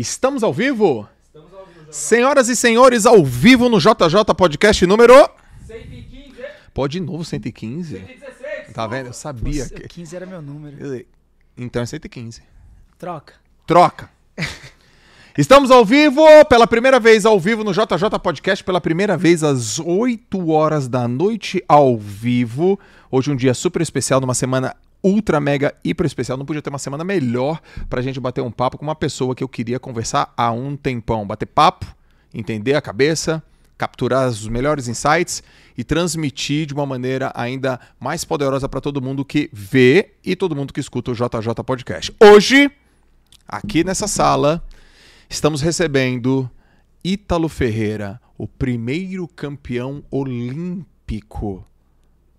Estamos ao vivo? Estamos ao vivo. Senhoras e senhores, ao vivo no JJ Podcast número. 115. Pode de novo 115? 116. Tá vendo? Eu sabia Nossa, que. 15 era meu número. Então é 115. Troca. Troca. Estamos ao vivo, pela primeira vez ao vivo no JJ Podcast, pela primeira vez às 8 horas da noite ao vivo. Hoje um dia super especial, numa semana ultra mega hiper especial. Não podia ter uma semana melhor pra gente bater um papo com uma pessoa que eu queria conversar há um tempão. Bater papo, entender a cabeça, capturar os melhores insights e transmitir de uma maneira ainda mais poderosa para todo mundo que vê e todo mundo que escuta o JJ Podcast. Hoje, aqui nessa sala, estamos recebendo Ítalo Ferreira, o primeiro campeão olímpico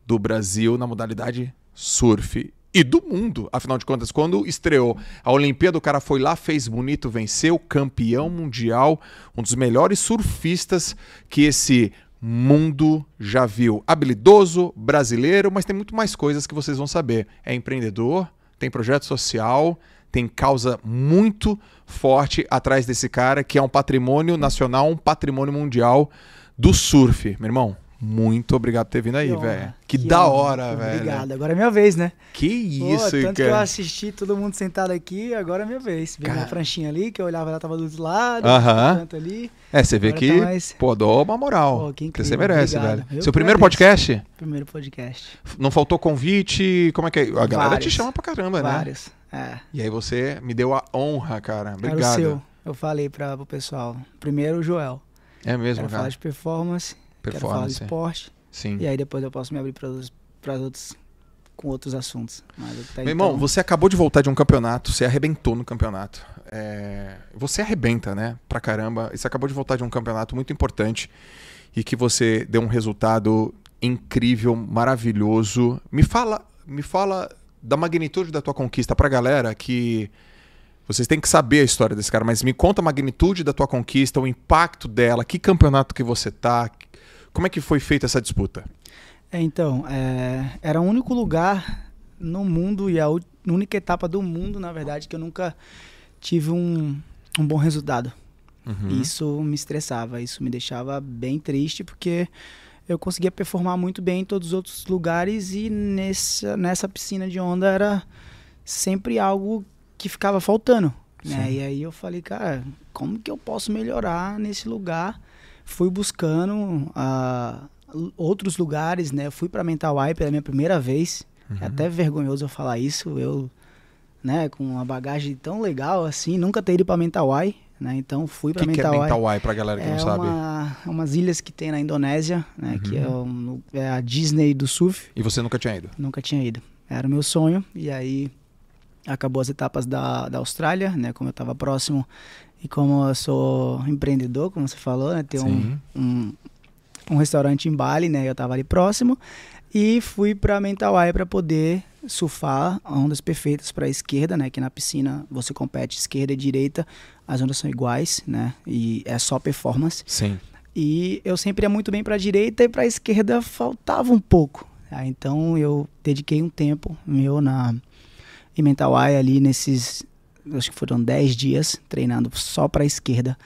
do Brasil na modalidade surf e do mundo. Afinal de contas, quando estreou a Olimpíada, o cara foi lá, fez bonito, venceu, campeão mundial, um dos melhores surfistas que esse mundo já viu. Habilidoso, brasileiro, mas tem muito mais coisas que vocês vão saber. É empreendedor, tem projeto social, tem causa muito forte atrás desse cara, que é um patrimônio nacional, um patrimônio mundial do surf. Meu irmão, muito obrigado por ter vindo aí, velho. Que, que da honra. hora, velho. Obrigado. Agora é minha vez, né? Que Pô, isso, tanto que eu cara. assisti todo mundo sentado aqui, agora é minha vez. Vi Cara. minha pranchinha ali, que eu olhava, ela tava do outro lado, Aham. no canto ali. É, você vê que, tá mais- pô, dou uma moral. Pô, incrível, você merece, obrigado. velho. Eu Seu primeiro agradeço. podcast? Primeiro podcast. Não faltou convite? Como é que é? A galera te Vários. chama pra caramba, né? Vários. É. E aí você me deu a honra, cara. Era o Obrigado. seu. Eu falei pra, pro pessoal. Primeiro o Joel. É mesmo, falar cara. de performance, quero falar de Performance. esporte. Sim. E aí depois eu posso me abrir para outros com outros assuntos. Mas Meu irmão, então, você acabou de voltar de um campeonato, você arrebentou no campeonato. É, Você arrebenta, né? Pra caramba. E você acabou de voltar de um campeonato muito importante e que você deu um resultado incrível, maravilhoso. Me fala, me fala da magnitude da tua conquista pra galera que vocês têm que saber a história desse cara, mas me conta a magnitude da tua conquista, o impacto dela, que campeonato que você tá, como é que foi feita essa disputa? É, então, é, era o único lugar no mundo e a única etapa do mundo, na verdade, que eu nunca tive um, um bom resultado. Uhum. Isso me estressava, isso me deixava bem triste, porque eu conseguia performar muito bem em todos os outros lugares e nessa, nessa piscina de onda era sempre algo que ficava faltando. Né? E aí eu falei, cara, como que eu posso melhorar nesse lugar? Fui buscando ah, outros lugares, né? Fui para Mentawai pela minha primeira vez. Uhum. É até vergonhoso eu falar isso. Eu, né, com uma bagagem tão legal assim, nunca ter ido para Mentawai, né? Então fui O para que, que é Mentawai. Mentawai pra galera que É não sabe? uma, umas ilhas que tem na Indonésia, né? Que é, Uhum. um- é a Disney do surf. E você nunca tinha ido? Nunca tinha ido. Era o meu sonho. E aí acabou as etapas da, da Austrália, né? Como eu estava próximo e como eu sou empreendedor, como você falou, né? Tem um, um, um restaurante em Bali, né? Eu estava ali próximo. E fui para Mentawai para poder surfar ondas perfeitas para a esquerda, né? Que na piscina você compete esquerda e direita, as ondas são iguais, né? E é só performance. Sim. E eu sempre ia muito bem para a direita e para a esquerda faltava um pouco. Ah, então eu dediquei um tempo meu na em Mentawai ali nesses, acho que foram 10 dias treinando só para a esquerda.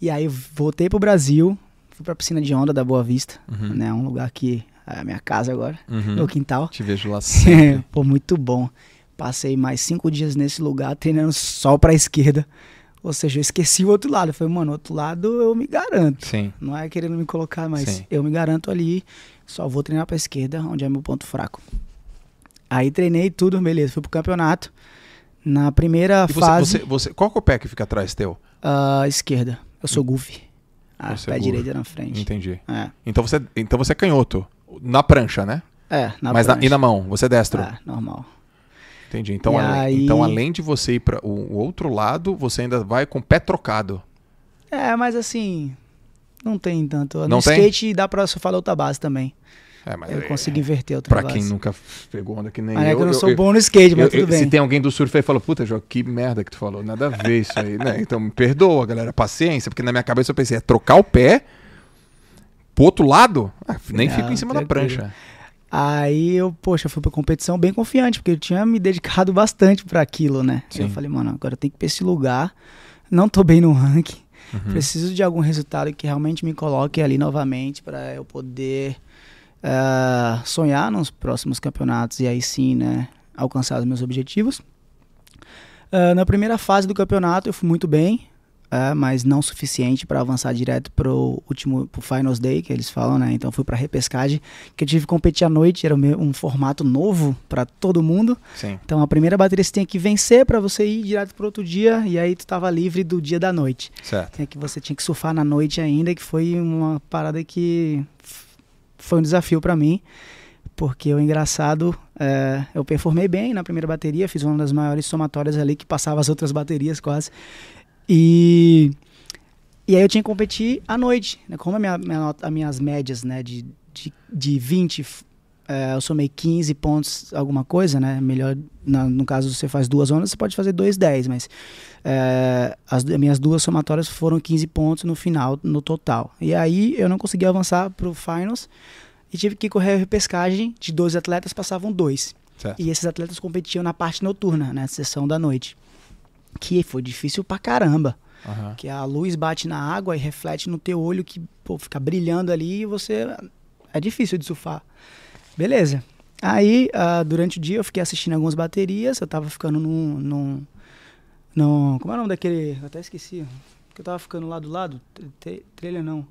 E aí voltei pro Brasil, fui para a piscina de onda da Boa Vista, Uhum. né, um lugar que é a minha casa agora, Uhum. meu quintal. Te vejo lá sempre. Pô, muito bom. Passei mais cinco dias nesse lugar treinando só para a esquerda. Ou seja, eu esqueci o outro lado. Eu falei, mano, outro lado eu me garanto. Sim. Não é querendo me colocar, mas Sim. eu me garanto ali, só vou treinar pra esquerda, onde é meu ponto fraco. Aí treinei tudo, beleza, fui pro campeonato. Na primeira você, fase, você, você, qual que é o pé que fica atrás teu? ah, esquerda. Eu sou goofy. Ah, Você é pé direito na frente. Entendi. É, Então você, então você é canhoto. Na prancha, né? é na Mas na- prancha. e na mão, você é destro. É, normal. Entendi. Então, além, aí- então, além de você ir para o, o outro lado, você ainda vai com o pé trocado. É, mas assim, não tem tanto. Não no tem? skate dá pra surfar da outra base também. É, mas Eu é- consigo inverter outra Pra base. quem nunca pegou onda que nem é eu. que eu não sou eu- bom no skate, mas eu- tudo bem. Se tem alguém do surf aí e falou, puta, João, que merda que tu falou. Nada a ver isso aí, né? Então me perdoa, galera. Paciência, porque na minha cabeça eu pensei, é trocar o pé pro outro lado? Ah, nem Não, fico em cima da prancha. Aí eu, poxa, fui pra competição bem confiante, porque eu tinha me dedicado bastante pra aquilo, né? Sim. Eu falei, mano, agora eu tenho que ir pra esse lugar, não tô bem no ranking. Uhum. Preciso de algum resultado que realmente me coloque ali novamente para eu poder eh, sonhar nos próximos campeonatos e aí sim, né, alcançar os meus objetivos. Eh, na primeira fase do campeonato eu fui muito bem, eh, mas não suficiente para avançar direto pro último pro finals day que eles falam, né? Então fui para repescagem, que eu tive que competir à noite, era um formato novo para todo mundo. Sim. Então a primeira bateria você tinha que vencer para você ir direto pro outro dia e aí tu tava livre do dia da noite. Certo. É que você tinha que surfar na noite ainda, que foi uma parada que foi um desafio pra mim, porque o engraçado, é, eu performei bem na primeira bateria, fiz uma das maiores somatórias ali que passava as outras baterias quase, e e aí eu tinha que competir à noite, né? como a minha, minha as minhas médias, né, de, de, de 20, f- é, eu somei 15 pontos, alguma coisa, né, melhor, na- no caso você faz duas ondas, você pode fazer 2,10, mas é, as du- minhas duas somatórias foram 15 pontos no final, no total. E aí eu não consegui avançar pro finals e tive que correr a repescagem de 12 atletas, passavam dois. Certo. E esses atletas competiam na parte noturna, né, sessão da noite. Que foi difícil pra caramba. Aham. Que a luz bate na água e reflete no teu olho que pô, fica brilhando ali e você. É difícil de surfar. Beleza. Aí, ah, durante o dia, eu fiquei assistindo algumas baterias. Eu tava ficando num. num, num como é o nome daquele. Eu até esqueci. Que eu tava ficando lá do lado. Trailer não.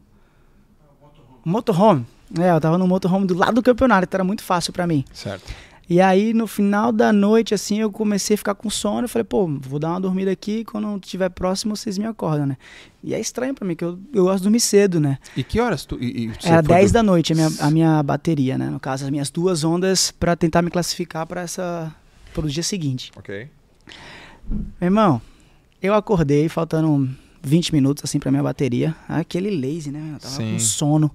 Motorhome. É, eu tava no motorhome do lado do campeonato, então era muito fácil pra mim. Certo. E aí, no final da noite, assim, eu comecei a ficar com sono. Eu falei, pô, vou dar uma dormida aqui. Quando estiver próximo, vocês me acordam, né? E é estranho pra mim, que eu, eu gosto de dormir cedo, né? E que horas tu. E, e Era foi 10 do- da noite a minha, a minha bateria, né? No caso, as minhas duas ondas pra tentar me classificar pra essa. pro dia seguinte. Ok. Meu irmão, eu acordei faltando 20 minutos, assim, pra minha bateria. Aquele lazy, né? Eu tava Sim. com sono.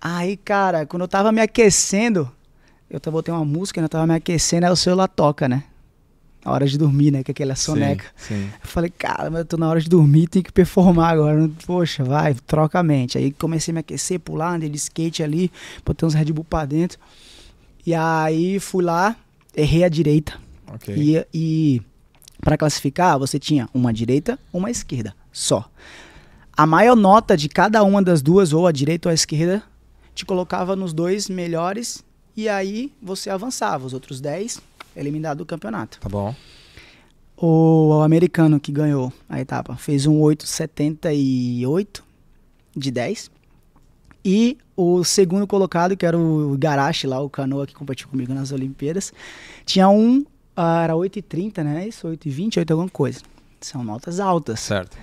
Aí, cara, quando eu tava me aquecendo, eu tava- botei uma música, né? Eu tava me aquecendo, aí o celular toca, né? A hora de dormir, né? Que é aquela soneca. Sim. sim. Eu falei, cara, mas eu tô na hora de dormir, tenho que performar agora. Poxa, vai, troca a mente. Aí comecei a me aquecer, pular, andei de skate ali, botei uns Red Bull pra dentro. E aí fui lá, errei a direita. Ok. E, e para classificar, você tinha uma direita, uma esquerda, só. A maior nota de cada uma das duas, ou a direita ou a esquerda, te colocava nos dois melhores e aí você avançava. Os outros 10 eliminados do campeonato. Tá bom. O americano que ganhou a etapa fez um 8,78 de 10. E o segundo colocado, que era o Igarashi lá, o canoa que competiu comigo nas Olimpíadas, tinha um, ah, era 8,30, né? Isso, 8,20, 8 alguma coisa. São notas altas. Certo.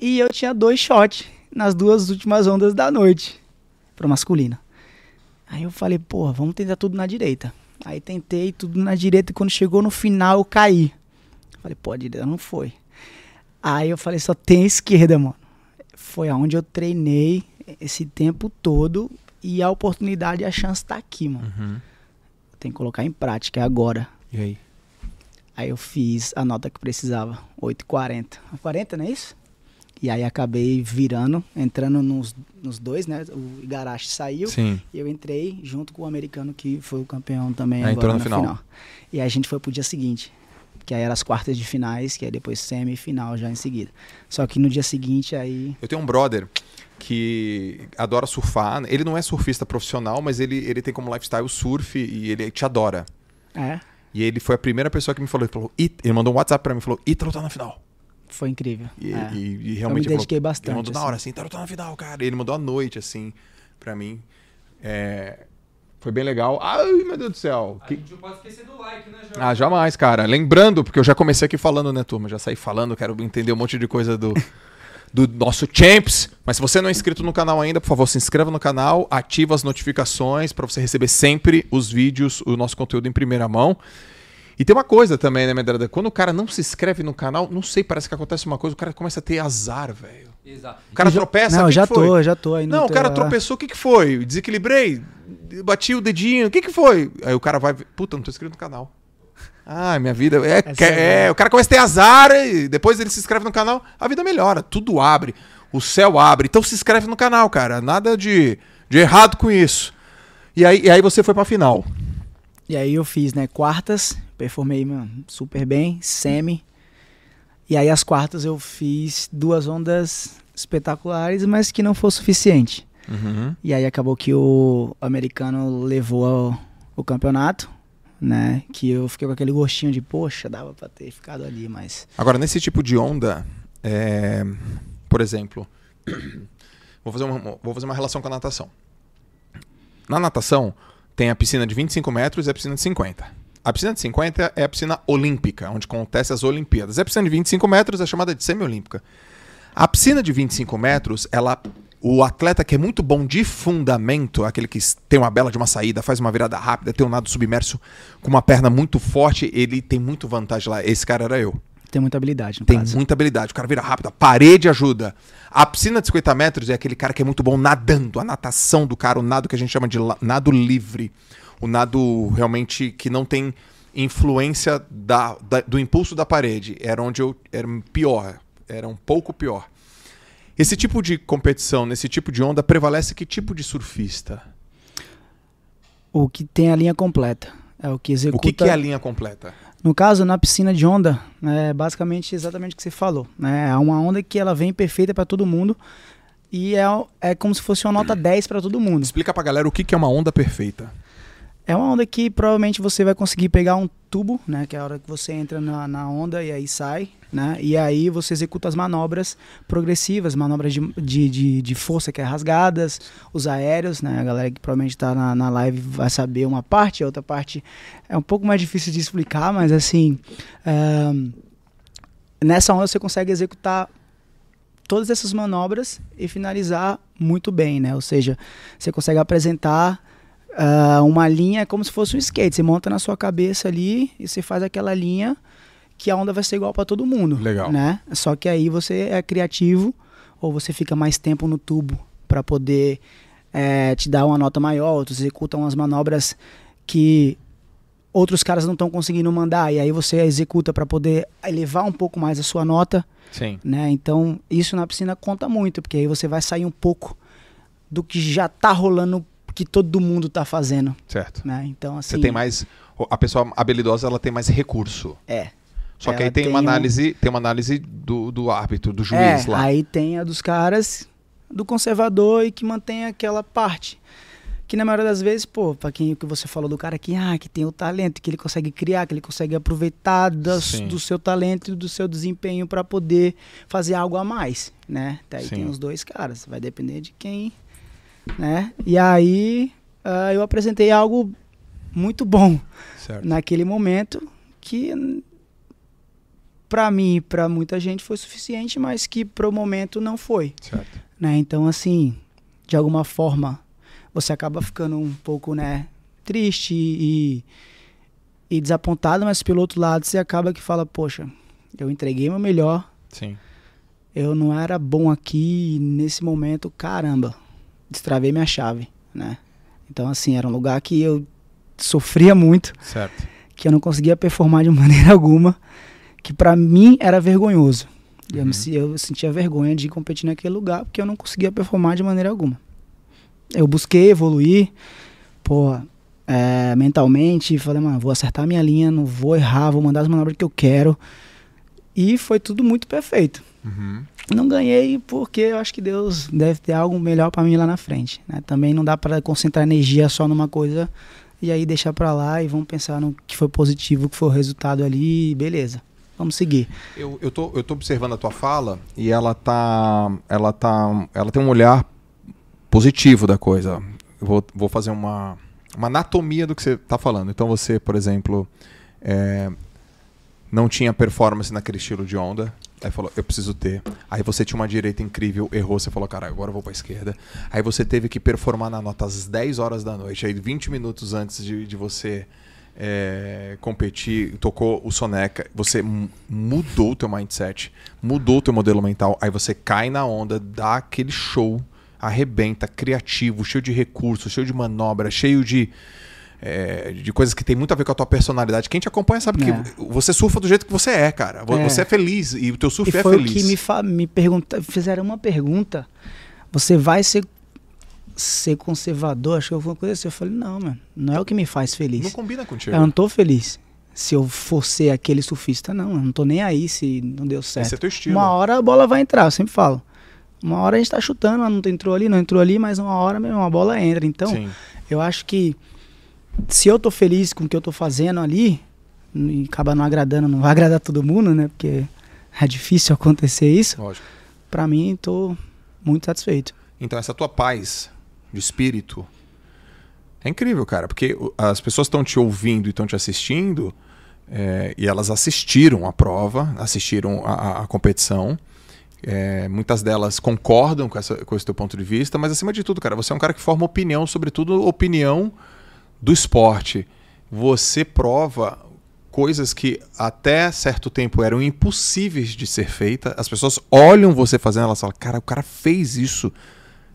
E eu tinha dois shots nas duas últimas ondas da noite, pro masculino. Aí eu falei, porra, vamos tentar tudo na direita. Aí tentei tudo na direita e quando chegou no final eu caí. Falei, pô, a direita não foi. Aí eu falei, só tem a esquerda, mano. Foi aonde eu treinei esse tempo todo e a oportunidade e a chance tá aqui, mano. Uhum. Tem que colocar em prática, é agora. E aí? Aí eu fiz a nota que precisava, 8,40. 40, não é isso? E aí acabei virando, entrando nos, nos dois, né? O Igarashi saiu Sim. e eu entrei junto com o americano que foi o campeão também Ah, agora entrou no na final. E aí a gente foi pro dia seguinte, que aí era as quartas de finais, que aí depois semifinal já em seguida. Só que no dia seguinte aí... Eu tenho um brother que adora surfar. Ele não é surfista profissional, mas ele, ele tem como lifestyle surf e ele te adora. É, E ele foi a primeira pessoa que me falou, ele falou, ele mandou um WhatsApp pra mim e falou, Ítalo tá na final. foi incrível. E, é. e- e eu me realmente dediquei falou, bastante. ele mandou na assim. hora assim, Ítalo tá na final, cara. E ele mandou à noite, assim, pra mim. É, Foi bem legal. Ai, meu Deus do céu. A Que- gente não pode esquecer do like, né, Jorge? Ah, jamais, cara. Lembrando, porque eu já comecei aqui falando, né, turma? Já saí falando, quero entender um monte de coisa do, do nosso Champs. Mas se você não é inscrito no canal ainda, por favor, se inscreva no canal, ativa as notificações para você receber sempre os vídeos, o nosso conteúdo em primeira mão. E tem uma coisa também, né, Medrada? Quando o cara não se inscreve no canal, não sei, parece que acontece uma coisa, o cara começa a ter azar, velho. Exato. O cara Já- tropeça, Não, que já que foi? tô, já tô aí no Não, o cara tropeçou, o que, que foi? Desequilibrei, bati o dedinho, o que, que foi? Aí o cara vai, puta, não tô inscrito no canal. Ah, minha vida. É, é- é, o cara começa a ter azar, e depois ele se inscreve no canal, a vida melhora, tudo abre, o céu abre. Então se inscreve no canal, cara. Nada de, de errado com isso. E aí, e aí você foi pra final. E aí eu fiz, né, quartas, performei mano, super bem, semi. E aí as quartas eu fiz duas ondas espetaculares, mas que não foi o suficiente. Uhum. E aí acabou que o americano levou o campeonato, né? Que eu fiquei com aquele gostinho de, poxa, dava pra ter ficado ali, mas. Agora, nesse tipo de onda, é, por exemplo, vou fazer, uma, vou fazer uma relação com a natação. Na natação, tem a piscina de 25 metros e a piscina de 50. A piscina de 50 é a piscina olímpica, onde acontecem as Olimpíadas. A piscina de 25 metros é chamada de semi-olímpica. A piscina de 25 metros, ela, o atleta que é muito bom de fundamento, aquele que tem uma bela de uma saída, faz uma virada rápida, tem um nado submerso com uma perna muito forte, ele tem muito vantagem lá. Esse cara era eu. Tem muita habilidade, no Tem caso. muita habilidade. O cara vira rápido, a parede ajuda. A piscina de 50 metros é aquele cara que é muito bom nadando. A natação do cara, o nado que a gente chama de nado livre. O nado realmente que não tem influência da, da- do impulso da parede. Era onde eu era pior. Era um pouco pior. Esse tipo de competição, nesse tipo de onda, prevalece que tipo de surfista? O que tem a linha completa. É o que O executa. que, que é a linha completa? No caso, na piscina de onda, é basicamente exatamente o que você falou. Né? É uma onda que ela vem perfeita para todo mundo e é, é como se fosse uma nota 10 para todo mundo. Explica pra galera o que, que é uma onda perfeita. É uma onda que provavelmente você vai conseguir pegar um tubo, né? Que é a hora que você entra na, na onda e aí sai, né? E aí você executa as manobras progressivas, manobras de, de, de, de força que é rasgadas, os aéreos, né? A galera que provavelmente está na, na live vai saber uma parte, a outra parte é um pouco mais difícil de explicar, mas assim, nessa onda você consegue executar todas essas manobras e finalizar muito bem, né? Ou seja, você consegue apresentar ah, uma linha como se fosse um skate. Você monta na sua cabeça ali e você faz aquela linha que a onda vai ser igual para todo mundo. Legal. Né? Só que aí você é criativo ou você fica mais tempo no tubo para poder eh, te dar uma nota maior. Outros executam umas manobras que outros caras não estão conseguindo mandar e aí você executa para poder elevar um pouco mais a sua nota Sim. né? Então, isso na piscina conta muito, porque aí você vai sair um pouco do que já tá rolando, que todo mundo tá fazendo, Certo. né? Então, assim... Você tem mais. A pessoa habilidosa ela tem mais recurso. É. Só que aí tem, tem uma um- análise, tem uma análise do, do árbitro, do É, juiz lá. aí tem a dos caras do conservador e que mantém aquela parte. Que na maioria das vezes, pô, pra quem que você falou do cara que, ah, que tem o talento, que ele consegue criar, que ele consegue aproveitar das- do seu talento e do seu desempenho pra poder fazer algo a mais, né? Daí Sim. tem os dois caras, vai depender de quem, né? E aí ah, eu apresentei algo muito bom Certo. naquele momento que pra mim e pra muita gente foi suficiente, mas que pro momento não foi, certo. né? Então assim, de alguma forma você acaba ficando um pouco, né, triste e, e desapontado, mas pelo outro lado você acaba que fala, poxa, eu entreguei meu melhor, Sim. eu não era bom aqui nesse momento, caramba, destravei minha chave, né? Então assim, era um lugar que eu sofria muito Certo. que eu não conseguia performar de maneira alguma, que pra mim era vergonhoso. Eu, Uhum. me se- eu sentia vergonha de competir naquele lugar porque eu não conseguia performar de maneira alguma. Eu busquei evoluir, pô, é, mentalmente, falei, mano, vou acertar minha linha, não vou errar, vou mandar as manobras que eu quero. E foi tudo muito perfeito. Uhum. Não ganhei porque eu acho que Deus deve ter algo melhor pra mim lá na frente. né? Também não dá pra concentrar energia só numa coisa e aí deixar pra lá e vamos pensar no que foi positivo, que foi o resultado ali, beleza. Vamos seguir. Eu, eu, tô, eu tô observando a tua fala e ela tá. Ela tá. Ela tem um olhar positivo da coisa. Eu vou, vou fazer uma, uma anatomia do que você tá falando. Então você, por exemplo, é, não tinha performance naquele estilo de onda. Aí falou, eu preciso ter. Aí você tinha uma direita incrível, errou, você falou, cara, agora eu vou pra esquerda. Aí você teve que performar na nota às 10 horas da noite. Aí 20 minutos antes de, de você é, competir, tocou o Soneca, você mu- mudou o teu mindset, mudou o teu modelo mental, aí você cai na onda, dá aquele show, arrebenta, criativo, cheio de recursos, cheio de manobra, cheio de, é, de coisas que tem muito a ver com a tua personalidade. Quem te acompanha sabe É. que você surfa do jeito que você é, cara. É. Você é feliz e o teu surf e é foi feliz. o que me, fa- me pergunta, fizeram uma pergunta. Você vai ser, ser conservador? Acho que alguma coisa assim. Eu falei, não, mano, não é o que me faz feliz. Não combina contigo. Eu não tô feliz. se eu for ser aquele surfista. Não, eu não tô nem aí se não deu certo. Esse é teu estilo. Uma hora a bola vai entrar, eu sempre falo. Uma hora a gente tá chutando, não entrou ali, não entrou ali, mas uma hora mesmo a bola entra. Então, Sim. eu acho que se eu tô feliz com o que eu tô fazendo ali, e acaba não agradando, não vai agradar todo mundo, né? Porque é difícil acontecer isso. Lógico. Pra mim, tô muito satisfeito. Então, essa tua paz de espírito é incrível, cara, porque as pessoas estão te ouvindo e estão te assistindo, é, e elas assistiram a prova, assistiram a, a- a competição. É, muitas delas concordam com, essa, com esse teu ponto de vista, mas acima de tudo, cara, você é um cara que forma opinião, sobretudo opinião do esporte. Você prova coisas que até certo tempo eram impossíveis de ser feitas. As pessoas olham você fazendo, elas falam, cara, o cara fez isso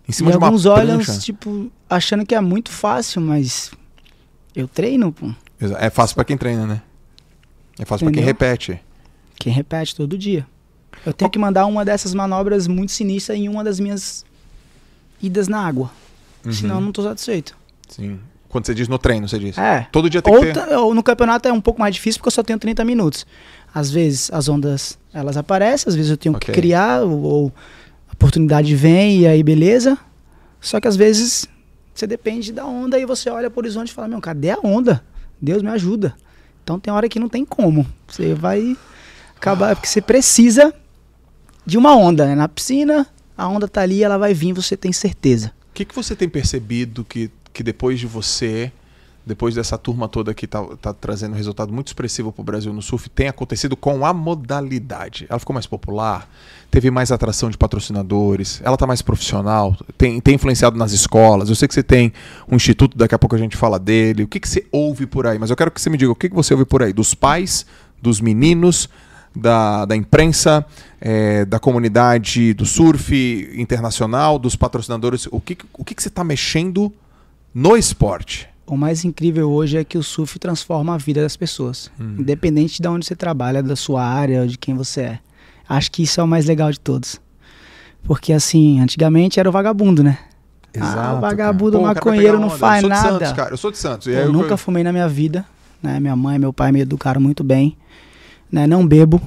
em cima e de uma alguns olham, tipo, achando que é muito fácil, mas eu treino, pô. É fácil pra quem treina, né? É fácil pra quem repete. Quem repete todo dia. Eu tenho que mandar uma dessas manobras muito sinistras em uma das minhas idas na água. Uhum. Senão eu não tô satisfeito. Sim. Quando você diz no treino, você diz. É. Todo dia tem Ou, que ter. ou no campeonato é um pouco mais difícil porque eu só tenho 30 minutos. Às vezes as ondas elas aparecem, às vezes eu tenho Ok. que criar, ou, ou a oportunidade vem e aí beleza. Só que às vezes você depende da onda e você olha pro horizonte e fala: Meu, cadê a onda? Deus me ajuda. Então tem hora que não tem como. Você vai acabar, porque você precisa de uma onda. né? Na piscina, a onda tá ali, ela vai vir, você tem certeza. O que, que você tem percebido que, que depois de você, depois dessa turma toda que tá, tá trazendo um resultado muito expressivo pro Brasil no surf, tem acontecido com a modalidade? Ela ficou mais popular? Teve mais atração de patrocinadores? Ela tá mais profissional? Tem, tem influenciado nas escolas? Eu sei que você tem um instituto, daqui a pouco a gente fala dele. O que, que você ouve por aí? Mas eu quero que você me diga o que, que você ouve por aí? Dos pais, dos meninos, da, da imprensa, eh, da comunidade do surf internacional, dos patrocinadores. O que, o que, que você está mexendo no esporte? O mais incrível hoje é que o surf transforma a vida das pessoas. Hum. Independente de onde você trabalha, da sua área, ou de quem você é. Acho que isso é o mais legal de todos. Porque assim, antigamente era o vagabundo, né? Ah, vagabundo, Pô, o cara vai maconheiro pegar não faz eu sou de nada. Santos, cara. Eu sou de Santos. E Eu eu- nunca fumei na minha vida. Né? Minha mãe e meu pai me educaram muito bem. Né? Não bebo.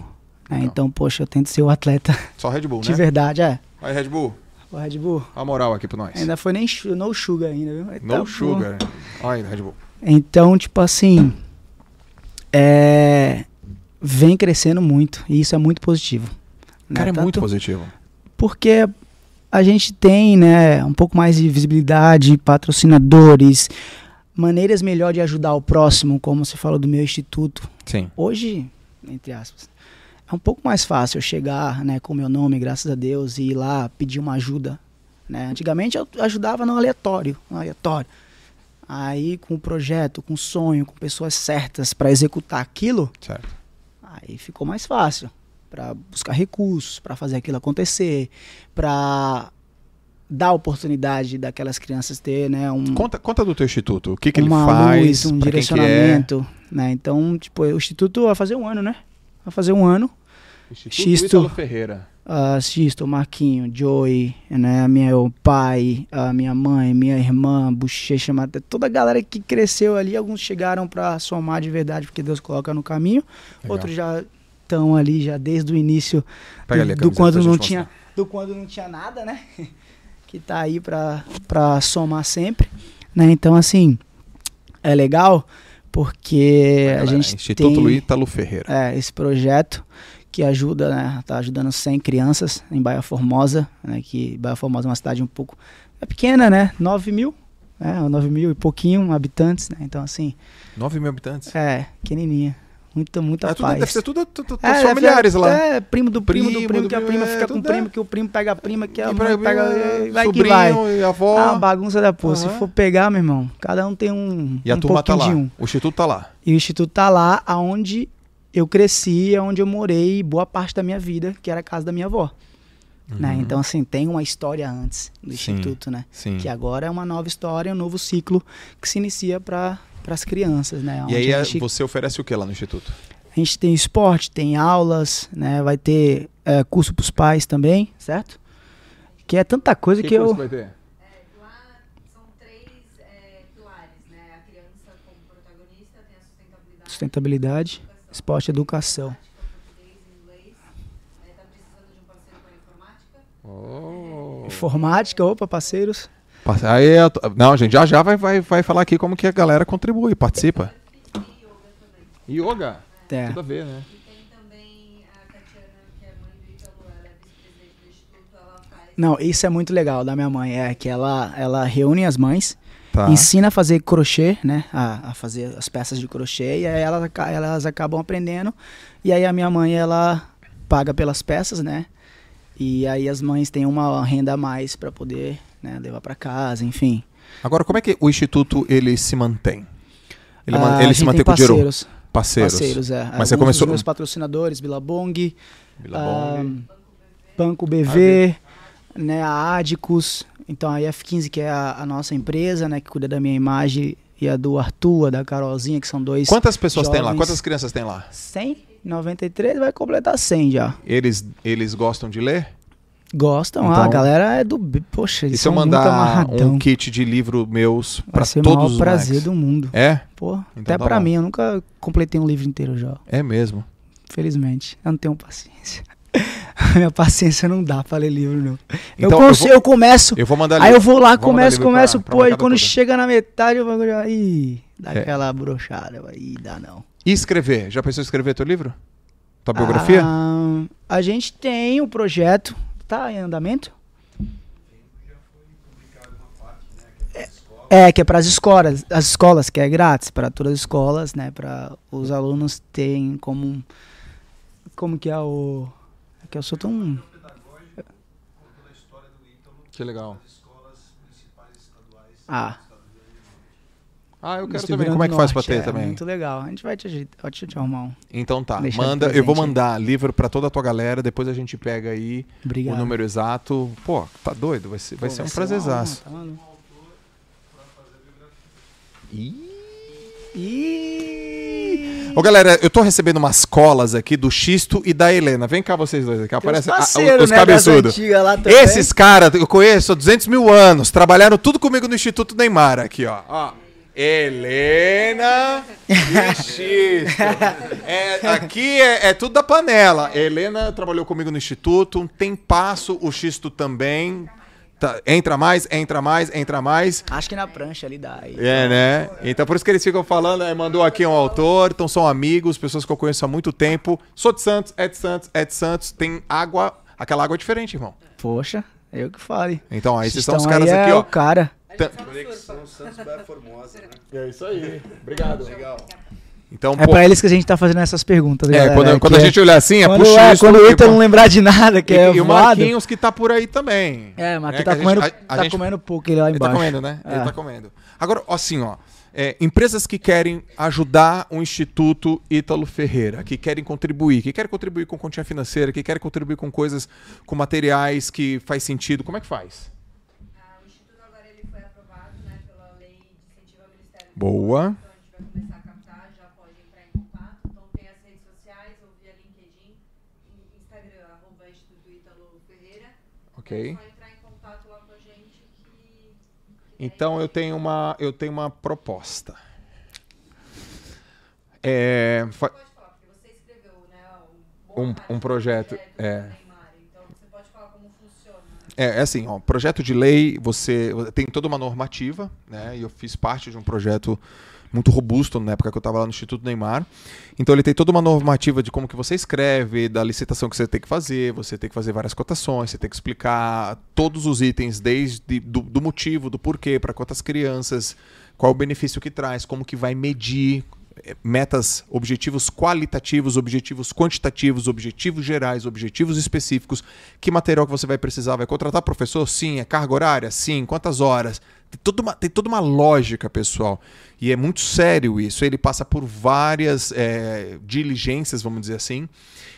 né? Então, poxa, eu tento ser o atleta Só Red Bull, de né? verdade. É. Aí, Red Bull, O Red Bull. a moral aqui pra nós. Ainda foi nem no sugar ainda, viu? Tá No bom. sugar. Olha, Red Bull. Então, tipo assim, é, vem crescendo muito e isso é muito positivo. né? Cara, é muito Tanto positivo. Porque a gente tem, né, um pouco mais de visibilidade, patrocinadores, maneiras melhor de ajudar o próximo, como você falou do meu instituto. Sim. Hoje, entre aspas, é um pouco mais fácil eu chegar, né, com meu nome, graças a Deus, e ir lá pedir uma ajuda. Né? Antigamente eu ajudava no aleatório, no aleatório. Aí com o projeto, com o sonho, com pessoas certas para executar aquilo, Certo. aí ficou mais fácil para buscar recursos, para fazer aquilo acontecer, para dar oportunidade daquelas crianças ter, né, um Conta, conta do teu instituto. O que, que ele faz? luz, um é? direcionamento, né? Então, tipo, o instituto vai fazer um ano, né? Vai fazer um ano. Xisto. Ítalo Ferreira. Uh, Xisto, Marquinho, Joey, né? Meu pai, a minha mãe, minha irmã, Bochecha, toda a galera que cresceu ali, alguns chegaram para somar de verdade, porque Deus coloca no caminho. Legal. Outros já estão ali já desde o início a do, do quando não tinha mostrar. do quando não tinha nada, né? que tá aí pra, pra somar sempre, né? Então assim, é legal porque a galera, gente Instituto tem Ítalo Ferreira. é, esse projeto que ajuda, né? Tá ajudando 100 crianças em Baía Formosa, né? Que Baía Formosa é uma cidade um pouco é pequena, né? 9 mil, é, 9 mil e pouquinho habitantes, né? Então assim, 9 mil habitantes. é, pequenininha, muita, muita É, tudo, paz. deve ser tudo, tudo, tudo É, familiares é, lá. É, primo do primo, Primo do primo, do que a prima é, fica com o tudo primo, é. que o primo pega a prima, que a E mãe pega. é, Vai que sobrinho vai. e avó. Ah, bagunça da porra. Se Aham. for pegar, meu irmão, cada um tem um, e a um turma tá lá. um. O Instituto tá lá. E o Instituto tá lá aonde eu cresci, aonde eu morei boa parte da minha vida, que era a casa da minha avó. Né? Uhum. Então, assim, tem uma história antes do Sim. Instituto, né? Sim. Que agora é uma nova história, um novo ciclo que se inicia para as crianças, né? E Onde aí a gente você oferece o que lá no Instituto? a gente tem esporte, tem aulas, né? Vai ter é, curso para os pais também, certo? Que é tanta coisa que, eu. vai ter? Lá são três pilares, né? A criança como protagonista, tem a sustentabilidade sustentabilidade, esporte educação. Oh. Informática, opa, parceiros. Aí, eu tô- não, gente, já já vai, vai, vai falar aqui como que a galera contribui, participa. Yoga? É. Tudo a ver, né? Tem também a Tatiana, que é mãe do Ítalo, ela é vice-presidente do Instituto, ela faz. Não, isso é muito legal da minha mãe, é que ela, ela reúne as mães, Tá. ensina a fazer crochê, né, a, a fazer as peças de crochê, e aí elas, elas acabam aprendendo, e aí a minha mãe, ela paga pelas peças, né, e aí as mães têm uma renda a mais para poder, né, levar para casa, enfim. Agora, como é que o Instituto ele se mantém? Ele, Ah, ele se mantém com dinheiro? parceiros, Parceiros. é. Mas você começou- dos meus patrocinadores, Billabong, Billabong. ah, Banco BV, né, a Adicus, então a F15 que é a, a nossa empresa, né, que cuida da minha imagem e a do Arthur, da Carolzinha, que são dois Quantas pessoas tem lá? jovens. Quantas crianças tem lá? 100, 93 vai completar 100 já. Eles, eles gostam de ler? Gostam, Então- ah, a galera é do, poxa, E eles se eu mandar um kit de livro meus pra ser o todos maior os prazer do mundo. É? Pô, Então até tá pra bom. mim, eu nunca completei um livro inteiro já, É mesmo. felizmente. Eu não tenho paciência. Minha paciência não dá pra ler livro, não. Eu, Então, eu cons- vou- eu começo, Eu vou mandar aí livro. eu vou lá, Vou começo, começo, pra- pra pô, e molecada quando toda. chega na metade, eu vou ih, dá É. aquela brochada, ih, dá não. E escrever? Já pensou em escrever teu livro? Tua biografia? Ah, a gente tem um projeto, tá em andamento? É, que é para as escolas, as escolas que é grátis para todas as escolas, né, para os alunos terem como como que é o que eu sou tão Que legal. ah, Ah, eu quero também. Como é que faz pra ter é, também? Muito legal. A gente vai te ajeitar, vai te te arrumar um. Então tá. Deixar Manda, eu vou mandar livro pra toda a tua galera, depois a gente pega aí Obrigado. o número exato. Pô, tá doido? Vai ser, vai Pô, ser um uma prazerzaço. tá maluco. Ih. Ih! Ô galera, eu tô recebendo umas colas aqui do Xisto e da Helena. Vem cá vocês dois aqui. Aparece uns a- os né, cabeçudos. Esses caras eu conheço há 200 mil anos. Trabalharam tudo comigo no Instituto Neymar aqui, ó. Ó. Helena e Xisto. É, aqui é, é tudo da panela. Helena trabalhou comigo no Instituto, um tempasso, o Xisto também. Tá, entra mais, entra mais, entra mais. Acho que na prancha ali dá. Aí. É, né? Então por isso que eles ficam falando, né? mandou aqui um autor, então são amigos, pessoas que eu conheço há muito tempo. Sou de Santos, é de Santos, é de Santos, tem água, aquela água é diferente, irmão. Poxa, eu que fale. Então, aí esses são os caras aí aqui, é ó. o cara. Conexão Santos Formosa, né? É isso aí. Obrigado. Legal. Então, É pô, pra eles que a gente tá fazendo essas perguntas, é, galera. quando, quando que a é- gente olhar assim, é quando, pro é, Xisto quando o e pro- não lembrar de nada, que é e, e o. Marquinhos que tá por aí também. É, mas Né, aqui que tá, gente- comendo, a- a tá gente- comendo pouco ele lá Ele tá embaixo. comendo, né? Ele É. tá comendo. Agora, assim, ó. é, empresas que querem ajudar o Instituto Ítalo Ferreira, que querem contribuir, que querem contribuir com continha financeira, que querem contribuir com coisas, com materiais que faz sentido, como é que faz? Ah, o Instituto agora ele foi aprovado né, pela lei de incentivo ao Ministério Boa a gente vai começar a captar, já pode entrar em contato. Então tem as redes sociais, ou via LinkedIn, in- Instagram, arroba Instituto Ítalo Ferreira. Ok. É só entrar em contato lá com a gente que. Que Então eu tenho uma, eu tenho uma proposta. É, fa- né, um, Um- projeto, é. então você pode falar como funciona. É, é assim, ó, projeto de lei, você tem toda uma normativa, né? E eu fiz parte de um projeto muito robusto na época que eu estava lá no Instituto Neymar. Então ele tem toda uma normativa de como que você escreve, da licitação que você tem que fazer, você tem que fazer várias cotações, você tem que explicar todos os itens, desde do, do motivo, do porquê, para quantas crianças, qual o benefício que traz, como que vai medir eh, metas, objetivos qualitativos, objetivos quantitativos, objetivos gerais, objetivos específicos, que material que você vai precisar, vai contratar professor? Sim, é carga horária? Sim, quantas horas? Tem toda uma, tem toda uma lógica, pessoal. E é muito sério isso. Ele passa por várias eh, diligências, vamos dizer assim.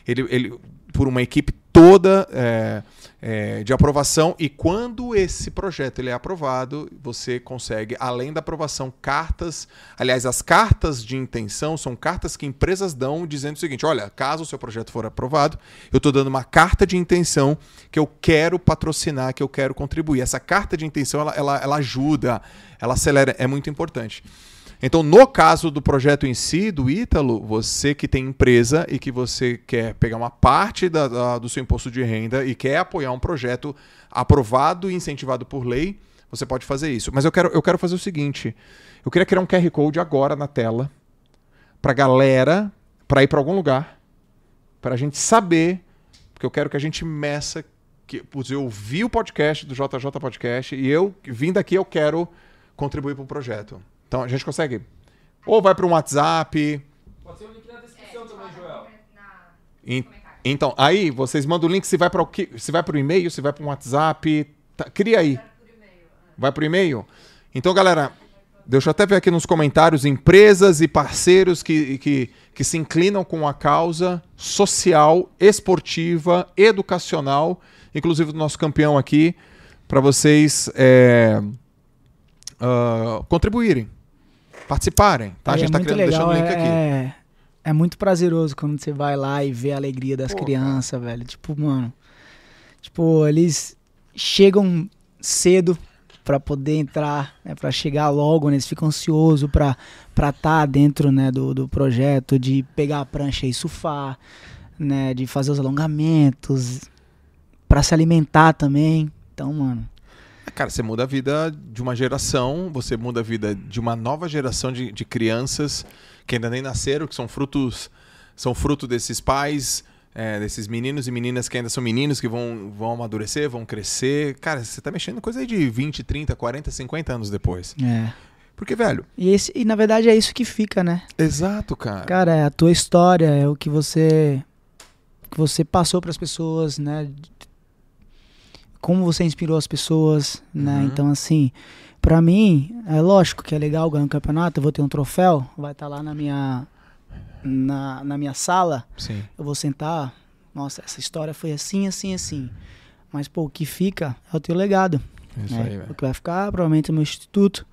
Ele, ele, por uma equipe toda eh, eh, de aprovação. E quando esse projeto ele é aprovado, você consegue, além da aprovação, cartas. Aliás, as cartas de intenção são cartas que empresas dão dizendo o seguinte: olha, caso o seu projeto for aprovado, eu estou dando uma carta de intenção que eu quero patrocinar, que eu quero contribuir. Essa carta de intenção ela, ela, ela ajuda, ela acelera, é muito importante. Então, no caso do projeto em si, do Ítalo, você que tem empresa e que você quer pegar uma parte da- da- do seu imposto de renda e quer apoiar um projeto aprovado e incentivado por lei, você pode fazer isso. Mas eu quero, eu quero fazer o seguinte: eu queria criar um QR Code agora na tela pra galera, pra ir pra algum lugar, pra gente saber, porque eu quero que a gente meça que putz, eu vi o podcast do JJ Podcast e eu vim daqui eu quero contribuir pro projeto. Então a gente consegue ou vai para um WhatsApp, Pode ser o link na descrição também, Joel. em- então aí vocês mandam o link se vai para o que, se vai para o e-mail, se vai para um WhatsApp, tá, cria aí. Vai para o e-mail. Então galera, deixa eu até ver aqui nos comentários empresas e parceiros que, que, que se inclinam com a causa social, esportiva, educacional, inclusive do nosso campeão aqui, para vocês é, ah, contribuírem, participarem. Tá? a Aí gente é tá muito criando, deixando o legal, link aqui. é, é muito prazeroso quando você vai lá e vê a alegria das Pô, crianças, velho. Tipo, mano. Tipo, eles chegam cedo pra poder entrar, né, para chegar logo, né, eles ficam ansiosos pra para estar dentro, né, do, do projeto, de pegar a prancha e surfar, né, de fazer os alongamentos, pra se alimentar também. Então, mano, Cara, você muda a vida de uma geração, você muda a vida de uma nova geração de, de crianças que ainda nem nasceram, que são frutos, são fruto desses pais, é, desses meninos e meninas que ainda são meninos, que vão, vão amadurecer, vão crescer. Cara, você tá mexendo coisa aí de 20, 30, 40, 50 anos depois. é. Porque, velho, E, esse, e na verdade é isso que fica, né? exato, cara. Cara, é a tua história, é o que você que você passou para as pessoas, né? Como você inspirou as pessoas, né? Uhum. Então assim, pra mim, é lógico que é legal ganhar um campeonato, eu vou ter um troféu, vai estar lá na minha na, na minha sala, Sim. eu vou sentar, nossa, essa história foi assim, assim, assim. Mas pô, o que fica é o teu legado. Isso né? aí, O que vai ficar, provavelmente, no meu instituto.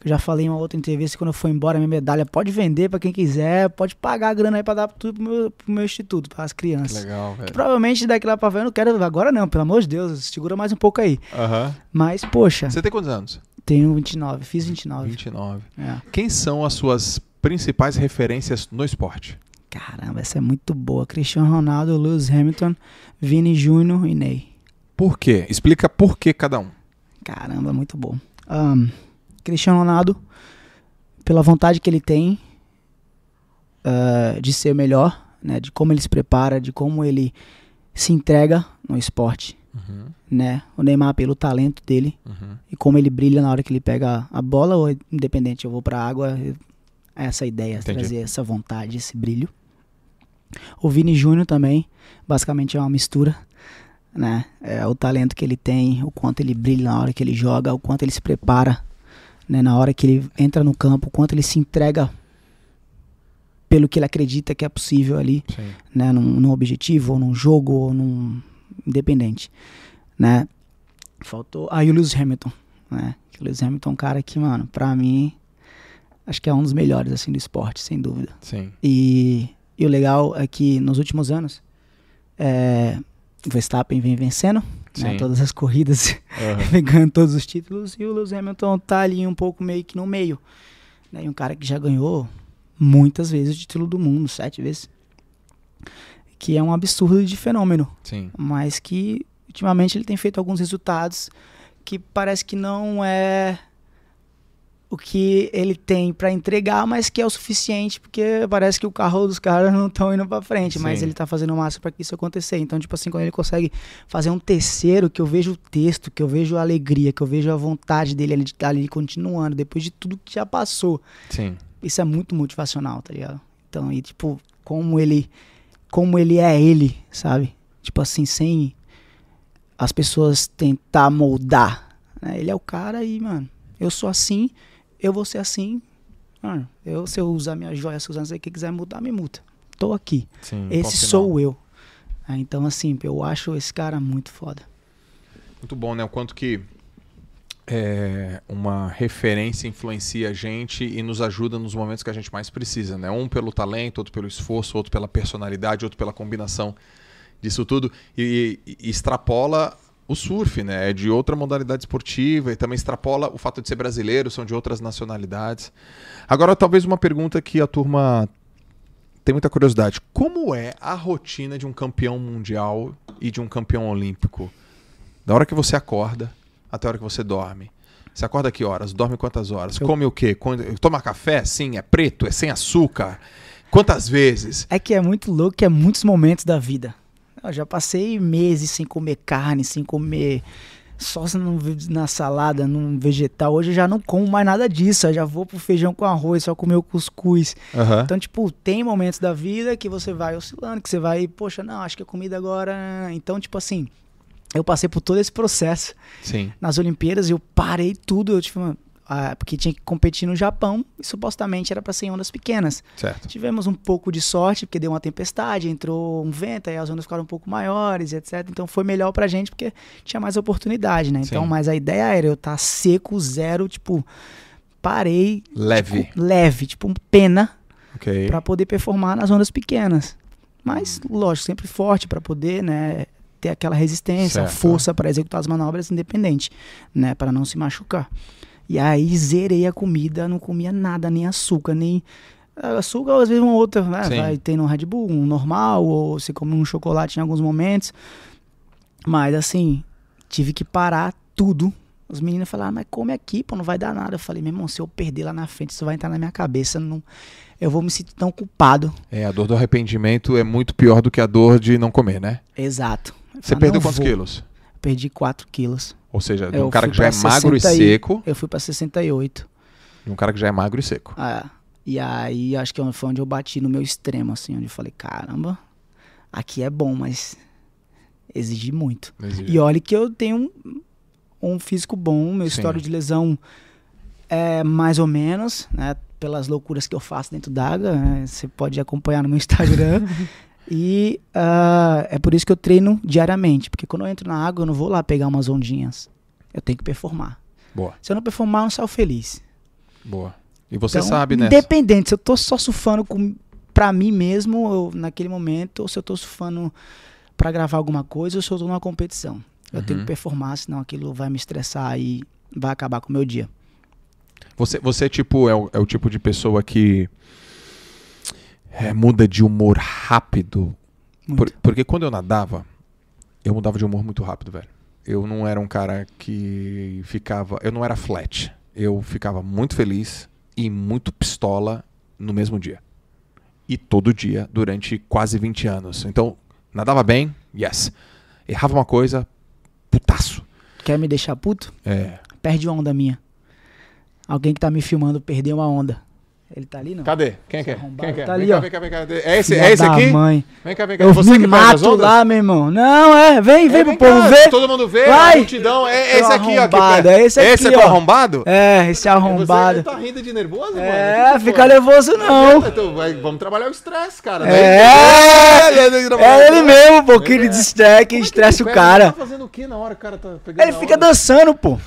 Que eu já falei em uma outra entrevista, que quando eu for embora, minha medalha pode vender pra quem quiser, pode pagar a grana aí pra dar tudo pro meu, pro meu instituto, para as Que crianças. legal, velho. Provavelmente daqui lá pra frente eu não quero. Agora não, pelo amor de Deus, segura mais um pouco aí. Aham. Mas, poxa, Você tem quantos anos? tenho 29, fiz 29. 29. É. Quem são as suas principais referências no esporte? Caramba, essa é muito boa. Cristiano Ronaldo, Lewis Hamilton, Vini Júnior e Ney. Por quê? Explica por que cada um. Caramba, muito bom. Ahn, Cristiano Ronaldo, pela vontade que ele tem ah, de ser melhor, né, de como ele se prepara, de como ele se entrega no esporte, Uhum, né? O Neymar pelo talento dele uhum. e como ele brilha na hora que ele pega a bola ou independente, eu vou pra água, é essa ideia, Entendi. trazer essa vontade, esse brilho. O Vini Júnior também, basicamente é uma mistura, né? É o talento que ele tem, o quanto ele brilha na hora que ele joga, o quanto ele se prepara, né? Na hora que ele entra no campo, quanto ele se entrega pelo que ele acredita que é possível ali Sim. né, num, num objetivo, ou num jogo, ou num independente, né? Faltou aí o Lewis Hamilton, né? O Lewis Hamilton é um cara que, mano, pra mim, acho que é um dos melhores, assim, do esporte, sem dúvida. Sim. E, e o legal é que nos últimos anos, é, o Verstappen vem vencendo, né, todas as corridas, vem ganhando todos os títulos, e o Lewis Hamilton tá ali um pouco meio que no meio, né? E um cara que já ganhou muitas vezes o título do mundo, sete vezes. Que é um absurdo de fenômeno Sim. mas que ultimamente ele tem feito alguns resultados que parece que não é o que ele tem pra entregar, mas que é o suficiente, porque parece que o carro dos caras não estão indo pra frente, mas Sim. ele tá fazendo o máximo pra que isso acontecer. Então, tipo assim, quando ele consegue fazer um terceiro, que eu vejo o texto, que eu vejo a alegria, que eu vejo a vontade dele ali de estar ali continuando, depois de tudo que já passou, Sim. isso é muito motivacional, tá ligado? Então, e tipo, como ele como ele é ele, sabe? Tipo assim, sem as pessoas tentar moldar. né? Ele é o cara e, mano, eu sou assim, eu vou ser assim. Mano, eu, se eu usar minha joia, se eu usar não sei o que quiser mudar, me muda. Tô aqui. Sim. Esse final. sou eu. Ah, então, assim, eu acho esse cara muito foda. Muito bom, né? O quanto que é, uma referência influencia a gente e nos ajuda nos momentos que a gente mais precisa, né? Um pelo talento, outro pelo esforço, outro pela personalidade, outro pela combinação disso tudo e- e extrapola o surf, né? É de outra modalidade esportiva e também extrapola o fato de ser brasileiro, são de outras nacionalidades. Agora, talvez uma pergunta que a turma tem muita curiosidade. Como é a rotina de um campeão mundial e de um campeão olímpico? Da hora que você acorda até a hora que você dorme. Você acorda que horas? Dorme quantas horas? Eu- Come o quê? Toma café? Sim, é preto? É sem açúcar? Quantas vezes? É que é muito louco que é muitos momentos da vida. Eu já passei meses sem comer carne, sem comer só na salada, num vegetal. Hoje eu já não como mais nada disso. Eu já vou pro feijão com arroz, só comer o cuscuz. Aham. Então, tipo, tem momentos da vida que você vai oscilando, que você vai, poxa, não, acho que a comida agora. Então, tipo assim, eu passei por todo esse processo Sim. nas Olimpíadas, eu parei tudo, eu tipo, ah, porque tinha que competir no Japão e supostamente era para ser em ondas pequenas. Certo. Tivemos um pouco de sorte, porque deu uma tempestade, entrou um vento, aí as ondas ficaram um pouco maiores, etc. Então foi melhor pra gente porque tinha mais oportunidade, né? Então, Sim. mas a ideia era eu estar seco, zero, tipo, parei Leve. leve, tipo, pena Ok. para poder performar nas ondas pequenas. Mas, lógico, sempre forte para poder, né, ter aquela resistência, Certo. força para executar as manobras independente, né, para não se machucar. E aí zerei a comida, não comia nada, nem açúcar, nem açúcar, às vezes uma outra, né, Sim. vai ter no Red Bull, um normal, ou você come um chocolate em alguns momentos. Mas assim, tive que parar tudo. Os meninos falaram, "Ah, mas come aqui, pô, não vai dar nada. Eu falei, meu irmão, se eu perder lá na frente, isso vai entrar na minha cabeça, não, eu vou me sentir tão culpado. É, a dor do arrependimento é muito pior do que a dor de não comer, né? Exato. Você falei, perdeu "Não quantos vou." quilos? Perdi 4 quilos. Ou seja, de Eu um cara que já é magro e 60 seco, Eu fui pra 68. de um cara que já é magro e seco. Ah, e aí acho que foi onde eu bati no meu extremo, assim, onde eu falei, caramba, aqui é bom, mas exige muito. E olha que eu tenho um, um físico bom, meu histórico de lesão é mais ou menos, né? Pelas loucuras que eu faço dentro d'água, né, você pode acompanhar no meu Instagram. e ah, é por isso que eu treino diariamente, porque quando eu entro na água, eu não vou lá pegar umas ondinhas. Eu tenho que performar. Boa, Se eu não performar, eu não saio feliz. boa. E você Então, sabe, né? Independente, se eu tô só surfando com, pra mim mesmo, eu- naquele momento, ou se eu tô surfando pra gravar alguma coisa, ou se eu tô numa competição. Eu tenho Uhum. que performar, senão aquilo vai me estressar e vai acabar com o meu dia. Você, você tipo, é o, é o tipo de pessoa que é, muda de humor rápido. Por- porque quando eu nadava, eu mudava de humor muito rápido, velho. Eu não era um cara que ficava. Eu não era flat. Eu ficava muito feliz e muito pistola no mesmo dia. E todo dia, durante quase 20 anos. Então, nadava bem, yes. Errava uma coisa, putaço. Quer me deixar puto? É. Perde uma onda minha. Alguém que tá me filmando perdeu uma onda. Ele tá ali, não? Cadê? Quem que é? arrombado Quem que é? tá vem ali, cá, ó. vem cá, vem cá. É esse, é esse aqui? Mãe. Vem cá, vem cá. Eu Você me que mato ondas? lá, meu irmão. Não, é. Vem, vem É, pro vem povo cá, ver. Todo mundo vê, Vai. multidão. É, é esse aqui, ó. que é esse aqui, Esse é ó. arrombado? É, esse Você arrombado. tá rindo de nervoso, mano? É, que fica nervoso não. Então, vamos trabalhar o estresse, cara. É. É ele mesmo, pô, que ele que estressa o cara. Tá fazendo o que na hora o cara tá pegando Ele fica dançando, pô.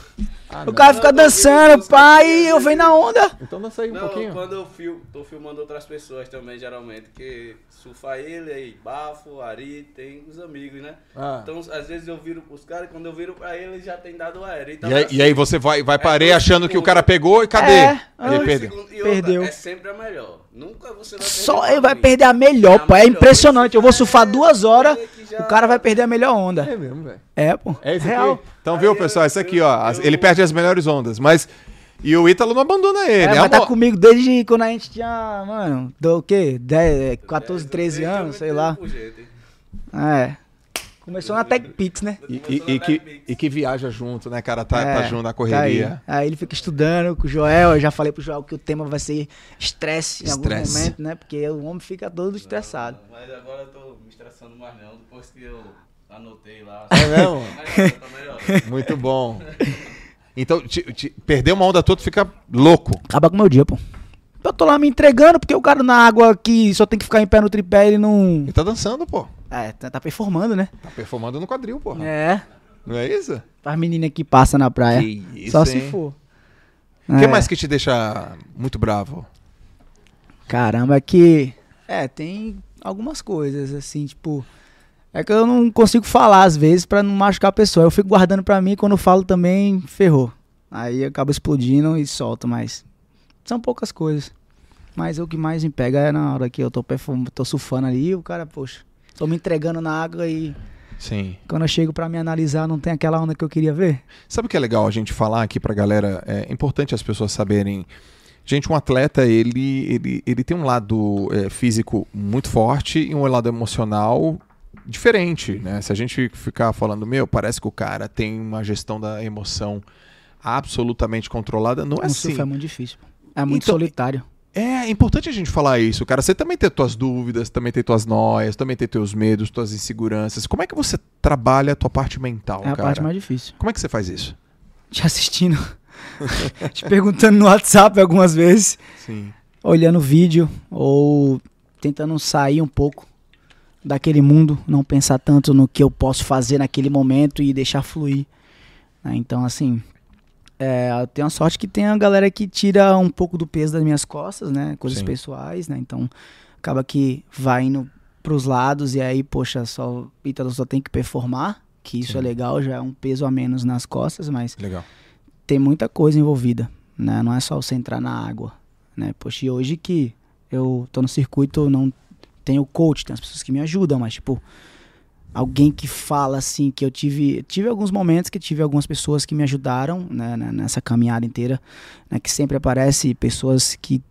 Ah, O não. cara fica dançando, pai, e eu venho na onda. Então dança aí um Não, pouquinho. quando eu fil tô filmando outras pessoas também, geralmente, que surfa ele aí, Bafo, Ari, tem os amigos, né? Ah. Então, às vezes eu viro pros caras, quando eu viro pra ele, já tem dado aéreo. E aí, e aí você vai, vai areia dois achando que o cara pegou e cadê? É, ah. perdeu. E outra, Perdeu. É sempre a melhor. Nunca você vai perder. Só pra ele vai mim. perder a melhor, A pô. É melhor. impressionante. Eu vou surfar É, duas horas, é o cara vai perder a melhor onda. É mesmo, velho. É, pô. É esse Real. aqui. Então, viu, pessoal? Esse aqui, ó. as- Ele perde as melhores ondas, mas. E o Ítalo não abandona ele. É, É, mas tá comigo desde quando a gente tinha, mano, do o quê? 10, 14, 13 Desde eu anos, sei lá. É. Começou na Tech Pix, né? E, e- e que, e que viaja junto, né, cara? Tá, É, tá junto na Tá correria. aí. aí ele fica estudando com o Joel. Eu já falei pro Joel que o tema vai ser estresse em algum Estresse. momento, né? Porque o homem fica todo estressado. Mas agora eu tô me estressando mais não, depois que eu anotei lá. É mesmo? Tá melhor, tá melhor. Muito bom. Então, te- te- perder uma onda toda fica louco. Acaba com o meu dia, pô. Eu tô lá me entregando, porque o cara na água que só tem que ficar em pé no tripé, ele não. Ele tá dançando, pô. É, tá, tá performando, né? Tá performando no quadril, porra. É. Não é isso? As meninas que passam na praia. Que isso, só hein? se for. O que É. mais que te deixa muito bravo? Caramba, é que. É, tem algumas coisas, assim, tipo. É que eu não consigo falar às vezes pra não machucar a pessoa. Eu fico guardando pra mim, quando eu falo também, ferrou. Aí acaba explodindo e solto, mas são poucas coisas. Mas o que mais me pega é na hora que eu tô, perfum- tô surfando ali o cara, poxa, tô me entregando na água e Sim. quando eu chego pra me analisar não tem aquela onda que eu queria ver. Sabe o que é legal a gente falar aqui pra galera? É importante as pessoas saberem. Gente, um atleta, ele, ele, ele tem um lado é, físico muito forte e um lado emocional diferente, né? Se a gente ficar falando, meu, parece que o cara tem uma gestão da emoção absolutamente controlada, não é assim. surf é muito difícil. É muito Então, solitário. É importante a gente falar isso, cara. Você também tem tuas dúvidas, também tem tuas noias, também tem teus medos, tuas inseguranças. Como é que você trabalha a tua parte mental, É a cara? parte mais difícil. Como é que você faz isso? Te assistindo, te perguntando no WhatsApp algumas vezes. Sim. olhando vídeo ou tentando sair um pouco daquele mundo, não pensar tanto no que eu posso fazer naquele momento e deixar fluir. né? Então, assim, é, eu tenho a sorte que tem a galera que tira um pouco do peso das minhas costas, né? Coisas Sim. pessoais, né? Então, acaba que vai indo pros lados e aí, poxa, só Ítalo só tem que performar, que isso Sim. é legal, já é um peso a menos nas costas, mas Legal. tem muita coisa envolvida, né? Não é só você entrar na água, né? Poxa, e hoje que eu tô no circuito, não tenho coach, tem as pessoas que me ajudam, mas tipo, alguém que fala assim, que eu tive, tive alguns momentos que tive algumas pessoas que me ajudaram, né, né, nessa caminhada inteira, né, que sempre aparece pessoas que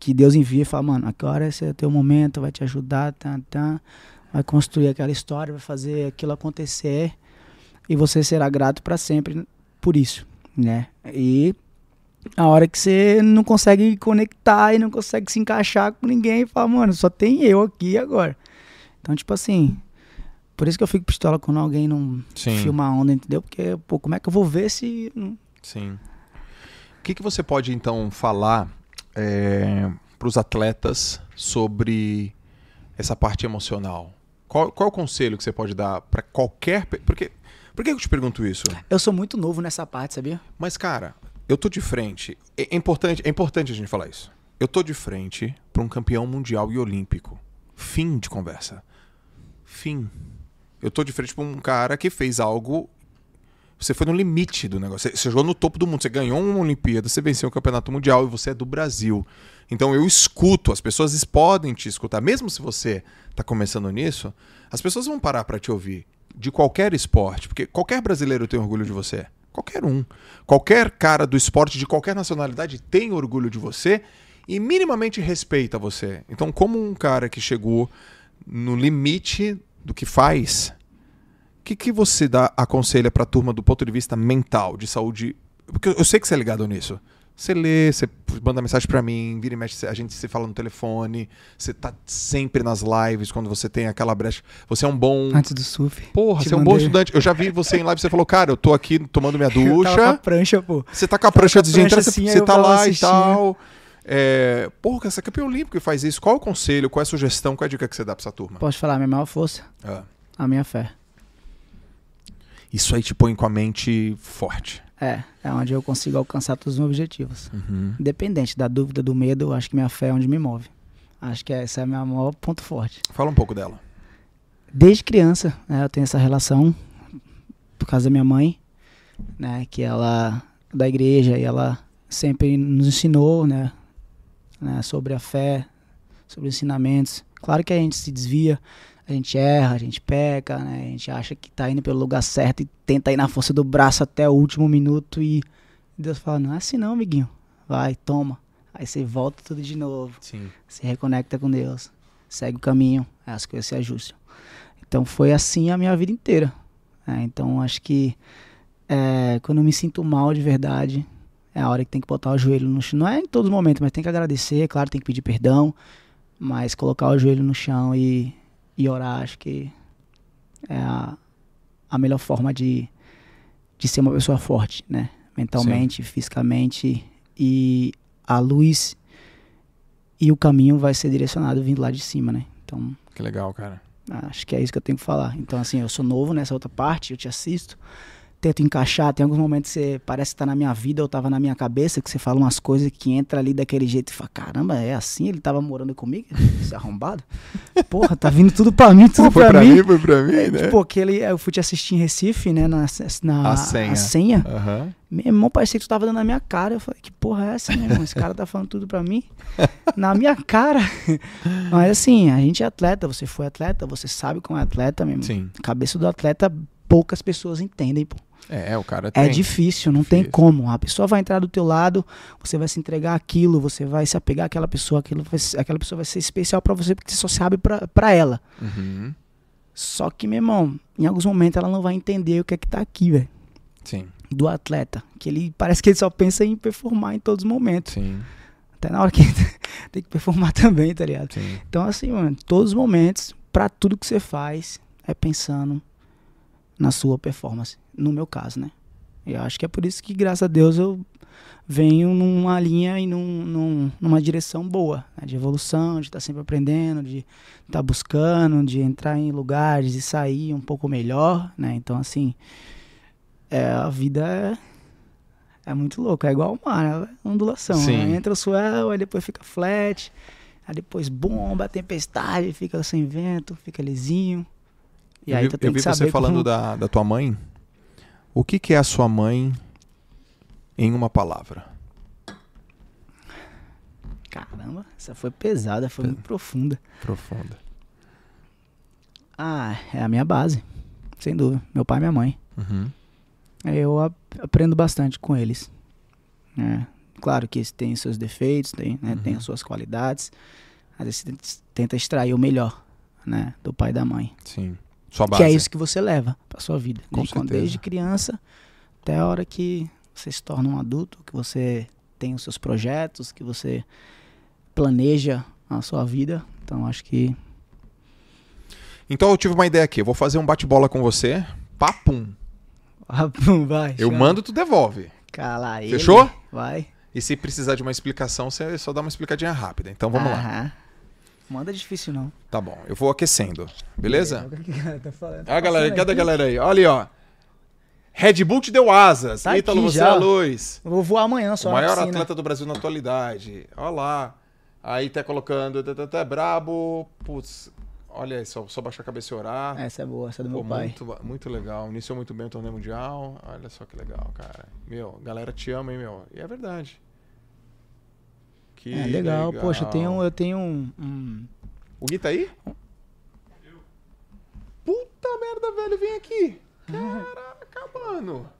que Deus envia e fala, mano, agora esse é o teu momento, vai te ajudar, tá, tá, vai construir aquela história, vai fazer aquilo acontecer e você será grato para sempre por isso, né? E a hora que você não consegue conectar e não consegue se encaixar com ninguém, fala, mano, só tem eu aqui agora. Então, tipo assim, por isso que eu fico pistola quando alguém não Sim. filma a onda, entendeu? Porque, pô, como é que eu vou ver se. Sim. O que, que você pode então falar para os atletas sobre essa parte emocional? Qual, qual é o conselho que você pode dar para qualquer. Porque, por que eu te pergunto isso? Eu sou muito novo nessa parte, sabia? Mas, cara, eu tô de frente. É é importante, é importante a gente falar isso. Eu tô de frente para um campeão mundial e olímpico. Fim de conversa. Fim. Eu tô de frente para um cara que fez algo. Você foi no limite do negócio. Você, você jogou no topo do mundo. Você ganhou uma Olimpíada, você venceu um campeonato mundial e você é do Brasil. Então eu escuto, as pessoas podem te escutar. Mesmo se você tá começando nisso, as pessoas vão parar para te ouvir. De qualquer esporte. Porque qualquer brasileiro tem orgulho de você. Qualquer um. Qualquer cara do esporte de qualquer nacionalidade tem orgulho de você e minimamente respeita você. Então, como um cara que chegou no limite do que faz, o que, que você dá, aconselha pra turma do ponto de vista mental, de saúde? Porque eu- sei que você é ligado nisso. Você lê, você manda mensagem pra mim, vira e mexe, a gente se fala no telefone, você tá sempre nas lives quando você tem aquela brecha. Você é um bom. Antes do surf. Porra, você é um bom mandei. estudante. Eu já vi você em live, você falou, cara, eu tô aqui tomando minha Eu tava com a ducha. prancha, pô. Você tá com a prancha a antes de entrar, prancha você, assim, você eu tá lá assistindo. e tal. É, porra, você é campeão olímpico e faz isso. Qual é o conselho, qual é a sugestão, qual é a dica que você dá pra essa turma? Posso falar, minha maior força? Ah, A minha fé. isso aí te põe com a mente forte. É, é onde eu consigo alcançar todos os meus objetivos. Uhum. Independente da dúvida, do medo, eu acho que minha fé é onde me move. Acho que essa é a minha maior ponto forte. Fala um pouco dela. Desde criança, né, eu tenho essa relação por causa da minha mãe, né, que ela é da igreja e ela sempre nos ensinou, né, né, sobre a fé, sobre os ensinamentos. Claro que a gente se desvia, a gente erra, a gente peca, né, a gente acha que tá indo pelo lugar certo e tenta ir na força do braço até o último minuto e Deus fala, não é assim não, amiguinho. Vai, toma. Aí você volta tudo de novo Sim. se reconecta com Deus, segue o caminho, as coisas se ajustam. Então foi assim a minha vida inteira. né? então acho que é, quando eu me sinto mal de verdade, é a hora que tem que botar o joelho no chão. Não é em todos os momentos, mas tem que agradecer, claro, tem que pedir perdão, mas colocar o joelho no chão e, e orar, acho que é a, a melhor forma de, de ser uma pessoa forte, né? Mentalmente, fisicamente e a luz e o caminho vai ser direcionado vindo lá de cima, né? Então, Que legal, cara. acho que é isso que eu tenho que falar. Então, assim, eu sou novo nessa outra parte, eu te assisto, tento encaixar. Tem alguns momentos que você parece que tá na minha vida ou tava na minha cabeça, que você fala umas coisas que entra ali daquele jeito e fala, caramba, é assim? Ele tava morando comigo? Esse arrombado? Porra, tá vindo tudo pra mim, tudo Foi pra, pra mim. mim, foi pra mim, É, né? Tipo, aquele. Eu fui te assistir em Recife, né? Na, na A senha. a senha. Aham. Meu irmão, parecia que tu tava dando na minha cara. Eu falei, que porra é essa, meu irmão? Esse cara tá falando tudo pra mim. na minha cara. Mas assim, a gente é atleta, você foi atleta, você sabe como é atleta, meu irmão. Sim. Cabeça do atleta, poucas pessoas entendem, pô. É, o cara É tem. difícil, não tem Difícil. como. A pessoa vai entrar do teu lado, você vai se entregar aquilo, você vai se apegar àquela pessoa, aquilo vai aquela pessoa vai ser especial pra você porque você só sabe pra, pra ela. Uhum. Só que, meu irmão, em alguns momentos ela não vai entender o que é que tá aqui, velho. Sim, Do atleta. Que ele parece que ele só pensa em performar em todos os momentos. sim, Até na hora que tem que performar também, tá ligado? sim. Então, assim, mano, todos os momentos, pra tudo que você faz, é pensando na sua performance. No meu caso, né? Eu acho que é por isso que, graças a Deus, eu venho numa linha e num, num- numa direção boa, né? de evolução, de estar sempre aprendendo, de estar buscando, de entrar em lugares e sair um pouco melhor, né? Então, assim, é, a vida é, é muito louca, é igual o mar, é ondulação. Né? Entra o swell, aí depois fica flat, aí depois bomba, tempestade, fica sem vento, fica lisinho. E eu aí vi, tu eu tem vi que saber você falando como... da, da tua mãe. O que, que é a sua mãe em uma palavra? Caramba, essa foi pesada, foi muito profunda. Profunda. Ah, é a minha base, sem dúvida. Meu pai e minha mãe. Uhum. Eu ap- aprendo bastante com eles. né? Claro que eles têm seus defeitos, tem, né, tem Uhum. as suas qualidades. Às vezes você tenta extrair o melhor né, do pai e da mãe. Sim. Sua base. Que é isso que você leva pra sua vida. Com Desde, certeza. desde criança até a hora que você se torna um adulto, que você tem os seus projetos, que você planeja a sua vida. Então acho que Então eu tive uma ideia aqui. Eu vou fazer um bate-bola com você. Papum. vai. Eu chama. mando, tu devolve. Cala ele. Fechou? Vai. E se precisar de uma explicação, você só dá uma explicadinha rápida. Então vamos lá. Manda difícil não. Tá bom. Eu vou aquecendo. Beleza? O que que a galera tá falando? Ah, galera, Passando cadê a galera aí? Olha aí, ó. Red Bull te deu asas. Tá Ítalo, você já. é a luz. Eu vou voar amanhã só O maior piscina. atleta do Brasil na atualidade. Olha lá. Aí tá colocando. Tá, tá, tá, brabo. Putz. Olha aí, só, só baixar a cabeça e orar. Essa é boa, essa é do meu Pô, pai. muito, muito legal. Iniciou muito bem o torneio mundial. Olha só que legal, cara. Meu, galera te ama, hein, meu? E é verdade. Que É legal. Poxa, eu tenho, eu tenho um, um- O Gui tá aí? Puta merda, velho, vem aqui. Caraca, mano.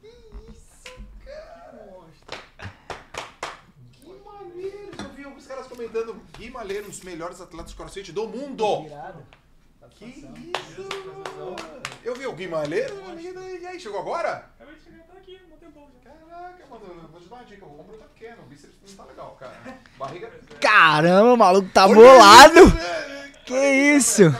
Que isso, cara? Que maneiro. Eu vi alguns caras comentando Gui Malheiro, um dos melhores atletas de crossfit do mundo. Que isso? Eu vi o Gui Malheiro. E aí, chegou agora? Acabei de chegar, tá aqui, não tem bom já. Caraca, mano, eu vou te dar uma dica. O ombro tá pequeno, o bíceps não tá legal, cara. Barriga. Caramba, o maluco tá bolado! velho. Que isso?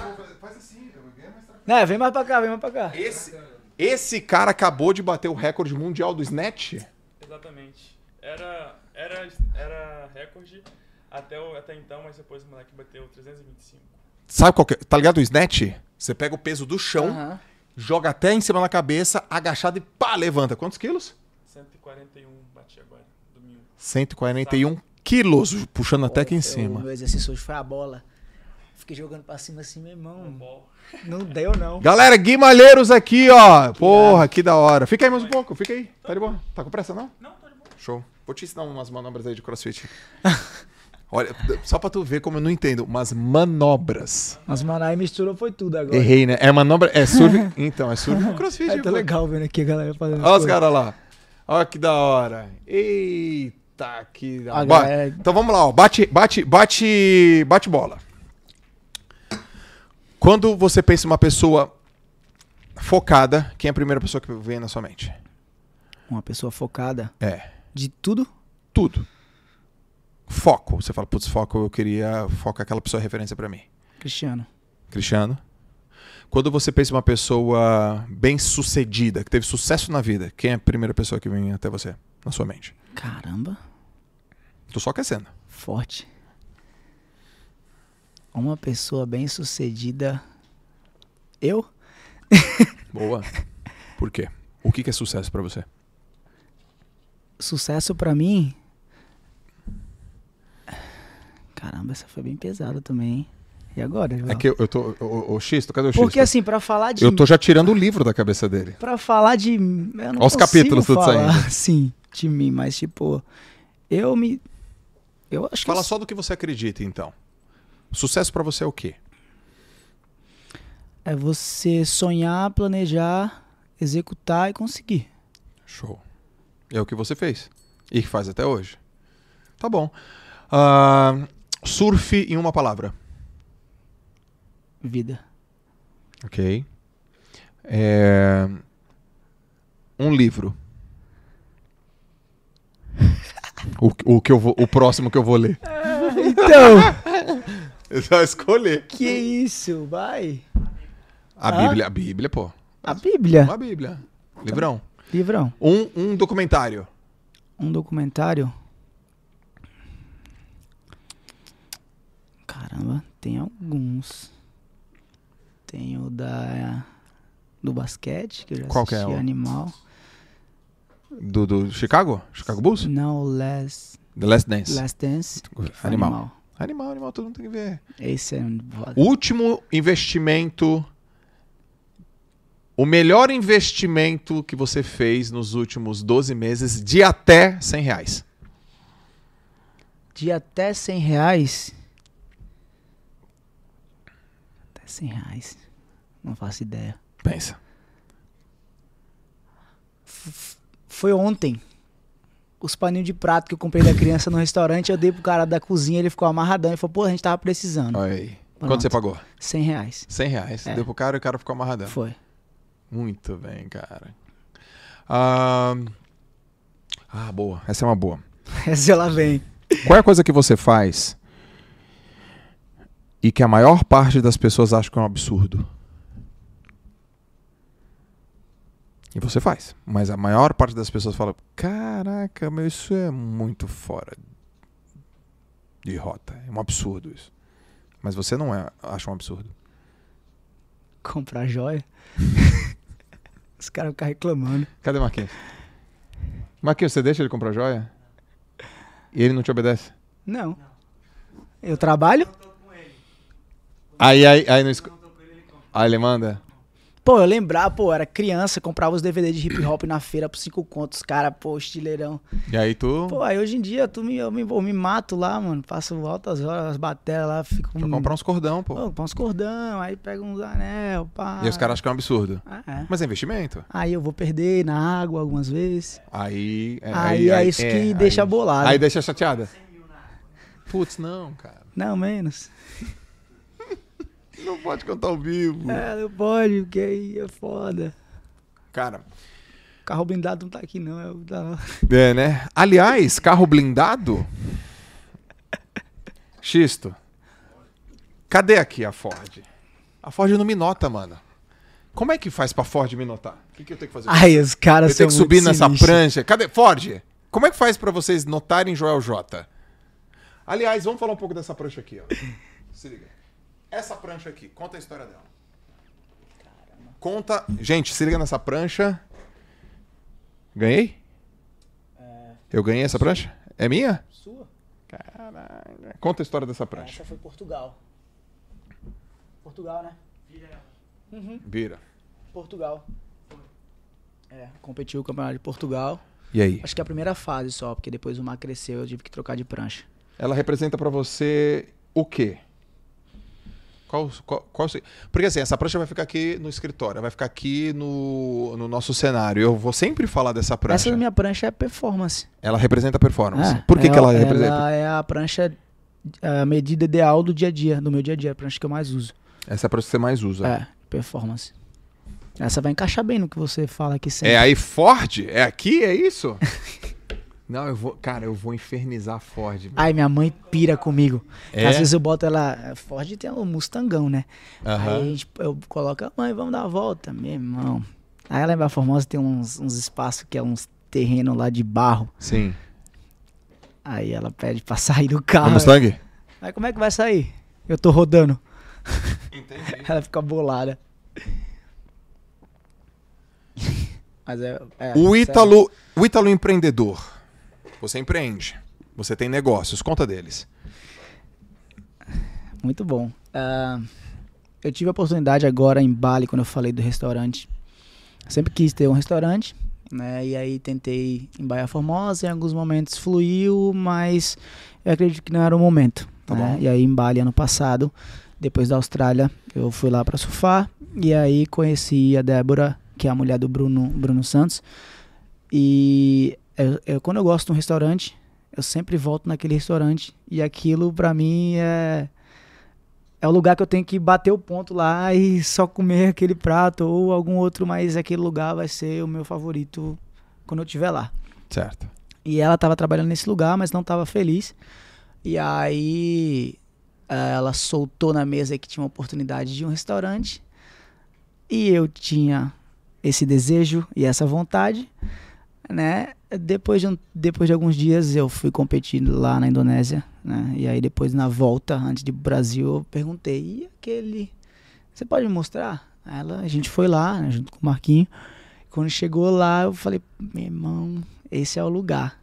Faz assim, é tranquilo. Não, vem mais pra cá, vem mais pra cá. Esse, esse cara acabou de bater o recorde mundial do snatch. Exatamente. Era, era, era recorde até, até então, mas depois o moleque bateu 325. Sabe qual que é? Tá ligado o snatch? Você pega o peso do chão, Aham. joga até em cima da cabeça, agachado e pá, levanta. Quantos quilos? 141 bati agora, domingo. 141 quilos, puxando até aqui em O cima. meu exercício hoje foi a bola. Fiquei jogando pra cima assim, meu irmão. Não deu, não. Galera, Guimalheiros aqui, ó. Porra, que da hora. Fica aí mais um pouco, fica aí. Tá de boa? Tá com pressa, não? Não, tá de boa. Show. Vou te ensinar umas manobras aí de crossfit. Olha, só pra tu ver como eu não entendo, umas manobras. Mas, mano, aí misturou foi tudo agora. Errei, né? É manobra. É surf. Então, é surf com crossfit. É, tá legal vendo aqui a galera fazendo. Olha os caras lá. Olha que da hora. Eita, que da hora. galera- Então vamos lá, ó. Bate, bate, bate, bate bola. Quando você pensa em uma pessoa focada, quem é a primeira pessoa que vem na sua mente? Uma pessoa focada É, de tudo. tudo. Foco. Você fala, putz, foco, eu queria. Foco aquela pessoa referência pra mim. Cristiano. Cristiano. Quando você pensa em uma pessoa bem sucedida, que teve sucesso na vida, quem é a primeira pessoa que vem até você, na sua mente? Caramba. Tô só aquecendo. Forte. Uma pessoa bem sucedida. Eu? Boa. Por quê? O que que é sucesso pra você? Sucesso pra mim. Caramba, essa foi bem pesada também, hein? E agora, João? É que eu, eu tô. O, o Xisto, cadê o Xisto? Porque assim, pra falar de. Eu tô já tirando o livro da cabeça dele. Pra falar de. Eu não Olha os capítulos tudo saindo. Sim, de mim, mas tipo. Eu me. Eu acho que. Fala só do que você acredita, então. Sucesso pra você é o quê? É você sonhar, planejar, executar e conseguir. Show. É o que você fez. E que faz até hoje. Tá bom. Ah, surf em uma palavra. Vida. Ok. É, Um livro. O, o, que eu vou, o próximo que eu vou ler. Então, Eu só escolher. que isso, vai. A Ah? Bíblia, a Bíblia, pô. A Bíblia. Uma Bíblia. Livrão. Livrão. Um, um documentário. Um documentário. Caramba, tem alguns. Tem o da. Do basquete, que eu já Qual que é assisti, o- Animal. Do, do Chicago? Chicago Bulls? Não, Last, The Last Dance. Last Dance. Animal. Animal, animal, todo mundo tem que ver. Esse é um foda. Último investimento. O melhor investimento que você fez nos últimos 12 meses de até 100 reais. De até 100 reais. Até 100 reais. Não faço ideia. Pensa. Foi ontem. Os paninhos de prato que eu comprei da criança no restaurante, eu dei pro cara da cozinha, ele ficou amarradão. Ele falou, pô, a gente tava precisando. Olha aí. Pronto. Quanto você pagou? 100 reais. 100 reais. É. Deu pro cara e o cara ficou amarradão. Foi. Muito bem, cara. Ah, ah, boa. Essa é uma boa. Essa ela vem. Qual é a coisa que você faz e que a maior parte das pessoas acha que é um absurdo? E você faz. Mas a maior parte das pessoas fala: Caraca, mas isso é muito fora de rota. É um absurdo isso. Mas você não é, acha um absurdo. Comprar joia. Os caras ficam reclamando. Cadê o Marquinhos? Marquinhos, você deixa ele comprar joia? E ele não te obedece? Não. Eu trabalho? Aí, aí, aí não esco... Aí ele manda. Pô, eu lembrar, pô, era criança, comprava os DVD de hip hop na feira por cinco contos, cara, pô, estileirão. E aí tu. Pô, aí hoje em dia tu me, eu, me, eu me mato lá, mano. Passo altas horas, as bateras lá, fico. Pra comprar uns cordão, pô. Pô, comprar uns cordão, aí pega uns anel, pá. E os caras acham que é um absurdo. Ah, é. Mas é investimento. Aí eu vou perder na água algumas vezes. Aí. é- Aí é isso que deixa aí- bolado. Aí deixa chateada. Putz, não, cara. Não, menos. Não pode cantar ao vivo. É, não pode, porque aí é foda. Cara, Carro blindado não tá aqui, não. É o da... é, né? Aliás, carro blindado. Xisto. Cadê aqui a Ford? A Ford não me nota, mano. Como é que faz pra Ford me notar? O que, que eu tenho que fazer? Ai, os caras eu tenho que são subir muito nessa sinistros. prancha. Cadê? Ford, como é que faz pra vocês notarem Joel J? Aliás, vamos falar um pouco dessa prancha aqui, ó. Se liga. Essa prancha aqui, conta a história dela. Conta. Gente, se liga nessa prancha. Ganhei? Eu ganhei essa prancha? É minha? Sua? Caralho. Conta a história dessa prancha. Essa foi Portugal. Portugal, né? Vira. Portugal. É, competiu o campeonato de Portugal. E aí? Acho que é a primeira fase só, porque depois o mar cresceu eu tive que trocar de prancha. Ela representa pra você o quê? Qual, qual, qual Porque assim, essa prancha vai ficar aqui no escritório, vai ficar aqui no, no nosso cenário. Eu vou sempre falar dessa prancha. Essa minha prancha é performance. Ela representa performance. É, Por que, que ela representa? Ela é a prancha, a medida ideal do dia a dia, do meu dia a dia, a prancha que eu mais uso. Essa é a prancha que você mais usa. É, performance. Essa vai encaixar bem no que você fala aqui sempre. É aí Ford? É aqui? É isso? Não, eu vou. Cara, eu vou infernizar a Ford. meu. Ai, minha mãe pira comigo. É? Às vezes eu boto ela. Ford tem um Mustangão, né? Aham. Aí a gente, eu coloco, mãe, vamos dar uma volta, meu irmão. Aí lá em Barra Formosa tem uns, uns espaços que é uns terrenos lá de barro. Sim. Aí ela pede pra sair do É carro. Mustang? Aí como é que vai sair? Eu tô rodando. Entendi. Ela fica bolada. Mas é, é, O sério. Ítalo, o Ítalo empreendedor. Você empreende. Você tem negócios. Conta deles. Muito bom. Ah, eu tive a oportunidade agora em Bali, quando eu falei do restaurante. Eu sempre quis ter um restaurante, né? E aí tentei em Baía Formosa, em alguns momentos fluiu, mas eu acredito que não era o momento. Tá né? E aí em Bali, ano passado, depois da Austrália, eu fui lá para surfar. E aí conheci a Débora, que é a mulher do Bruno, Bruno Santos. E eu- eu- quando eu gosto de um restaurante, eu sempre volto naquele restaurante. E aquilo pra mim é é o lugar que eu tenho que bater o ponto lá e só comer aquele prato ou algum outro, mas aquele lugar vai ser o meu favorito quando eu estiver lá. Certo. E ela estava trabalhando nesse lugar, mas não estava feliz. E aí ela soltou na mesa que tinha uma oportunidade de um restaurante. E eu tinha esse desejo e essa vontade, né? Depois de, um- depois de alguns dias eu fui competir lá na Indonésia, né? E aí depois na volta, antes de Brasil, eu perguntei, e aquele... Você pode me mostrar? Ela, a gente foi lá, né, junto com o Marquinho. Quando chegou lá, eu falei, meu irmão, esse é o lugar,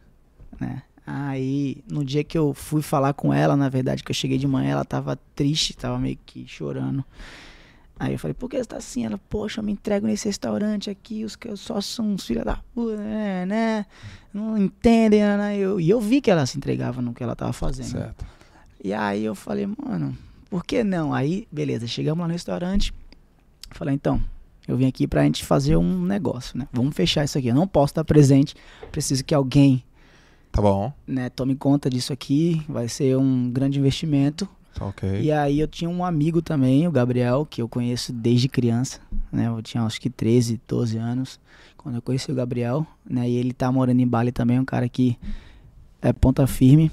né? Aí, no dia que eu fui falar com ela, na verdade, que eu cheguei de manhã, ela tava triste, tava meio que chorando. Aí eu falei, por que você tá assim? Ela, poxa, eu me entrego nesse restaurante aqui, os que só são uns filhos da puta, né, né? Não entendem, né? Eu, e eu vi que ela se entregava no que ela tava fazendo. Certo. E aí eu falei, mano, por que não? Aí, beleza, chegamos lá no restaurante. Falei, então, eu vim aqui pra gente fazer um negócio, né? Vamos fechar isso aqui. Eu não posso estar presente, preciso que alguém, Tá bom. né, tome conta disso aqui. Vai ser um grande investimento. Ok. E aí eu tinha um amigo também, o Gabriel, que eu conheço desde criança, né? Eu tinha acho que 13, 12 anos quando eu conheci o Gabriel, né? E ele tá morando em Bali também, um cara que é ponta firme,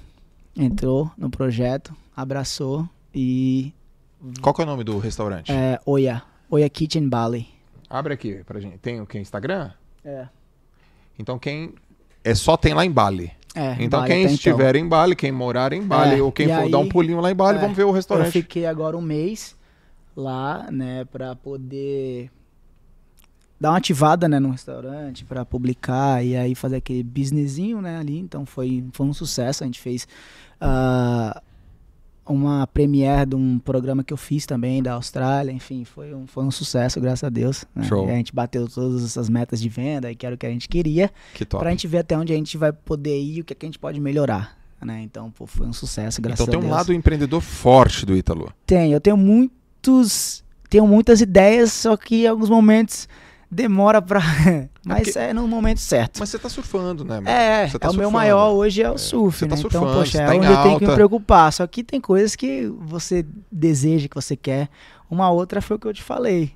entrou no projeto, abraçou e Qual que é o nome do restaurante? é Oya, Oya Kitchen Bali. Abre aqui pra gente. Tem o que? Instagram? É. Então quem. É só tem lá em Bali. É, Então Bali quem até estiver em Bali, quem morar em Bali, É, ou quem for dar um aí- pulinho lá em Bali, é, vamos ver o Eu restaurante. fiquei agora um mês lá, né, pra poder dar uma ativada, né, no restaurante, pra publicar e aí fazer aquele businessinho, né, ali. Então foi, foi um sucesso. A gente fez ah, uma premiere de um programa que eu fiz também da Austrália. Enfim, foi um, foi um sucesso, graças a Deus. né. Show. A gente bateu todas essas metas de venda e que era o que a gente queria. Que top. Pra gente ver até onde a gente vai poder ir e o que, é que a gente pode melhorar. Né? Então, pô, foi um sucesso, graças Então tem a um Deus. lado empreendedor forte do Ítalo. Tem, eu tenho muitos. Tenho muitas ideias, só que em alguns momentos demora pra. Mas porque- é, no momento certo. Mas você tá surfando, né? mano? É, Você tá é o meu maior hoje é o surf, você tá né? surfando, então, poxa, é tá onde eu tenho que me preocupar. Só que tem coisas que você deseja, que você quer. Uma outra foi o que eu te falei.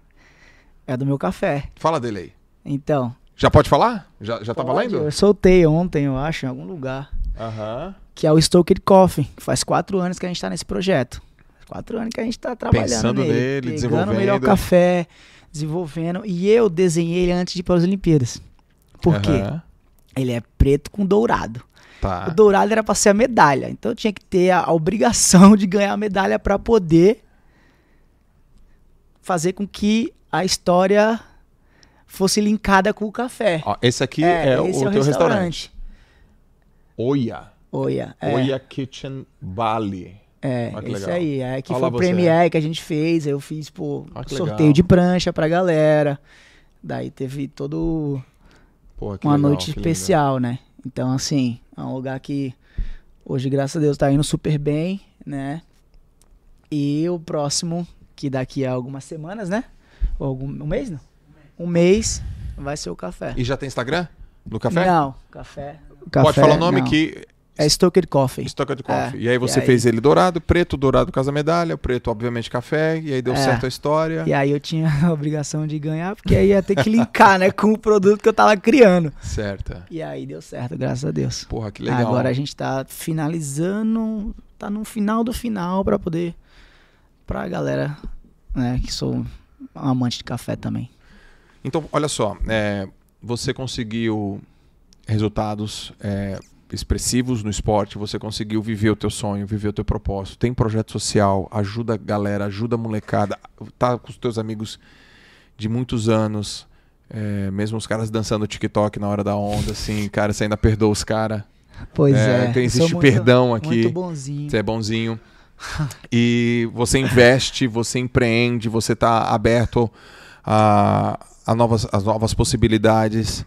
É do meu café. Fala dele aí. Então. Já pode falar? Já, já tá pode, valendo? Eu soltei ontem, eu acho, em algum lugar. Aham. Que é o Stoked Coffee. Faz quatro anos que a gente tá nesse projeto. Faz quatro anos que a gente tá trabalhando Pensando nele. nele, desenvolvendo. o melhor café, desenvolvendo. E eu desenhei ele antes de ir para as Olimpíadas. Por quê? Ele é preto com dourado. Tá. O dourado era para ser a medalha. Então eu tinha que ter a, a obrigação de ganhar a medalha para poder fazer com que a história fosse linkada com o café. Ó, esse aqui é, o esse teu restaurante. Oia. Oia. É, Oia Kitchen Bali. É esse legal. aí. É, que foi o. Premiere que a gente fez. Eu fiz, pô, Ah, sorteio legal. de prancha pra galera. Daí teve todo que uma legal, noite especial, né? Então, assim, é um lugar que hoje, graças a Deus, tá indo super bem, né? E o próximo, que daqui a algumas semanas, né? Ou algum, um mês, não? Um mês vai ser o café. E já tem Instagram? Do café? Não, café. Pode café, falar o nome não. que. É Stoked Coffee. Stoker Coffee. É, e aí você e aí- fez ele dourado, preto, dourado casa medalha, preto, obviamente, café, e aí deu É. certo a história. E aí eu tinha a obrigação de ganhar, porque aí ia ter que linkar, né, com o produto que eu tava criando. Certa. E aí deu certo, graças a Deus. Porra, que legal. Agora a gente tá finalizando, tá no final do final pra poder pra galera, né, que sou amante de café também. Então, olha só, é, você conseguiu resultados é, expressivos no esporte, você conseguiu viver o teu sonho, viver o teu propósito, tem projeto social, ajuda a galera, ajuda a molecada, tá com os teus amigos de muitos anos, É, mesmo os caras dançando TikTok na hora da onda, assim, cara, você ainda perdoa os caras. Pois É, é. tem- existe muito- perdão aqui. Muito bonzinho. Você é bonzinho. E você investe, você empreende, você tá aberto a, a novas, as novas possibilidades.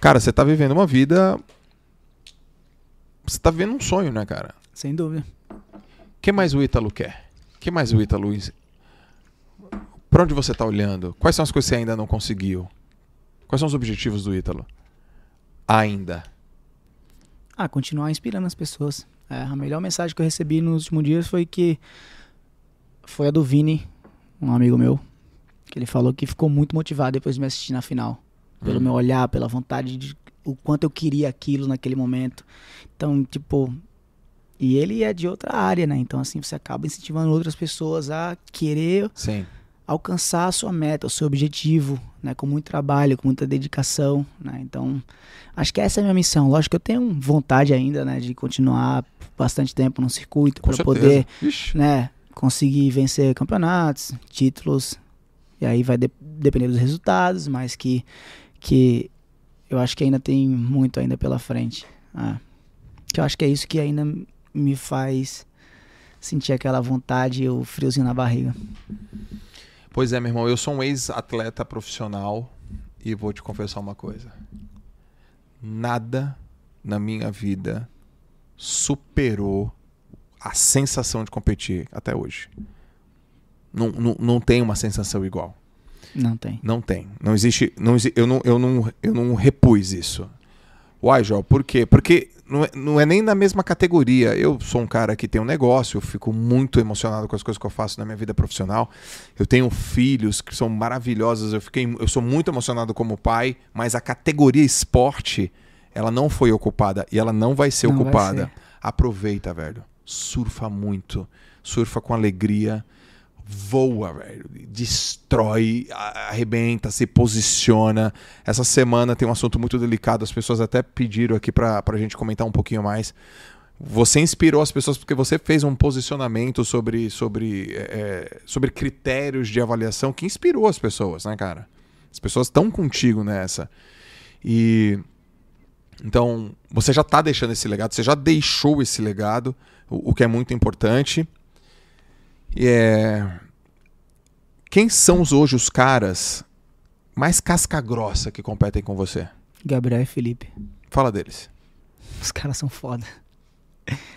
Cara, você tá vivendo uma vida. Você tá vivendo um sonho, né, cara? Sem dúvida. O que mais o Ítalo quer? O que mais o Ítalo. Pra onde você tá olhando? Quais são as coisas que você ainda não conseguiu? Quais são os objetivos do Ítalo? Ainda. Ah, continuar inspirando as pessoas. É, a melhor mensagem que eu recebi nos últimos dias foi que foi a do Vini, um amigo meu, que ele falou que ficou muito motivado depois de me assistir na final. Pelo Hum. meu olhar, pela vontade de o quanto eu queria aquilo naquele momento. Então, tipo, e ele é de outra área, né? Então, assim, você acaba incentivando outras pessoas a querer Sim. alcançar a sua meta, o seu objetivo, né? Com muito trabalho, com muita dedicação, né? Então, acho que essa é a minha missão. Lógico que eu tenho vontade ainda, né? De continuar bastante tempo no circuito para poder, Ixi. né? Conseguir vencer campeonatos, títulos. E aí vai de- depender dos resultados, mas que, que eu acho que ainda tem muito ainda pela frente. Que eu acho que é isso que ainda me faz sentir aquela vontade e o friozinho na barriga. Pois é, meu irmão, eu sou um ex-atleta profissional e vou te confessar uma coisa. Nada na minha vida superou a sensação de competir até hoje. Não, não, não tem uma sensação igual. Não tem. Não tem. Não existe. Não, eu, não, eu, não, eu não repus isso. Uai, Jó, por quê? Porque não é, não é nem na mesma categoria. Eu sou um cara que tem um negócio, eu fico muito emocionado com as coisas que eu faço na minha vida profissional. Eu tenho filhos que são maravilhosos, eu, fiquei, eu sou muito emocionado como pai, mas a categoria esporte, ela não foi ocupada e ela não vai ser Não vai ocupada. ser. Aproveita, velho. Surfa muito. Surfa com alegria voa, velho. Destrói, arrebenta, se posiciona. Essa semana tem um assunto muito delicado. As pessoas até pediram aqui pra, pra gente comentar um pouquinho mais. Você inspirou as pessoas porque você fez um posicionamento sobre, sobre, é, sobre critérios de avaliação que inspirou as pessoas, né, cara? As pessoas estão contigo nessa. E. Então, você já tá deixando esse legado, você já deixou esse legado, o, o que é muito importante. É. Quem são hoje os caras mais casca grossa que competem com você? Gabriel e Felipe. Fala deles. Os caras são foda.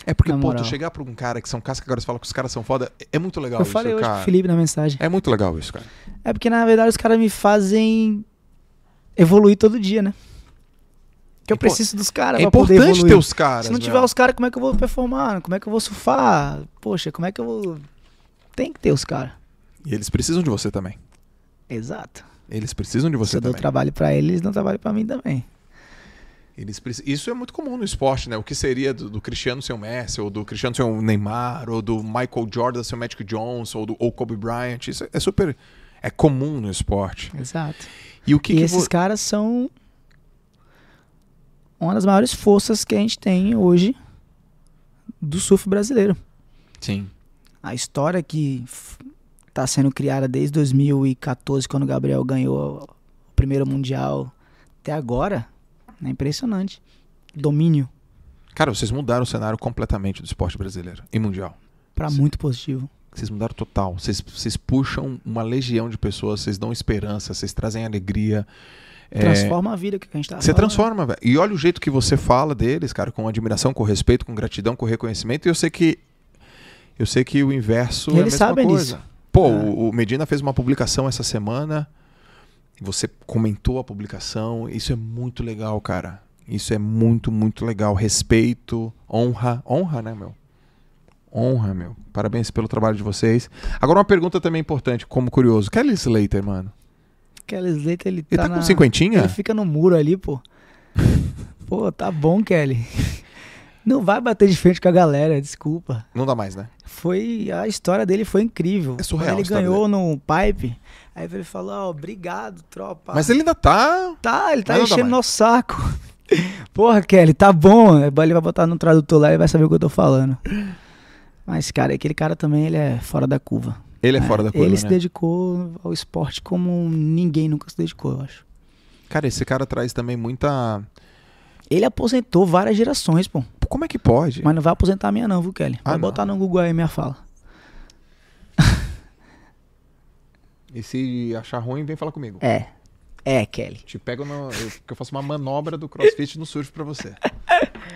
É porque, Na pô, tu chegar pra um cara que são casca grossa e falar que os caras são foda, é muito legal eu isso, falei hoje cara. com o Felipe na mensagem. É muito legal isso, cara. É porque, na verdade, os caras me fazem evoluir todo dia, né? Que eu preciso dos caras é importante ter os caras. Se não tiver meu. os caras, como é que eu vou performar? Como é que eu vou surfar? Poxa, como é que eu vou... Tem que ter os caras. E eles precisam de você também. Exato. Eles precisam de Se você eu dou também. trabalho pra eles, eles dão trabalho pra mim também. Eles precis- Isso é muito comum no esporte, né? O que seria do, do Cristiano ser o Messi, ou do Cristiano ser o Neymar, ou do Michael Jordan ser o Magic Johnson, ou do ou Kobe Bryant. Isso é super. É comum no esporte. Exato. E o que, e que esses vo- caras são uma das maiores forças que a gente tem hoje do surf brasileiro. Sim. A história que está sendo criada desde 2014, quando o Gabriel ganhou o primeiro Mundial, até agora, é impressionante. Domínio Cara, vocês mudaram o cenário completamente do esporte brasileiro e mundial. para muito positivo. Vocês mudaram total. Vocês, vocês puxam uma legião de pessoas, vocês dão esperança, vocês trazem alegria. É, Transforma a vida que a gente tá Você falando. transforma, velho. E olha o jeito que você fala deles, cara, com admiração, com respeito, com gratidão, com reconhecimento. E eu sei que eu sei que o inverso é a Eles mesma sabem coisa. disso. Pô, É. o, Medina fez uma publicação essa semana. Você comentou a publicação. Isso é muito legal, cara. Isso é muito, muito legal. Respeito, honra. Honra, né, meu? Honra, meu. Parabéns pelo trabalho de vocês. Agora uma pergunta também importante, como curioso. Kelly Slater, mano. Kelly Slater, ele Ele tá, tá, na... com cinquentinha? Ele fica no muro ali, pô. pô, tá bom, Kelly. Não vai bater de frente com a galera, desculpa. Não dá mais, né? Foi a história dele foi incrível. É surreal Quando ele ganhou no pipe, aí ele falou: "Ó, obrigado, tropa". Mas ele ainda tá. tá, ele tá enchendo nosso saco. Porra, Kelly, tá bom. Ele vai botar no tradutor lá e vai saber o que eu tô falando. Mas cara, aquele cara também ele é fora da curva. Ele é fora da curva, Ele né? se dedicou ao esporte como ninguém nunca se dedicou, eu acho. Cara, esse cara traz também muita. Ele aposentou várias gerações, pô. Como é que pode? Mas não vai aposentar a minha não, viu, Kelly? Vai Ah, botar no Google aí minha fala. E se achar ruim, vem falar comigo. É. É, Kelly. Te pego no. Eu, porque eu faço uma manobra do crossfit no surf pra você.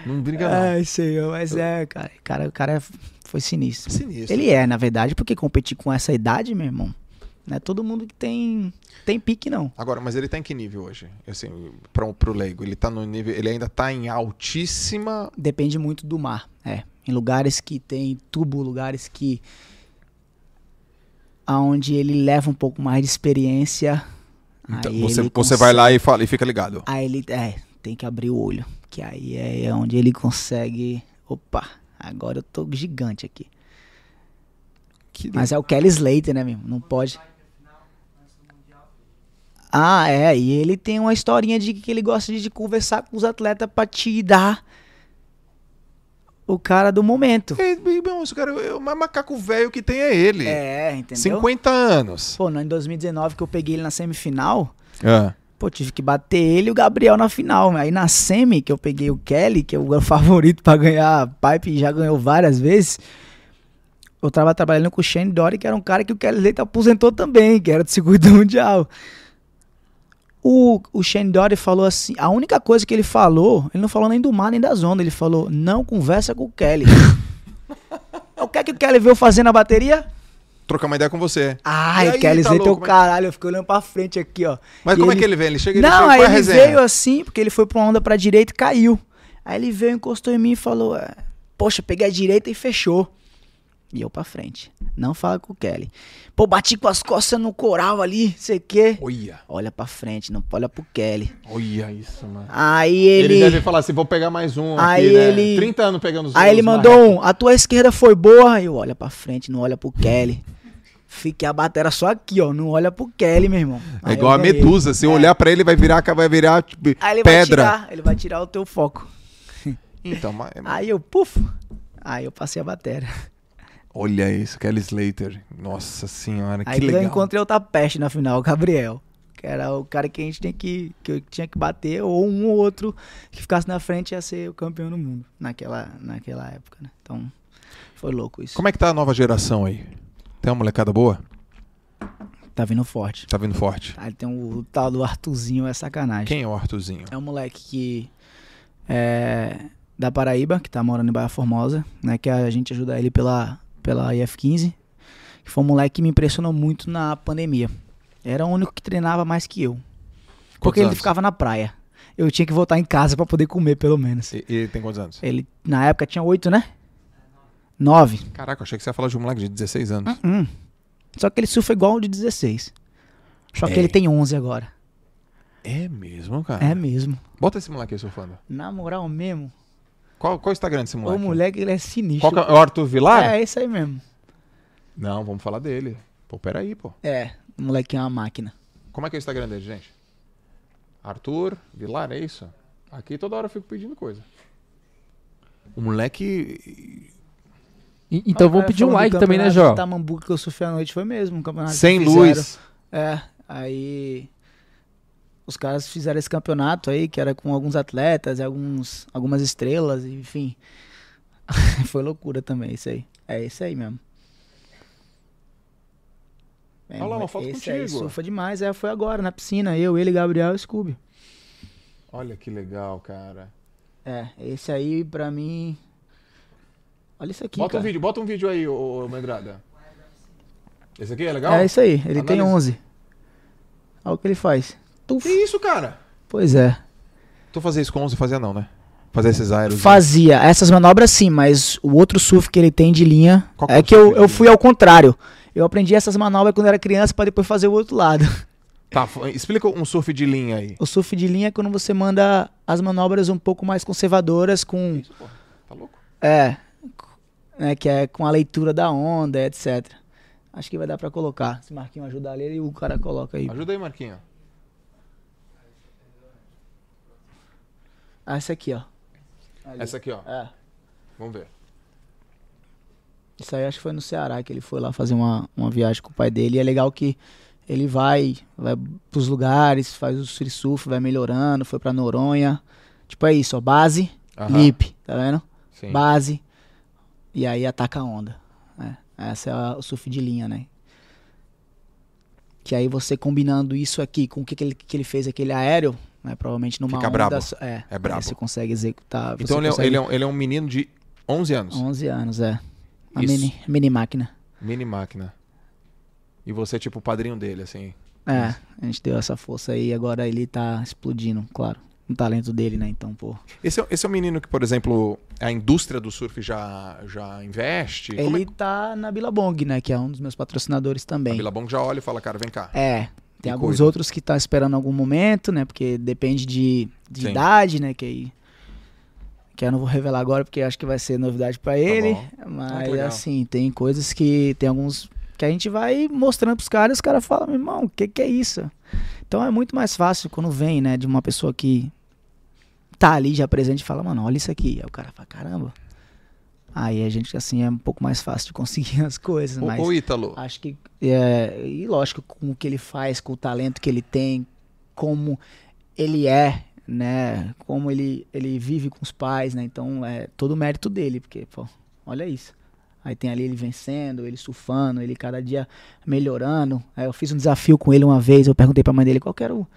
Não briga, não. Ai, senhor, mas é, cara. Cara, o cara foi sinistro. Sinistro. Ele é, na verdade, porque competir com essa idade, meu irmão, não é todo mundo que tem, tem pique, não. Agora, mas ele tá em que nível hoje? Assim, pra, pro leigo. Ele tá no nível. Ele ainda tá em altíssima. Depende muito do mar. É. Em lugares que tem tubo, lugares que. aonde ele leva um pouco mais de experiência. Então, aí você, você vai lá e, fala, e fica ligado. Aí ele é, tem que abrir o olho. Que aí é onde ele consegue. Opa, agora eu tô gigante aqui. Que Mas é o Kelly Slater, né, mesmo? Não pode. Ah, é. E ele tem uma historinha de que ele gosta de conversar com os atletas pra te dar o cara do momento. Meu irmão, esse cara, é o mais macaco velho que tem é ele. É, entendeu? 50 anos. Pô, em 2019 que eu peguei ele na semifinal, É. pô, tive que bater ele e o Gabriel na final. Aí na semi, que eu peguei o Kelly, que é o favorito pra ganhar a Pipe e já ganhou várias vezes, eu tava trabalhando com o Shane Dory, que era um cara que o Kelly Slater aposentou também, que era do circuito mundial. O, o Shane Dory falou assim, a única coisa que ele falou, ele não falou nem do mar nem da zona, ele falou, não conversa com o Kelly. o que é que o Kelly veio fazer na bateria? Trocar uma ideia com você. Ai, E aí, Kelly tá Slater é o caralho, eu fiquei olhando pra frente aqui, ó. Mas E como é ele- que ele vem? Ele chega ele Não, chega, aí é ele veio assim, porque ele foi pra uma onda pra direita e caiu. Aí ele veio, encostou em mim e falou: é, Poxa, peguei a direita e fechou. E eu pra frente. Não fala com o Kelly. Pô, bati com as costas no coral ali, sei o quê. Olha, Olha pra frente, não olha pro Kelly. olha isso, mano. Aí Ele, ele. deve falar assim, vou pegar mais um Aí aqui, né? ele- 30 anos pegando os Aí ele mandou um: A tua esquerda foi boa. Eu olha pra frente, não olha pro Kelly. Fiquei a batera só aqui, ó. Não olha pro Kelly, meu irmão. É Aí igual eu a medusa, se eu olhar pra ele vai virar, vai virar tipo, Aí ele pedra. vai tirar, ele vai tirar o teu foco. Então, mas- Aí eu, puf. Aí eu passei a bateria. Olha isso, Kelly Slater. Nossa senhora, Aí que eu legal. encontrei outra peste na final, o Gabriel. Que era o cara que a gente tinha que, que eu tinha que bater, ou um ou outro que ficasse na frente ia ser o campeão do mundo naquela, naquela época, né? Então, foi louco isso. Como é que tá a nova geração aí? Tem uma molecada boa? Tá vindo forte. Tá vindo forte. Aí tem o, tal do Artuzinho, é sacanagem. Quem é o Arthurzinho? É um moleque que é da Paraíba, que tá morando em Baía Formosa, né? Que a gente ajuda ele pela, pela IF15. Que foi um moleque que me impressionou muito na pandemia. Era o único que treinava mais que eu. Quantos Porque ele anos? ficava na praia. Eu tinha que voltar em casa pra poder comer, pelo menos. E, ele tem quantos anos? Ele, na época, tinha oito, né? Nove. Caraca, eu achei que você ia falar de um moleque de 16 anos. Hum. Só que ele surfa igual o de 16. Só que É. ele tem 11 agora. É mesmo, cara? É mesmo. Bota esse moleque aí surfando. Na moral mesmo. Qual, qual é o Instagram desse moleque? O moleque, ele é sinistro. Qual que é, é o Arthur Vilar? É, esse aí mesmo. Não, vamos falar dele. Pô, peraí, pô. É, o moleque é uma máquina. Como é que é o Instagram dele, gente? Arthur Vilar, é isso? Aqui toda hora eu fico pedindo coisa. O moleque. E- Então Ah, vamos é, pedir um like também, né, Jó? de Tamambuca que eu surfei à noite foi mesmo, um campeonato. Sem luz. É, aí os caras fizeram esse campeonato aí, que era com alguns atletas, e alguns, algumas estrelas, enfim. foi loucura também isso aí. É isso aí mesmo. É, Olha lá, uma foto esse aí contigo. surfa demais, é, foi agora, na piscina, eu, ele, Gabriel e Scooby. Olha que legal, cara. É, esse aí pra mim... Olha isso aqui, bota cara. um vídeo, bota um vídeo aí, ô, ô Medrada. Esse aqui é legal? É isso aí, ele tem Análise. 11. Olha o que ele faz. Tuf. Que isso, cara? Pois é. Tu fazia isso com 11, fazia não, né? Fazer esses aeros. Fazia essas manobras sim, mas o outro surf que ele tem de linha Qual é é que eu, eu fui ao contrário. Eu aprendi essas manobras quando era criança pra depois fazer o outro lado. Tá, explica um surf de linha aí. O surf de linha é quando você manda as manobras um pouco mais conservadoras com Isso, pô. Tá louco? é, né, que é com a leitura da onda, etc. Acho que vai dar pra colocar. Se Marquinho ajudar ali, e o cara coloca aí. Ajuda aí, Marquinho. Essa aqui, ó. Ali. Essa aqui, ó. É. Vamos ver. Isso aí acho que foi no Ceará que ele foi lá fazer uma, uma viagem com o pai dele. E é legal que Ele vai, vai pros lugares, faz o surf, vai melhorando, foi pra Noronha. Tipo, é isso, ó. Base, Aham. lip, tá vendo? Sim. Base. E aí ataca a onda. né? Essa é a- o surf de linha, né? Que aí você combinando isso aqui com o que, que, ele, que ele fez aquele aéreo, né? Provavelmente numa Fica onda. brabo. É, É brabo. Você consegue executar. Então ele é, consegue- ele, é um, ele é um menino de 11 anos. 11 anos, é. A Isso. mini, mini máquina. Mini máquina. E você é tipo o padrinho dele, assim. É, a gente deu essa força aí e agora ele tá explodindo, claro. O talento dele, né? Então, pô. Esse é, esse é um menino que, por exemplo, a indústria do surf já, já investe. Como é Ele tá na Billabong, né? Que é um dos meus patrocinadores A também. Billabong já olha e fala, cara, vem cá. É. Tem E alguns cuida. outros que tá esperando algum momento, né? Porque depende de, de idade, né? Que aí. Que eu não vou revelar agora porque acho que vai ser novidade pra ele. bom. Ah, que Mas assim, tem coisas que. Tem alguns que a gente vai mostrando pros caras e os caras falam, meu irmão, o que, que é isso? Então é muito mais fácil quando vem, né, de uma pessoa que tá ali já presente e fala, mano, olha isso aqui. Aí o cara fala, caramba. Aí a gente, assim, é um pouco mais fácil de conseguir as coisas, Ô, mas Ítalo, acho que, é, e lógico, com o que ele faz, com o talento que ele tem, como ele é, né, como ele, ele vive com os pais, né, então é todo o mérito dele, porque, pô, olha isso. Aí tem ali ele vencendo, ele surfando, ele cada dia melhorando. Aí eu fiz um desafio com ele uma vez, eu perguntei pra mãe dele qual era o,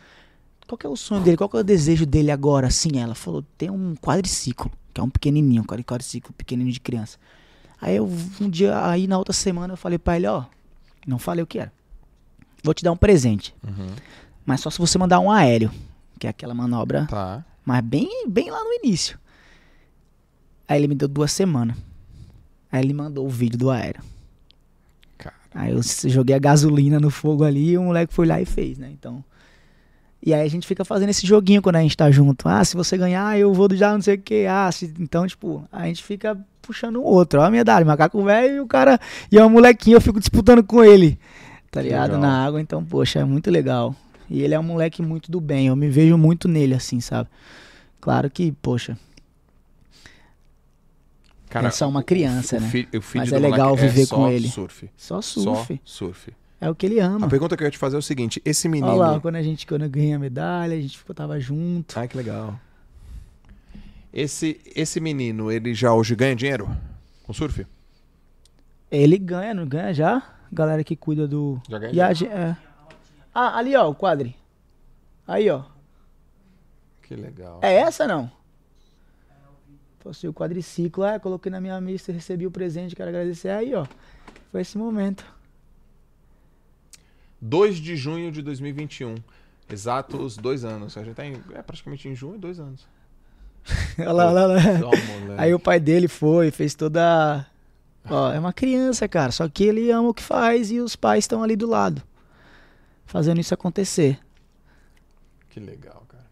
qual é o sonho dele, qual é o desejo dele agora, assim, ela falou, tem um quadriciclo, que é um pequenininho, um quadriciclo pequenininho de criança. Aí eu, um dia, aí na outra semana eu falei pra ele, ó, não falei o que era. Vou te dar um presente, Uhum. mas só se você mandar um aéreo, que é aquela manobra, Tá. mas bem, bem lá no início. Aí ele me deu duas semanas. Aí ele mandou o vídeo do aéreo. Cara. Aí eu joguei a gasolina no fogo ali e o moleque foi lá e fez, né? Então. E aí a gente fica fazendo esse joguinho quando a gente tá junto. Ah, se você ganhar, eu vou do já não sei o que. Ah, se... então, tipo, a gente fica puxando o outro. Ó, a minha idade, macaco velho e o cara. E é um molequinho, eu fico disputando com ele. Tá ligado? legal. Na água, então, poxa, é muito legal. E ele é um moleque muito do bem. Eu me vejo muito nele, assim, sabe? Claro que, poxa, Cara, É só uma criança, o, né? fi- o filho Mas é legal moleque viver só com ele. surf. só surf. Só surf. É o que ele ama. A pergunta que eu ia te fazer é o seguinte: esse menino. Olha lá, quando a gente quando eu ganhei a medalha, a gente ficou, tava junto. Ah, que legal. Esse, esse menino, ele já hoje ganha dinheiro com surf? Ele ganha, não ganha já? Galera que cuida do. Já ganha E a ge- é. Ah, ali ó, o quadre. Aí ó. Que legal. É essa não? Fosse o quadriciclo, é, coloquei na minha mista, recebi o presente, quero agradecer. Aí ó. Foi esse momento. 2 de junho de 2021. Exatos dois anos. A gente tá em, é praticamente em junho, dois anos. Olha lá, olha lá. Aí o pai dele foi, fez toda. Ó, é uma criança, cara. Só que ele ama o que faz e os pais estão ali do lado. Fazendo isso acontecer. Que legal, cara.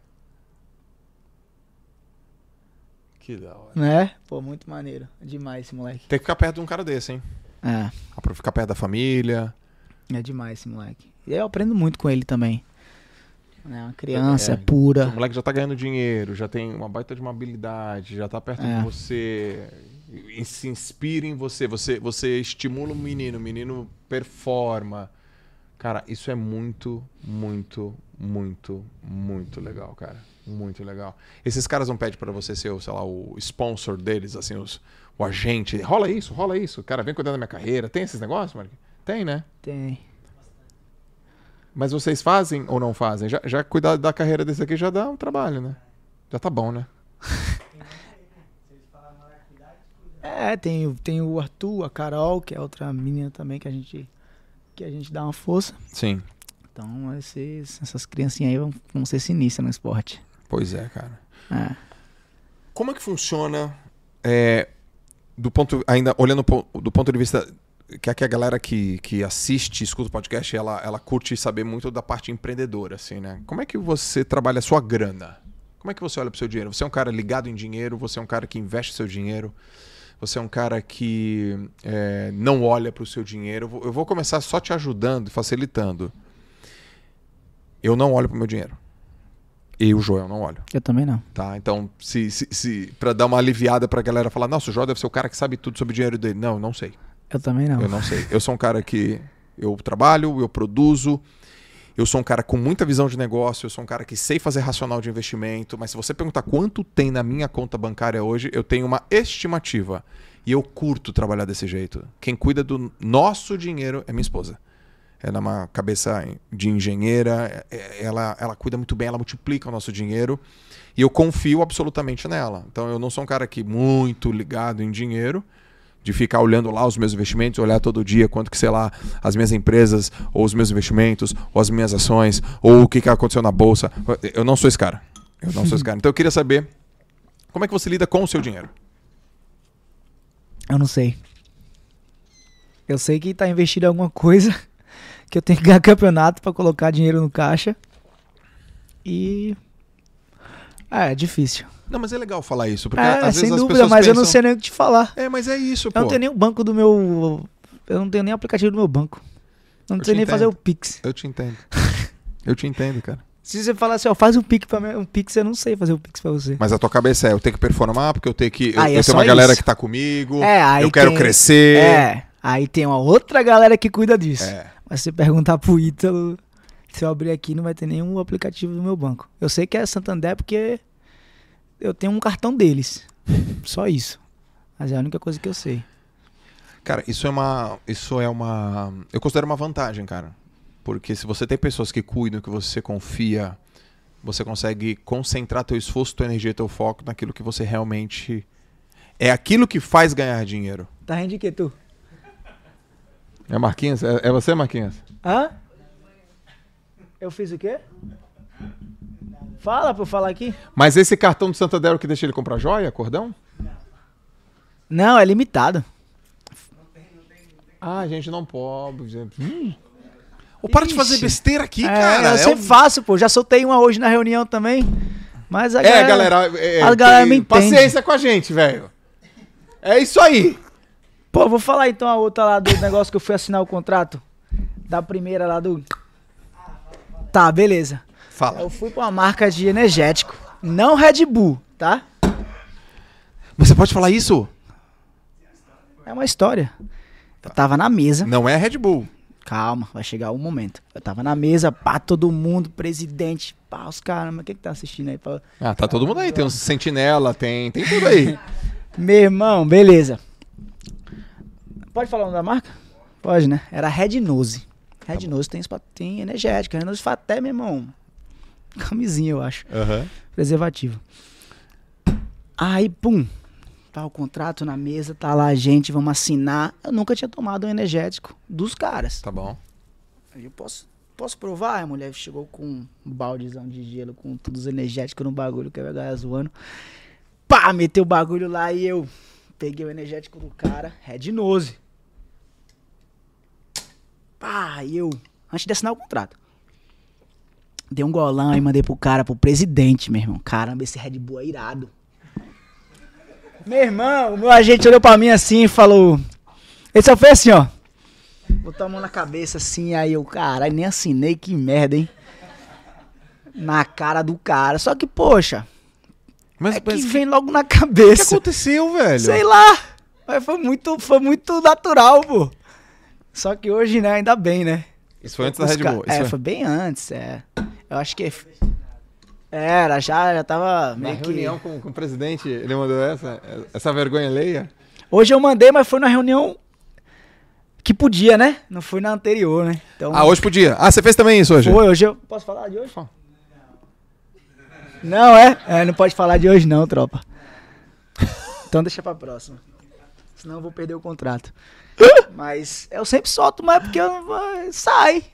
Que da hora. Né? Pô, muito maneiro. Demais esse moleque. Tem que ficar perto de um cara desse, hein? É, Pra ficar perto da família. É demais esse moleque. E eu aprendo muito com ele também. É uma criança, É, é, pura. O moleque já tá ganhando dinheiro, já tem uma baita de uma habilidade, já tá perto É. de você. E se inspira em você. Você, você estimula o menino, o menino performa. Cara, isso é muito, muito, muito, muito legal, cara. Muito legal. Esses caras não pedem pra você ser, o, sei lá, o sponsor deles, assim, os, o agente. Rola isso, rola isso. Cara, vem cuidar da minha carreira. Tem esses negócios, Mark? Tem, né? Tem. Mas vocês fazem ou não fazem? Já, já cuidar da carreira desse aqui já dá um trabalho, né? Já tá bom, né? É, tem, tem o Arthur, a Carol, que é outra menina também que a gente, que a gente dá uma força. Sim. Então, esses, essas criancinhas aí vão, vão ser sinistras no esporte. Pois é, cara. É. Como é que funciona é, do ponto ainda olhando do ponto de vista que aqui a galera que, que assiste, escuta o podcast, ela, ela curte saber muito da parte empreendedora, assim, né? Como é que você trabalha a sua grana? Como é que você olha pro seu dinheiro? Você é um cara ligado em dinheiro? Você é um cara que investe seu dinheiro? Você é um cara que é, não olha pro seu dinheiro? Eu vou- Eu começar só te ajudando, facilitando. Eu não olho pro meu dinheiro. E o Joel não olho. Eu também não. Tá, então, se, se, se para dar uma aliviada pra galera falar, nossa, o João deve ser o cara que sabe tudo sobre o dinheiro dele. Não, eu não sei. Eu também não. Eu não sei. Eu sou um cara que eu trabalho, eu produzo Eu sou um cara com muita visão de negócio, eu sou um cara que sei fazer racional de investimento, mas se você perguntar quanto tem na minha conta bancária hoje, eu tenho uma estimativa. E eu curto trabalhar desse jeito. Quem cuida do nosso dinheiro é minha esposa. Ela é uma cabeça de engenheira, é- é- ela, ela cuida muito bem, ela multiplica o nosso dinheiro. E eu confio absolutamente nela. Então eu não sou um cara que muito ligado em dinheiro, de ficar olhando lá os meus investimentos, olhar todo dia quanto que, sei lá, as minhas empresas, ou os meus investimentos, ou as minhas ações, ou o que, que aconteceu na bolsa. Eu não sou esse cara. Eu não sou esse cara. Então eu queria saber como é que você lida com o seu dinheiro. Eu não sei. Eu sei que tá investido em alguma coisa, que eu tenho que ganhar campeonato pra colocar dinheiro no caixa. E. É, é difícil. Não, mas é legal falar isso, porque É, às vezes sem dúvida, mas eu não pensam- sei nem o que te falar. É, mas é isso, Eu pô. não tenho nem o banco do meu. Eu não tenho nem o aplicativo do meu banco. Eu não Eu sei nem fazer o entendo. Pix. Eu te entendo. Eu te entendo, cara. Se você falar assim, ó, faz um Pix pra mim, um Pix, eu não sei fazer o Pix pra você. Mas a tua cabeça é, eu tenho que performar, porque eu tenho que. Eu, Aí eu é tenho uma só galera isso. que tá comigo. É, aí eu quero tem- crescer. É, aí tem uma outra galera que cuida disso. É. Mas se você perguntar pro Ítalo, se eu abrir aqui, não vai ter nenhum aplicativo do meu banco. Eu sei que é Santander porque eu tenho um cartão deles. Só isso. Mas é a única coisa que eu sei. Cara, isso é uma. Isso é uma. Eu considero uma vantagem, cara. Porque se você tem pessoas que cuidam, que você confia, você consegue concentrar teu esforço, tua energia, teu foco naquilo que você realmente. É aquilo que faz ganhar dinheiro. Tá rindo de que, tu? É Marquinhos? É, é você, Marquinhos? Hã? Eu fiz o quê? Fala pra eu falar aqui. Mas esse cartão do Santander é o que deixa ele comprar joia, cordão? Não, é limitado. Ah, gente, não pode. Hum. Ô, para de fazer besteira aqui, é, cara. eu É sempre um- faço, pô. Já soltei uma hoje na reunião também. Mas a É, galera. é, a galera tem- me entende. Paciência com a gente, velho. É isso aí. Pô, vou falar então a outra lá do negócio que eu fui assinar o contrato. Da primeira lá do. Tá, beleza. Fala. Eu fui pra uma marca de energético. Não Red Bull, tá? Você pode falar isso? É uma história. Eu tava na mesa. Não é Red Bull. Calma, vai chegar o momento. Eu tava na mesa, pá, todo mundo, presidente, pá, os caras, mas o que que tá assistindo aí? Pá, Ah, tá todo mundo aí. Tem uns sentinela, tem, tem tudo aí. Meu irmão, beleza. Pode falar o nome da marca? Pode, né? Era Red Nose. Red Nose tem, tem energética. Red Nose Faté, meu irmão. Camisinha, eu acho. Aham. Preservativo. Aí, pum. Tá o contrato na mesa, tá lá a gente, vamos assinar. Eu nunca tinha tomado um energético dos caras. Tá bom. Aí eu posso, posso provar? A mulher chegou com um baldezão de gelo, com todos os energéticos no bagulho, que a galera zoando. Pá, meteu o bagulho lá e eu peguei o energético do cara, Red Nose. Pá, e eu, antes de assinar o contrato. Dei um golão e mandei pro cara, pro presidente, meu irmão. Caramba, esse Red Bull é irado. Meu irmão, o meu agente olhou pra mim assim e falou. Ele só fez assim, ó. Botou a mão na cabeça assim, aí eu, caralho, nem assinei, que merda, hein? Na cara do cara. Só que, poxa, Mas, é que mas o que, vem logo na que cabeça. aconteceu, velho? Sei lá. Mas foi muito, foi muito natural, pô. Só que hoje, né, ainda bem, né? Isso foi antes da Red ca- Bull. É, Isso foi bem antes, é. Eu acho que. Era, já, já tava Na meio que. reunião com, com o presidente, ele mandou essa? Essa vergonha alheia? Hoje eu mandei, mas foi na reunião que podia, né? Não foi na anterior, né? Então, Ah, hoje podia. Ah, você fez também isso hoje? Foi, hoje eu. Posso falar de hoje? Fala. Não, é? É, não pode falar de hoje, não, tropa. Então deixa pra próxima. Senão eu vou perder o contrato. Mas eu sempre solto, mas é porque eu não vou. Sai.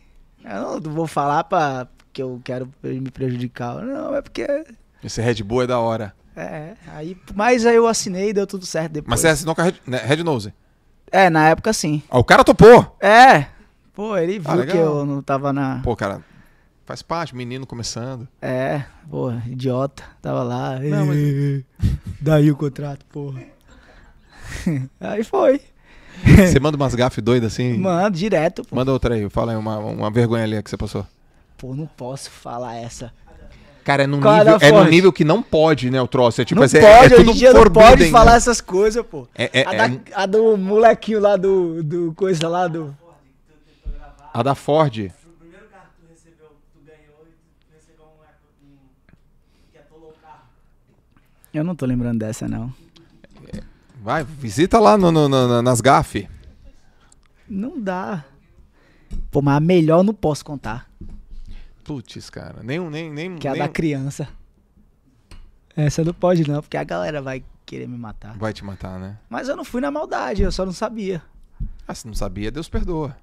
Eu não vou falar pra. que eu quero me prejudicar. Não, é porque. Esse Red Bull é da hora. É, aí. Mas aí eu assinei e deu tudo certo depois. Mas você assinou com a Red, né, Red Nose. É, na época sim. Ah, o cara topou. É. Pô, ele viu Ah, que eu não tava na. Pô, cara, faz parte, menino começando. É, pô, idiota. Tava lá. Não, mas- Daí o contrato, porra. aí foi. Você manda umas gafes doidas assim? Manda, direto. Pô. Manda outra aí, fala aí uma, uma vergonha ali que você passou. Pô, não posso falar essa. Cara, é num, é nível, é num nível que não pode, né, o troço. É tipo, não é, é pode, é, é tudo hoje não pode né? falar essas coisas, pô. É, é, a, da, é a, do molequinho lá do, do coisa lá do... A da Ford. Eu não tô lembrando dessa, não. Vai, visita lá no, no- no- nas GAF. Não dá. Pô, mas a melhor eu não posso contar. Putz, cara. Nem, um- nem, nem, Que é a nem da criança. Essa não pode não, porque a galera vai querer me matar. vai te matar, né? Mas eu não fui na maldade, eu só não sabia. Ah, se não sabia, Deus perdoa.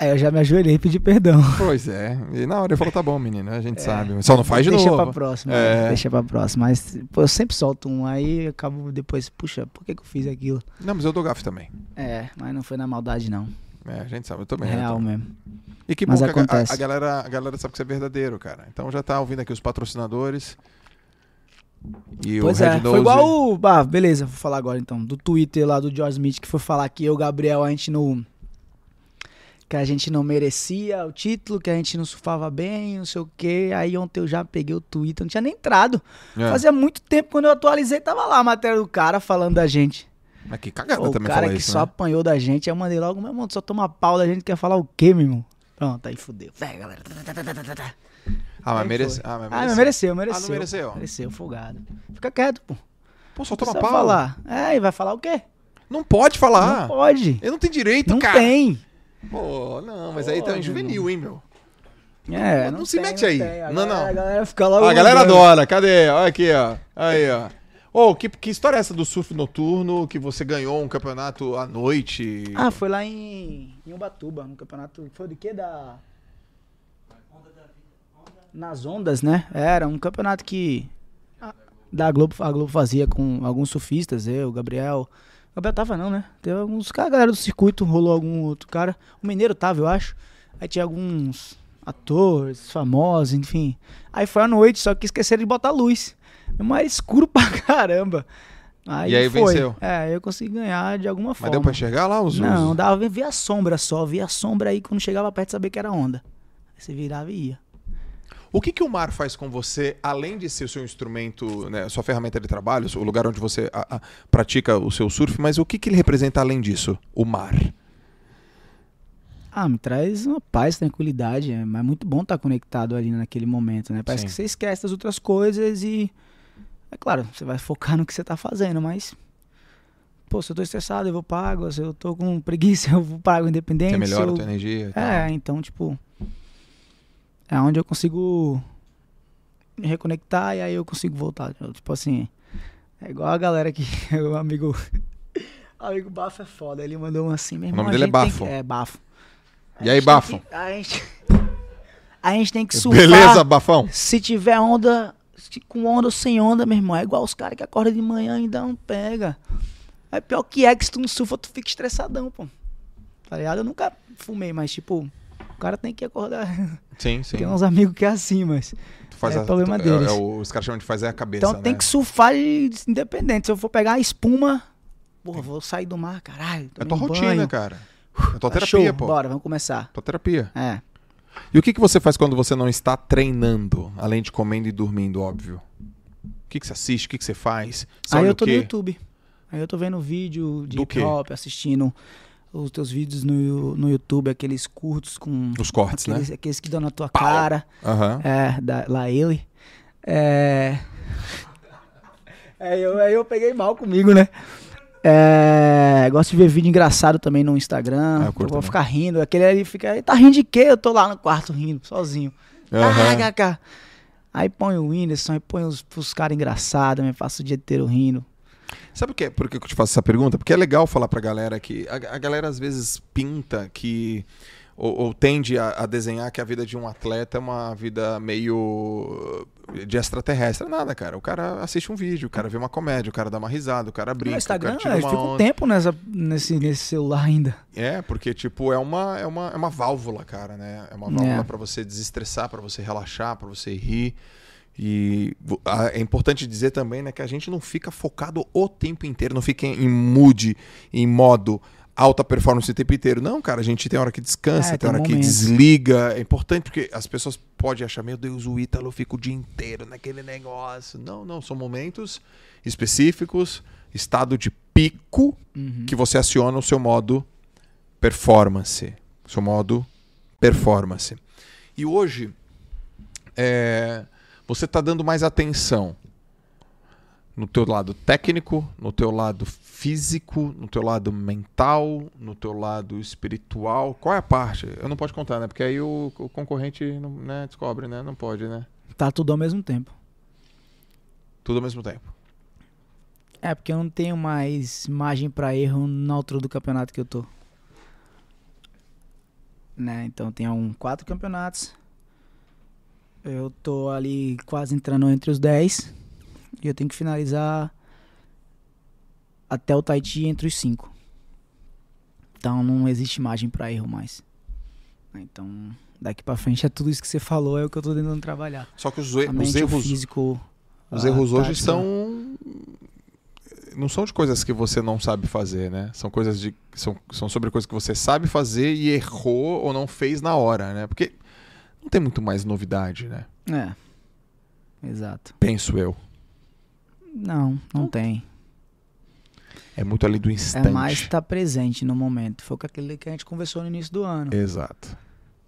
Aí eu já me ajoelhei e pedi perdão. Pois é. E na hora ele falou, tá bom, menino, a gente sabe. Só não faz de deixa novo. pra próxima. É. Deixa pra próxima. Mas pô, eu sempre solto um, aí eu acabo depois, puxa, por que, que eu fiz aquilo? Não, mas eu dou gafe também. É, mas não foi na maldade, não. É, a gente sabe, eu também. Real eu tô- mesmo. E que bom Mas que a- a, acontece. a galera, a galera sabe que você é verdadeiro, cara. Então já tá ouvindo aqui os patrocinadores. E Pois o Red é, Nose. foi igual o. Ah, beleza, vou falar agora então. Do Twitter lá do George Smith, que foi falar que eu, Gabriel, a gente não. Que a gente não merecia o título, que a gente não surfava bem, não sei o quê. Aí ontem eu já peguei o Twitter, não tinha nem entrado. É. Fazia muito tempo quando eu atualizei, tava lá a matéria do cara falando da gente. Mas que cagada o também cara que isso, só né? apanhou da gente, aí eu mandei logo, meu irmão, só toma pau da gente, quer falar o quê, meu irmão? Pronto, aí fudeu. Vai, galera. Ah, mas merece. foi. Ah, mas Ah, mas mereceu. mereceu, mereceu. Ah, não mereceu? Mereceu, folgado. Fica quieto, pô. Pô, só Não toma pau. falar. É, e vai falar o quê? Não pode falar. Não pode. Ele não tem direito, Não cara. tem. Pô, não, mas aí tá meu juvenil, hein, meu. É, Não não, se tem, mete aí. tem. A Não, galera- não. A galera fica logo. a galera adora. Cadê? Olha aqui, ó. Aí, ó. Ô, que, que história é essa do surf noturno que você ganhou um campeonato à noite? Ah, foi lá em, em Ubatuba, no campeonato. Foi de quê? Da. Nas ondas, né? Era um campeonato que. a- Da Globo, a Globo fazia com alguns surfistas, eu, o Gabriel. Gabriel tava não, né? Teve alguns caras, galera do circuito, rolou algum outro cara. O Mineiro tava, eu acho. Aí tinha alguns atores famosos, enfim. Aí foi à noite, só que esqueceram de botar luz. Mas era escuro pra caramba. Aí E aí foi. venceu? É, eu consegui ganhar de alguma Mas forma. deu pra enxergar lá os Não, dava, via a sombra só, via a sombra aí quando chegava perto sabia que era onda. Aí você virava e ia. O que, que o mar faz com você, além de ser o seu instrumento, né, sua ferramenta de trabalho, o lugar onde você a- a- pratica o seu surf, mas o que, que ele representa além disso? O mar. Ah, me traz uma paz, tranquilidade. É mas é muito bom estar conectado ali naquele momento, né? Parece Sim. que você esquece das outras coisas e. É claro, você vai focar no que você tá fazendo, mas. Pô, se eu tô estressado, eu vou água. Se eu tô com preguiça, eu vou água independente. Que é se melhor a eu- tua energia e tal. É, então, tipo. É onde eu consigo me reconectar e aí eu consigo voltar. Tipo assim. É igual a galera que. O amigo. Amigo Bafo é foda. Ele mandou um assim, meu O nome dele é Bafo. que- É, Bafo. E aí, Bafo? que- A gente. A gente tem que surfar. Beleza, Bafão? Se tiver onda. Com onda ou sem onda, meu irmão. É igual os caras que acordam de manhã e ainda não pega. É pior que é que se tu não surfa, tu fica estressadão, pô. Tá ligado? Eu nunca fumei, mas tipo, cara tem que acordar. Sim, sim. Tem uns amigos que é assim, mas. Tu faz é a- problema tu- deles. É, o- os caras chamam de fazer a cabeça, Então tem né? que surfar de, independente. Se eu for pegar a espuma, porra, vou sair do mar, caralho. É tua um rotina, banho. cara. É tua Tá terapia, show, pô. Bora, vamos começar. Tua terapia. É. E o que, que você faz quando você não está treinando, além de comendo e dormindo, óbvio? O que, que você assiste? O que, que você faz? Você Aí eu tô no? YouTube. Aí eu tô vendo vídeo de hip hop, assistindo os teus vídeos no, no YouTube, aqueles curtos com. Os cortes, aqueles, né? aqueles que dão na tua Pau. cara. Aham. É, da, lá ele. É. É, eu, aí eu peguei mal comigo, né? É, gosto de ver vídeo engraçado também no Instagram. Ah, eu eu vou ficar rindo. Aquele ali fica. "Ele Tá rindo de quê? Eu tô lá no quarto rindo, sozinho. Ah, Kaká. Aí põe o Whindersson, aí põe os, os caras engraçados, me passo o dia inteiro rindo. Sabe o que, por que eu te faço essa pergunta? Porque é legal falar pra galera que. A, a galera às vezes pinta que. Ou, ou tende a, a desenhar que a vida de um atleta é uma vida meio de extraterrestre. Nada, cara. O cara assiste um vídeo, o cara vê uma comédia, o cara dá uma risada, o cara brinca, no Instagram, o cara tira uma fico um tempo nessa, nesse, nesse celular ainda. É, porque, tipo, é uma, é uma, é uma válvula, cara, né? É uma válvula É. pra você desestressar, pra você relaxar, pra você rir. E é importante dizer também, né, que a gente não fica focado o tempo inteiro, não fica em, mood, em modo alta performance o tempo inteiro. Não, cara, a gente tem hora que descansa, É, tem hora que momentos. desliga. É importante porque as pessoas podem achar, meu Deus, o Ítalo fica o dia inteiro naquele negócio. Não, não, são momentos específicos, estado de pico, Uhum. que você aciona o seu modo performance. Seu modo performance. E hoje, é, você está dando mais atenção No teu lado técnico, no teu lado físico, no teu lado mental, no teu lado espiritual. Qual é a parte? Eu não pode contar, né? Porque aí o, o concorrente não, né, descobre, né? Não pode, né? Tá tudo ao mesmo tempo. Tudo ao mesmo tempo. É, porque eu não tenho mais margem pra erro na altura do campeonato que eu tô. Né? Então tem um, quatro campeonatos. Eu tô ali quase entrando entre os 10. E eu tenho que finalizar até o Tahiti entre os 5. Então não existe margem pra erro mais. Então, daqui pra frente é tudo isso que você falou, é o que eu tô tentando trabalhar. Só que os, os mente, o erros, físico. os erros hoje tática. são. Não são de coisas que você não sabe fazer, né? São coisas de. São, são sobre coisas que você sabe fazer e errou ou não fez na hora, né? Porque não tem muito mais novidade, né? É. Exato. Penso eu. Não, não tem. É muito ali do instante. É mais estar presente no momento. Foi com aquele que a gente conversou no início do ano. Exato.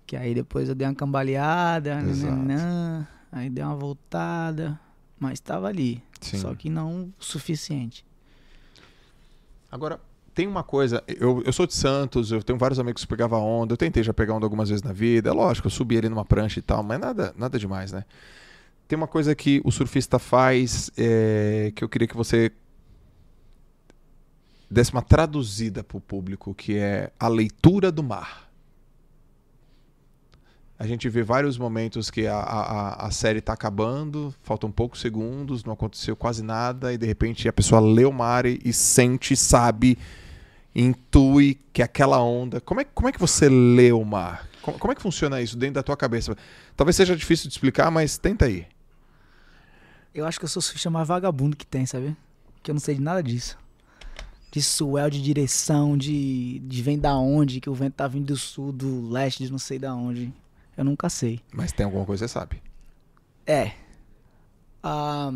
Que aí depois eu dei uma cambaleada, nananã, aí dei uma voltada, mas estava ali. Sim. Só que não o suficiente. Agora, tem uma coisa, eu, eu sou de Santos, eu tenho vários amigos que pegavam onda, eu tentei já pegar onda algumas vezes na vida, é lógico, eu subi ali numa prancha e tal, mas nada, nada demais, né? Tem uma coisa que o surfista faz é, que eu queria que você desse uma traduzida pro público, que é a leitura do mar. A gente vê vários momentos que a, a, a- série tá acabando, faltam poucos segundos, não aconteceu quase nada, e de repente a pessoa lê o mar e, sente, sabe, intui que aquela onda. Como é, como é que você lê o mar? Como, como é que funciona isso dentro da tua cabeça? Talvez seja difícil de explicar, mas tenta aí. Eu acho que eu sou o mais vagabundo que tem, sabe? Que eu não sei de nada disso. De swell, de direção, de, de vem da onde, que o vento tá vindo do sul, do leste, de não sei da onde. Eu nunca sei. Mas tem alguma coisa que você sabe. É. Ah,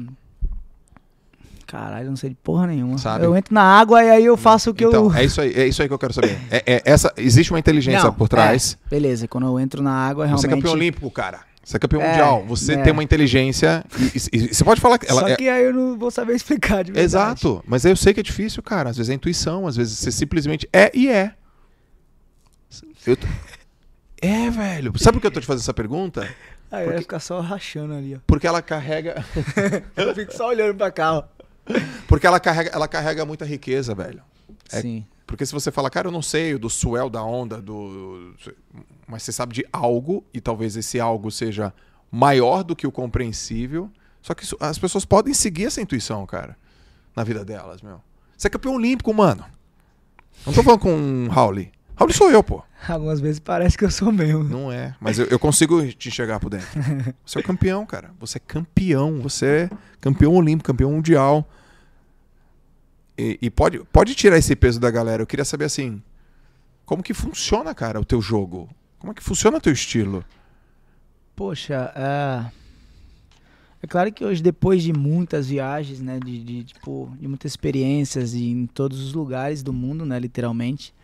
Caralho, eu não sei de porra nenhuma. Sabe? Eu entro na água e aí eu faço o que então, eu. é isso aí, é isso aí que eu quero saber. É, é essa, existe uma inteligência Não, por trás. é, beleza, quando eu entro na água, realmente. Você é campeão olímpico, cara. Você é campeão É, mundial. Você é. tem uma inteligência. E, e- e você pode falar que ela Só é- que aí eu não vou saber explicar de verdade. Exato. Mas eu sei que é difícil, cara. Às vezes é intuição, às vezes você simplesmente é e é. Eu É, velho. Sabe por que eu tô te fazendo essa pergunta? Aí Porque- vai ficar só rachando ali, ó. Porque ela carrega. Eu fico só olhando pra cá, ó. Porque ela carrega, ela carrega muita riqueza, velho. É- Sim. Porque se você fala, cara, eu não sei do swell da onda, do. Mas você sabe de algo, e talvez esse algo seja maior do que o compreensível. Só que as pessoas podem seguir essa intuição, cara, na vida delas, meu. Você é campeão olímpico, mano. Não tô falando com o Rauli. Rauli sou eu, pô. Algumas vezes parece que eu sou mesmo. Não é. Mas eu, eu consigo te enxergar por dentro. Você é o campeão, cara. Você é campeão. Você é campeão olímpico, campeão mundial. E, e pode, pode tirar esse peso da galera. Eu queria saber assim. Como que funciona, cara, o teu jogo? Como é que funciona o teu estilo? Poxa, é... é claro que hoje, depois de muitas viagens, né, de, de, tipo, de muitas experiências em todos os lugares do mundo, né, literalmente,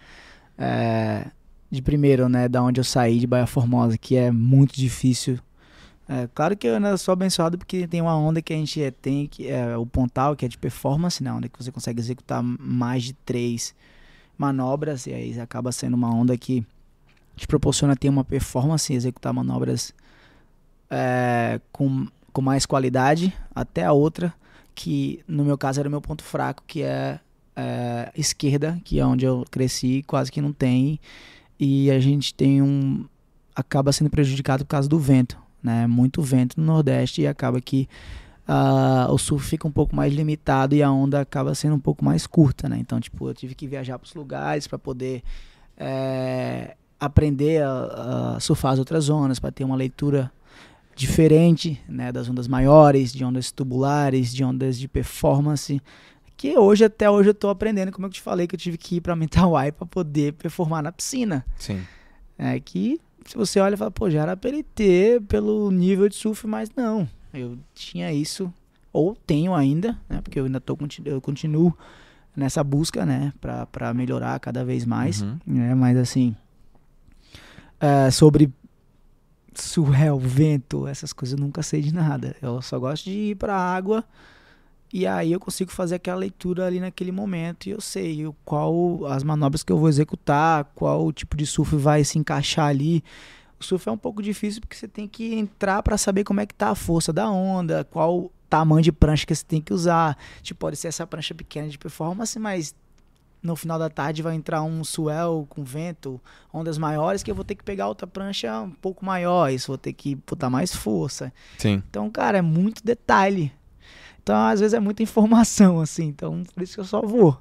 é... de primeiro, né, da onde eu saí, de Baía Formosa, que é muito difícil. É, claro que eu ainda sou abençoado porque tem uma onda que a gente é, tem, que é o pontal, que é de performance, né, onde que você consegue executar mais de três manobras, e aí acaba sendo uma onda que te proporciona ter uma performance executar manobras é, com, com mais qualidade, até a outra, que no meu caso era o meu ponto fraco, que é, é, esquerda, que é onde eu cresci, quase que não tem, e a gente tem um. acaba sendo prejudicado por causa do vento, né? Muito vento no Nordeste e acaba que ah, o surf fica um pouco mais limitado e a onda acaba sendo um pouco mais curta, né? Então, tipo, eu tive que viajar para os lugares para poder é, aprender a, a surfar as outras zonas, para ter uma leitura diferente, né, das ondas maiores, de ondas tubulares, de ondas de performance, que hoje até hoje eu tô aprendendo, como eu te falei que eu tive que ir para Mentawai para poder performar na piscina. Sim. É que se você olha e fala, pô, já era pra ele ter pelo nível de surf, mas não. Eu tinha isso, ou tenho ainda, né? Porque eu ainda tô, eu continuo nessa busca, né? Pra, pra melhorar cada vez mais. Uhum. Né? Mas assim, é, sobre surreal, vento, essas coisas eu nunca sei de nada. Eu só gosto de ir pra água E aí eu consigo fazer aquela leitura ali naquele momento e eu sei o- qual as manobras que eu vou executar, qual tipo de surf vai se encaixar ali. O surf é um pouco difícil porque você tem que entrar para saber como é que tá a força da onda, qual tamanho de prancha que você tem que usar. Tipo, pode ser essa prancha pequena de performance, mas no final da tarde vai entrar um swell com vento, ondas maiores que eu vou ter que pegar outra prancha um pouco maior, isso vou ter que botar mais força. Sim. Então, cara, é muito detalhe. Então, às vezes é muita informação, assim. Então, por isso que eu só vou.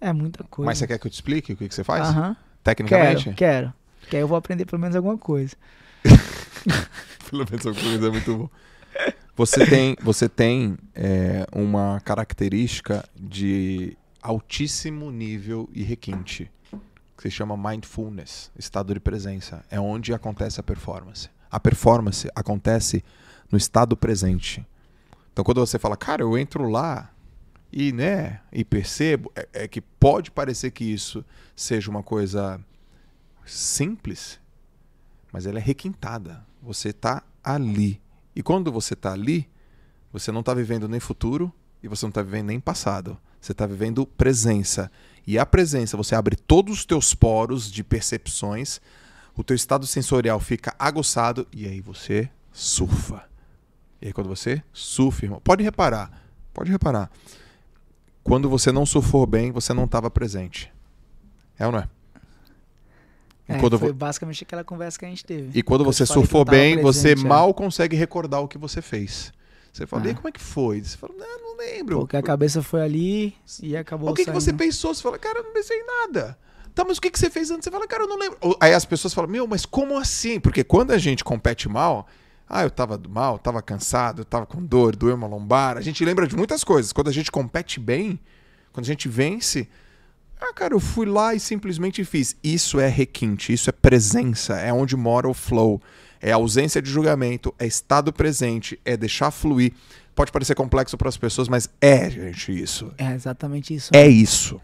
É muita coisa. Mas você quer que eu te explique o que, que você faz? Aham. Tecnicamente? Quero, quero. Que aí eu vou aprender pelo menos alguma coisa. Pelo menos alguma coisa é muito bom. Você tem, você tem é, uma característica de altíssimo nível e requinte, que se chama mindfulness, estado de presença. É onde acontece a performance. A performance acontece no estado presente. Então, quando você fala, cara, eu entro lá e, né, e percebo, é, é que pode parecer que isso seja uma coisa simples, mas ela é requintada. Você está ali. E quando você está ali, você não está vivendo nem futuro e você não está vivendo nem passado. Você está vivendo presença. E a presença, você abre todos os teus poros de percepções, o teu estado sensorial fica aguçado e aí você surfa. E aí quando você surfa, irmão, pode reparar, pode reparar. Quando você não surfou bem, você não estava presente. É ou não é? E É, quando foi vo- basicamente aquela conversa que a gente teve. e quando Eu você surfou bem, você presente, é. mal consegue recordar o que você fez. Você fala, e aí, Ah. como é que foi? Você fala, não, não lembro. Porque a cabeça foi ali e acabou o que, que você pensou? Você fala, cara, eu não pensei em nada. Tá, mas o que, que você fez antes? Você fala, cara, eu não lembro. Aí as pessoas falam, meu, mas como assim? Porque quando a gente compete mal, ah, eu tava mal, tava cansado, eu tava com dor, doeu uma lombar. A gente lembra de muitas coisas. Quando a gente compete bem, quando a gente vence, ah, cara, eu fui lá e simplesmente fiz. Isso é requinte, isso é presença, é onde mora o flow. É ausência de julgamento, é estado presente, é deixar fluir. Pode parecer complexo para as pessoas, mas é, gente, isso. É exatamente isso. É isso.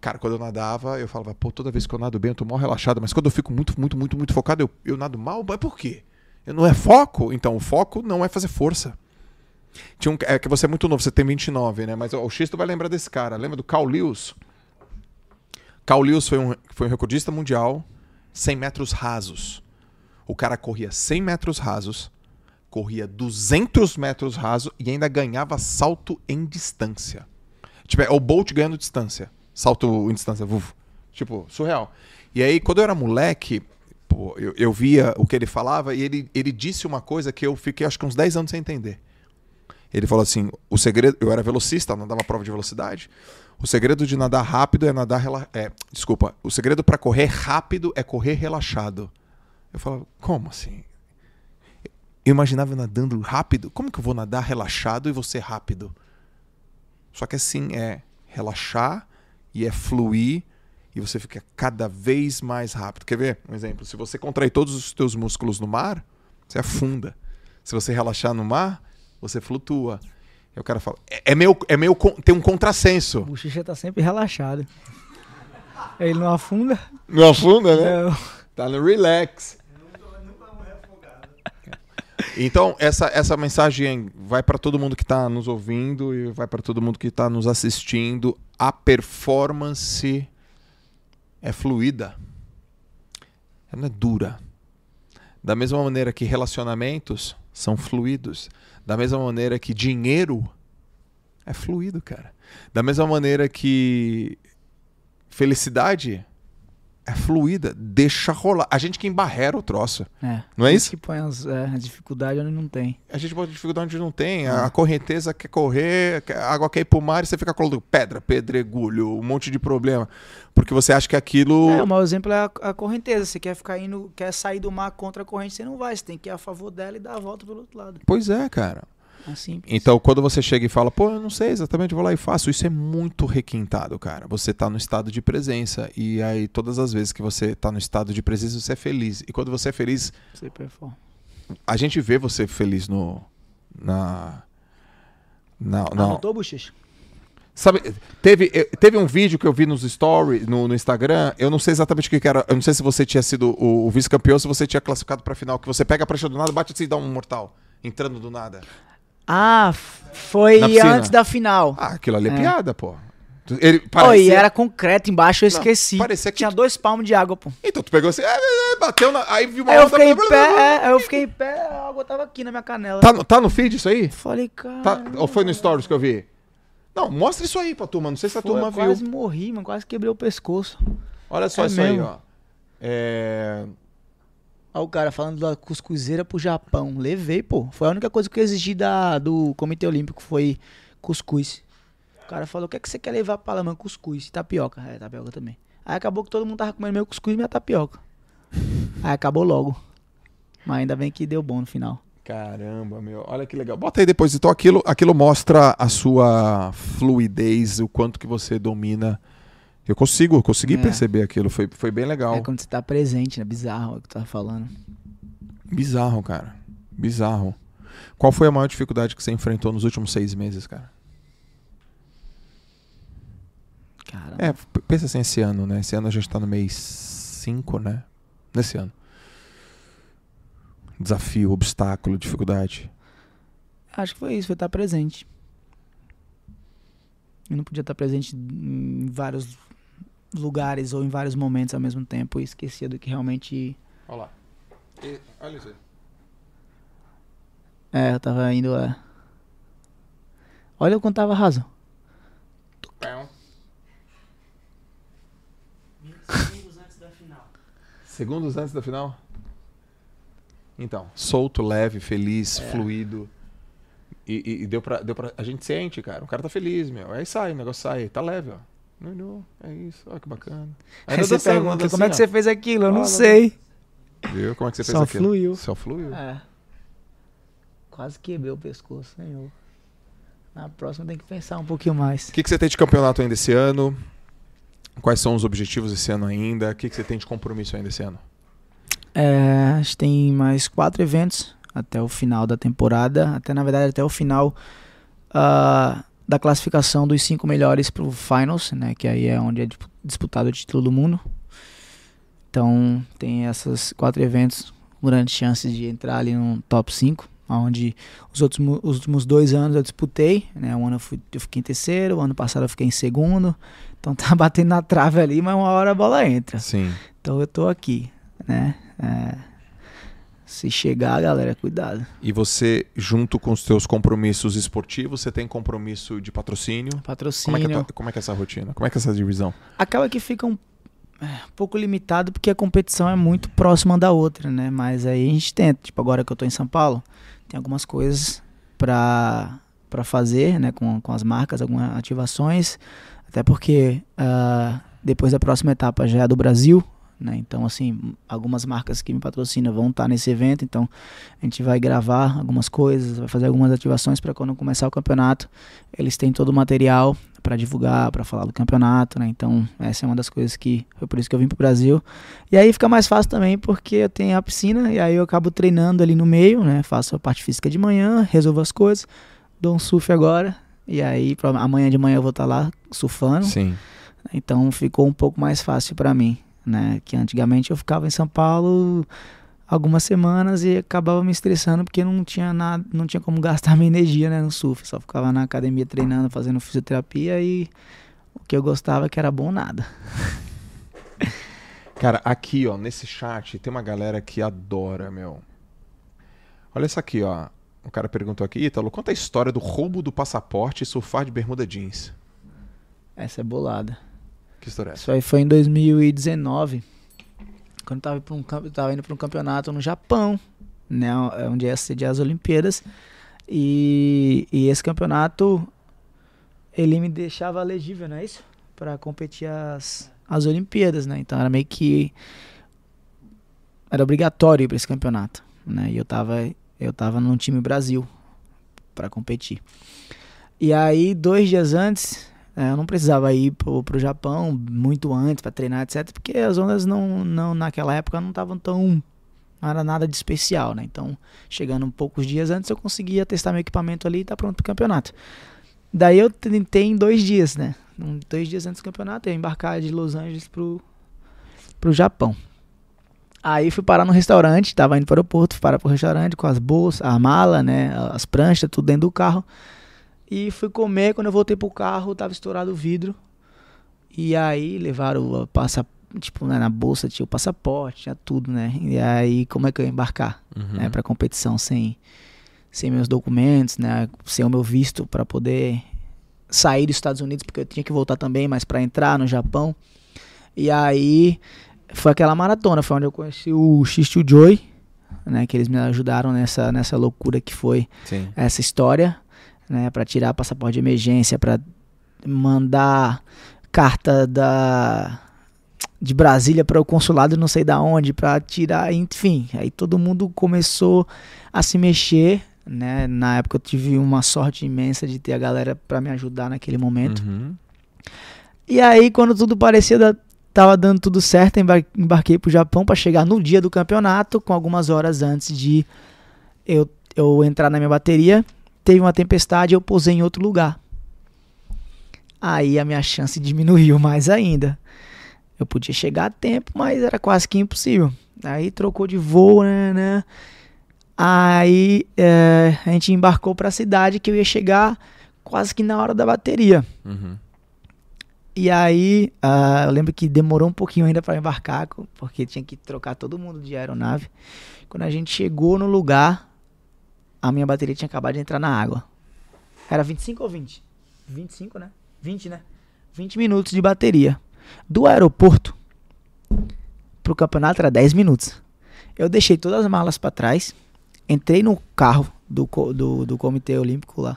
Cara, quando eu nadava, eu falava, pô, toda vez que eu nado bem, eu tô mal relaxado. Mas quando eu fico muito, muito, muito, muito focado, eu, eu nado mal. Mas por quê? Não é foco? Então, o foco não é fazer força. Tinha um, é que você é muito novo, você tem 29, né? Mas o X tu vai lembrar desse cara. Lembra do Carl Lewis? Carl Lewis foi um, foi um recordista mundial 100 metros rasos. O cara corria 100 metros rasos, corria 200 metros rasos e ainda ganhava salto em distância. Tipo, é o Bolt ganhando distância. Salto em distância. Tipo, surreal. E aí, quando eu era moleque, pô, eu, eu via o que ele falava e ele, ele disse uma coisa que eu fiquei acho que uns 10 anos sem entender. Ele falou assim: o segredo. Eu era velocista, nadava prova de velocidade. O segredo de nadar rápido é nadar. Rela, é, desculpa. O segredo para correr rápido é correr relaxado. Eu falava, como assim? Eu imaginava nadando rápido. Como que eu vou nadar relaxado e ser rápido? Só que assim, é relaxar e é fluir e você fica cada vez mais rápido. Quer ver? Um exemplo. Se você contrair todos os teus músculos no mar, você afunda. Se você relaxar no mar, você flutua. E o cara fala, é, é meio, é meio, con- tem um contrassenso. O bochecha tá sempre relaxado. Ele não afunda. Não afunda, né? Não. Tá no relax. Então, essa, essa mensagem vai para todo mundo que está nos ouvindo e vai para todo mundo que está nos assistindo. A performance é fluida. Ela é dura. Da mesma maneira que relacionamentos são fluidos. Da mesma maneira que dinheiro é fluido, cara. Da mesma maneira que felicidade é fluida, deixa rolar. A gente que embarrera o troço. É. Não é isso? que põe as, é, a dificuldade onde não tem. A gente bota dificuldade onde não tem. A, a correnteza quer correr, a água quer ir pro mar e você fica colocando pedra, pedregulho, um monte de problema. Porque você acha que aquilo. É, o maior exemplo é a, a correnteza. Você quer ficar indo, quer sair do mar contra a corrente, você não vai. Você tem que ir a favor dela e dar a volta pelo outro lado. Pois é, cara. Simples. Então, quando você chega e fala, pô, eu não sei exatamente, vou lá e faço, isso é muito requintado, cara. Você tá no estado de presença. E aí, todas as vezes que você tá no estado de presença, você é feliz. E quando você é feliz, Você performa. a gente vê você feliz no. Na. Na, na, Anotou, bochecha? Sabe, teve, eh, teve um vídeo que eu vi nos stories, no, no Instagram, eu não sei exatamente o que, que era, eu não sei se você tinha sido o, o vice-campeão, se você tinha classificado pra final, que você pega a prancha do nada, bate assim e dá um mortal, entrando do nada. Ah, foi Na piscina. antes da final. Ah, aquilo ali é, É. piada, pô. Ele Pô, parecia... e era concreto embaixo, eu esqueci. parecia que- Tinha dois palmos de água, pô. Então tu pegou assim, é, é, é, bateu na... Aí viu uma Aí eu onda- fiquei em pé, aí eu fiquei em pé, a água tava aqui na minha canela. Tá no, tá no feed isso aí? Falei, cara. Tá, ou foi no Stories que eu vi? Não, mostra isso aí pra turma. Não sei se a turma eu viu. quase morri, mano, quase quebrei o pescoço. Olha só É isso aí, mesmo? ó. É... Olha o cara falando da cuscuzeira pro Japão. Levei, pô. Foi a única coisa que eu exigi da, do Comitê Olímpico, foi cuscuz. O cara falou, o que, é que você quer levar pra lá, mano? Cuscuz. e Tapioca. É, tapioca também. Aí acabou que todo mundo tava comendo meu cuscuz e minha tapioca. Aí acabou logo. Mas ainda bem que deu bom no final. Caramba, meu. Olha que legal. Bota aí depois. Então aquilo, aquilo mostra a sua fluidez, o quanto que você domina. Eu consigo, eu consegui É. perceber aquilo. Foi, foi bem legal. É quando você tá presente, né? Bizarro é o que tu tava falando. Bizarro, cara. Bizarro. Qual foi a maior dificuldade que você enfrentou nos últimos seis meses, cara? Cara, É, pensa assim esse ano, né? Esse ano a gente tá no mês 5, né? Nesse ano. Desafio, obstáculo, dificuldade. acho que foi isso, foi estar presente. Eu não podia estar presente em vários lugares ou em vários momentos ao mesmo tempo e esquecia do que realmente. Olha lá. olha isso aí. É, eu tava indo. É... Olha o quanto tava raso. segundos antes da final. Segundos antes da final? Então, solto, leve, feliz, É. fluido. E, e- e deu, pra, deu pra. A gente sente, cara. O cara tá feliz, meu. Aí sai, o negócio sai. Tá leve, ó. Não, não, é isso. Olha que bacana. Aí Ainda você dançando, pergunta, dancinha, como é que você fez aquilo? Eu não sei. Viu? Como é que você fez Só aquilo? fluiu. Só fluiu. É. Quase quebrei o pescoço, senhor. Na próxima tem que pensar um pouquinho mais. O que, que você tem de campeonato ainda esse ano? Quais são os objetivos esse ano ainda? O que, que você tem de compromisso ainda esse ano? É, a gente tem mais quatro eventos até o final da temporada. Até, na verdade, até o final ah, da classificação dos cinco melhores pro Finals, né? Que aí é onde é dispu- disputado o título do mundo. Então, tem esses quatro eventos com grandes chances de entrar ali no top 5. Onde os, outros, os últimos dois anos eu disputei, né? Um ano eu, fui- eu fiquei em terceiro, o ano passado eu fiquei em segundo. Então tá batendo na trave ali, mas uma hora a bola entra. Sim. Então eu tô aqui, né? É, se chegar, galera, cuidado. E você, junto com os seus compromissos esportivos, você tem compromisso de patrocínio? Como é, Patrocínio. que é, tua- como é que é essa rotina? Como é que é essa divisão? Acaba que fica um, é, um pouco limitado porque a competição é muito próxima da outra, né? Mas aí a gente tenta. Tipo, agora que eu tô em São Paulo, tem algumas coisas pra, pra fazer, né? Com, com as marcas, algumas ativações. Até porque ah, depois da próxima etapa já é a do Brasil, né? Então, assim, algumas marcas que me patrocinam vão estar nesse evento. Então, a gente vai gravar algumas coisas, vai fazer algumas ativações para quando começar o campeonato, eles têm todo o material para divulgar, para falar do campeonato, né? Então, essa é uma das coisas que foi por isso que eu vim pro Brasil. E aí fica mais fácil também porque eu tenho a piscina e aí eu acabo treinando ali no meio, né? Faço a parte física de manhã, resolvo as coisas, dou um surf agora e aí pra- amanhã de manhã eu vou estar lá surfando. Sim. Então ficou um pouco mais fácil para mim, né? Que antigamente eu ficava em São Paulo algumas semanas e acabava me estressando porque não tinha nada, não tinha como gastar minha energia, né, no surf. Só ficava na academia treinando, fazendo fisioterapia e o que eu gostava que era bom nada. Cara, aqui, ó, nesse chat, tem uma galera que adora, meu. Olha isso aqui, ó. O cara perguntou aqui, Ítalo, conta a história do roubo do passaporte e surfar de bermuda jeans. Essa é bolada. Que história é essa? Isso aí foi em 2019, quando eu tava, pra um, eu tava indo para um campeonato no Japão, né, onde ia sediar as Olimpíadas. E, e esse campeonato ele me deixava elegível, não é isso? Para competir as, as Olimpíadas, né? Então era meio que era obrigatório para esse campeonato, né? E eu tava eu tava no time Brasil para competir. E aí dois dias antes é, eu não precisava ir pro, pro Japão muito antes para treinar, etc. Porque as ondas não, não naquela época não estavam tão. Não era nada de especial, né? Então, chegando poucos dias antes, eu conseguia testar meu equipamento ali e tá pronto pro campeonato. Daí eu tentei em dois dias, né? Um, dois dias antes do campeonato, eu embarcar de Los Angeles pro, pro Japão. Aí fui parar no restaurante, tava indo para o aeroporto, fui parar pro restaurante com as bolsas, a mala, né, as pranchas, tudo dentro do carro. E fui comer, quando eu voltei pro carro, tava estourado o vidro. E aí levaram o passaporte, tipo, né, na bolsa tinha o passaporte, tinha tudo, né? E aí como é que eu ia embarcar, Uhum. né, pra competição sem sem meus documentos, né, sem o meu visto pra poder sair dos Estados Unidos, porque eu tinha que voltar também, mas pra entrar no Japão. E aí foi aquela maratona, foi onde eu conheci o Xixi Joy, né, que eles me ajudaram nessa nessa loucura que foi Sim. essa história, né, para tirar passaporte de emergência, para mandar carta da de Brasília para o consulado não sei da onde, para tirar, enfim, aí todo mundo começou a se mexer, né? Na época eu tive uma sorte imensa de ter a galera para me ajudar naquele momento. Uhum. E aí, quando tudo parecia dar, tava dando tudo certo, embar- embarquei pro Japão para chegar no dia do campeonato, com algumas horas antes de eu, eu entrar na minha bateria. Teve uma tempestade, eu posei em outro lugar. Aí a minha chance diminuiu mais ainda. Eu podia chegar a tempo, mas era quase que impossível. Aí trocou de voo, né? né. Aí eh, a gente embarcou para a cidade que eu ia chegar quase que na hora da bateria. Uhum. E aí, ah, eu lembro que demorou um pouquinho ainda para embarcar, porque tinha que trocar todo mundo de aeronave. Quando a gente chegou no lugar, a minha bateria tinha acabado de entrar na água. Era 25 ou 20? 25, né? 20, né? 20 minutos de bateria. Do aeroporto pro campeonato era 10 minutos. Eu deixei todas as malas para trás, entrei no carro do, do, do Comitê Olímpico lá,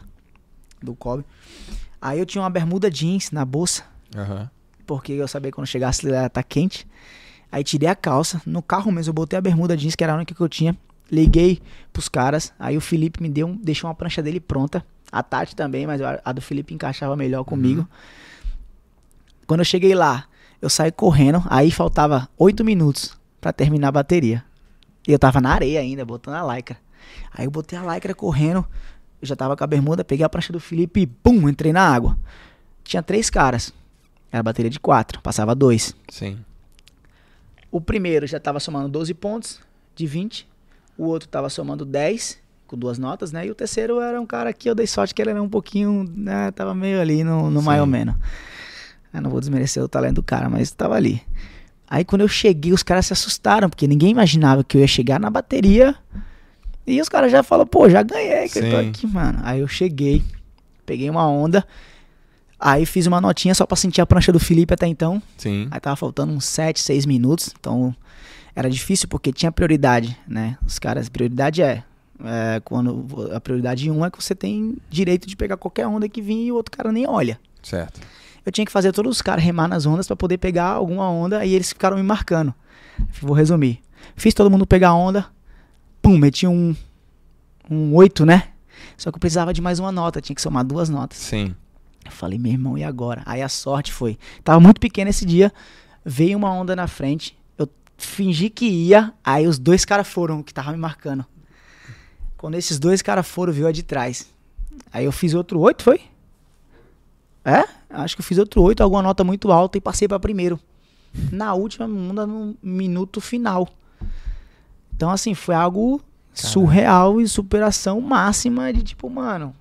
do COB. Aí eu tinha uma bermuda jeans na bolsa, Aham. porque eu sabia que quando chegasse lá ia tá quente. Aí tirei a calça, no carro mesmo eu botei a bermuda jeans, que era a única que eu tinha. Liguei pros caras, aí o Felipe me deu um, deixou uma prancha dele pronta. A Tati também, mas a do Felipe encaixava melhor comigo. Quando eu cheguei lá, eu saí correndo, aí faltava 8 minutos pra terminar a bateria. E eu tava na areia ainda, botando a lycra. Aí eu botei a lycra correndo, eu já tava com a bermuda, peguei a prancha do Felipe e pum, entrei na água. Tinha três caras. Era bateria de quatro, passava dois. Sim. O primeiro já tava somando 12 pontos de 20. O outro tava somando 10, com duas notas, né? E o terceiro era um cara que eu dei sorte que ele era um pouquinho, né? Tava meio ali no, no Sim. mais ou menos. Eu não vou desmerecer o talento do cara, mas tava ali. Aí quando eu cheguei, os caras se assustaram, porque ninguém imaginava que eu ia chegar na bateria. E os caras já falaram, pô, já ganhei, que eu tô Sim. aqui, mano. Aí eu cheguei, peguei uma onda, aí fiz uma notinha só pra sentir a prancha do Felipe até então. Sim. Aí tava faltando uns 7, 6 minutos. Então era difícil porque tinha prioridade, né? Os caras, prioridade é, é quando a prioridade um é que você tem direito de pegar qualquer onda que vir e o outro cara nem olha. Certo. Eu tinha que fazer todos os caras remar nas ondas pra poder pegar alguma onda e eles ficaram me marcando. Vou resumir. Fiz todo mundo pegar a onda. Pum, meti um um 8, né? Só que eu precisava de mais uma nota, tinha que somar duas notas. Sim. Eu falei, meu irmão, e agora? Aí a sorte foi. Tava muito pequeno esse dia, veio uma onda na frente, fingi que ia, aí os dois caras foram que tava me marcando. Quando esses dois caras foram, viu a de trás. Aí eu fiz outro oito, foi? É? Acho que eu fiz outro oito, alguma nota muito alta e passei pra primeiro. Na última no minuto final. Então, assim, foi algo surreal e superação máxima de tipo, mano,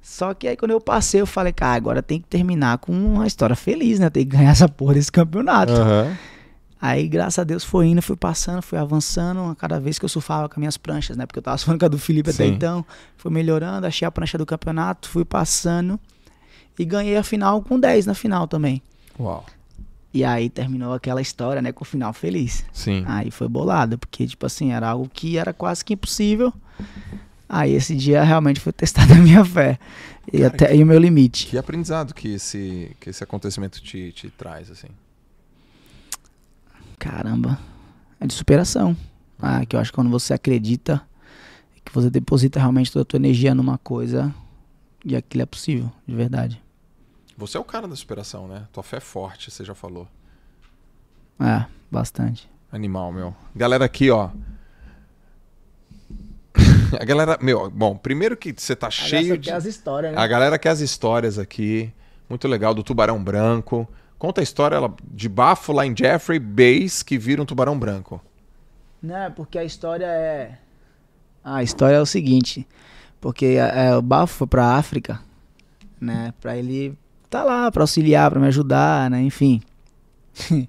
só que aí quando eu passei, eu falei, cara, agora tem que terminar com uma história feliz, né? Tem que ganhar essa porra desse campeonato. Aham. Aí, graças a Deus, foi indo, fui passando, fui avançando a cada vez que eu surfava com as minhas pranchas, né? Porque eu tava surfando com a do Felipe até Sim. então. Fui melhorando, achei a prancha do campeonato, fui passando. E ganhei a final com 10 na final também. Uau. E aí terminou aquela história, né? Com o final feliz. Sim. Aí foi bolado, porque, tipo assim, era algo que era quase que impossível. Aí esse dia realmente foi testada a minha fé. E Cara, até e o meu limite. Que aprendizado que esse, que esse acontecimento te, te traz, assim. Caramba. É de superação. Ah, que eu acho que quando você acredita, que você deposita realmente toda a tua energia numa coisa, e aquilo é possível, de verdade. Você é o cara da superação, né? Tua fé é forte, você já falou. É, bastante. Animal, meu. Galera aqui, ó. A galera, meu, bom, primeiro que você tá cheio de. as histórias, né? A galera quer as histórias aqui. Muito legal do tubarão branco. Conta a história ela, de bafo lá em Jeffrey Base que vira um tubarão branco. Não, é porque a história é. A história é o seguinte. Porque é, o Bafo foi pra África, né? Pra ele tá lá, pra auxiliar, pra me ajudar, né? Enfim.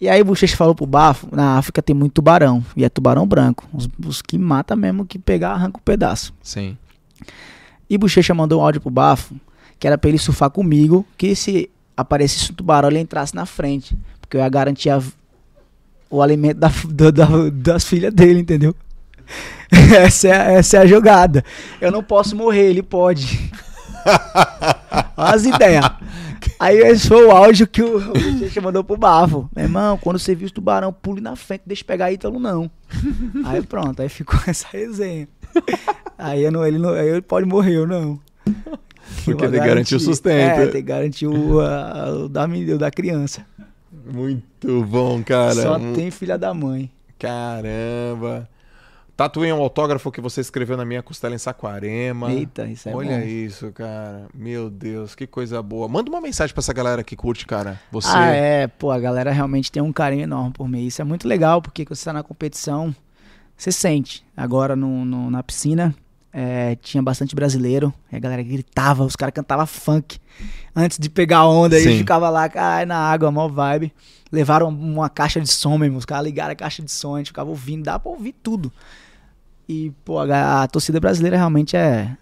e aí o Bochecha falou pro Bafo, na África tem muito tubarão. E é tubarão branco. Os, os que mata mesmo, que pegar, arranca um pedaço. Sim. E Bochecha mandou um áudio pro Bafo, que era pra ele surfar comigo, que se aparecesse um tubarão, ele entrasse na frente. Porque eu ia garantir a- o alimento da- da- da- das filhas dele, entendeu? essa, é, essa é a jogada. Eu não posso morrer, ele pode. Olha as ideias. Aí esse foi o áudio que o, o Bochecha mandou pro Bafo. Meu irmão, quando você viu os tubarão, pule na frente, deixa pegar Ítalo não. Aí pronto, aí ficou essa resenha. Aí, eu não, ele, não, aí ele pode morrer, eu não. Porque ele garantiu o sustento. É, tem que garantir o, a- o da, o da criança. Muito bom, cara. Só tem filha da mãe. Caramba. Tatuei um autógrafo que você escreveu na minha costela em Saquarema. Eita, isso é Olha bom. isso, cara. Meu Deus, que coisa boa. Manda uma mensagem pra essa galera que curte, cara. Você. Ah, é, pô, a galera realmente tem um carinho enorme por mim. Isso é muito legal, porque quando você tá na competição, você sente. Agora no, no- na piscina, é, tinha bastante brasileiro, e a galera gritava, os caras cantavam funk antes de pegar onda, Sim. aí ficava lá, ai, na água, mó vibe. Levaram uma caixa de som mesmo, os caras ligaram a caixa de som, a gente ficava ouvindo, dá pra ouvir tudo. E, pô, a, a torcida brasileira realmente é.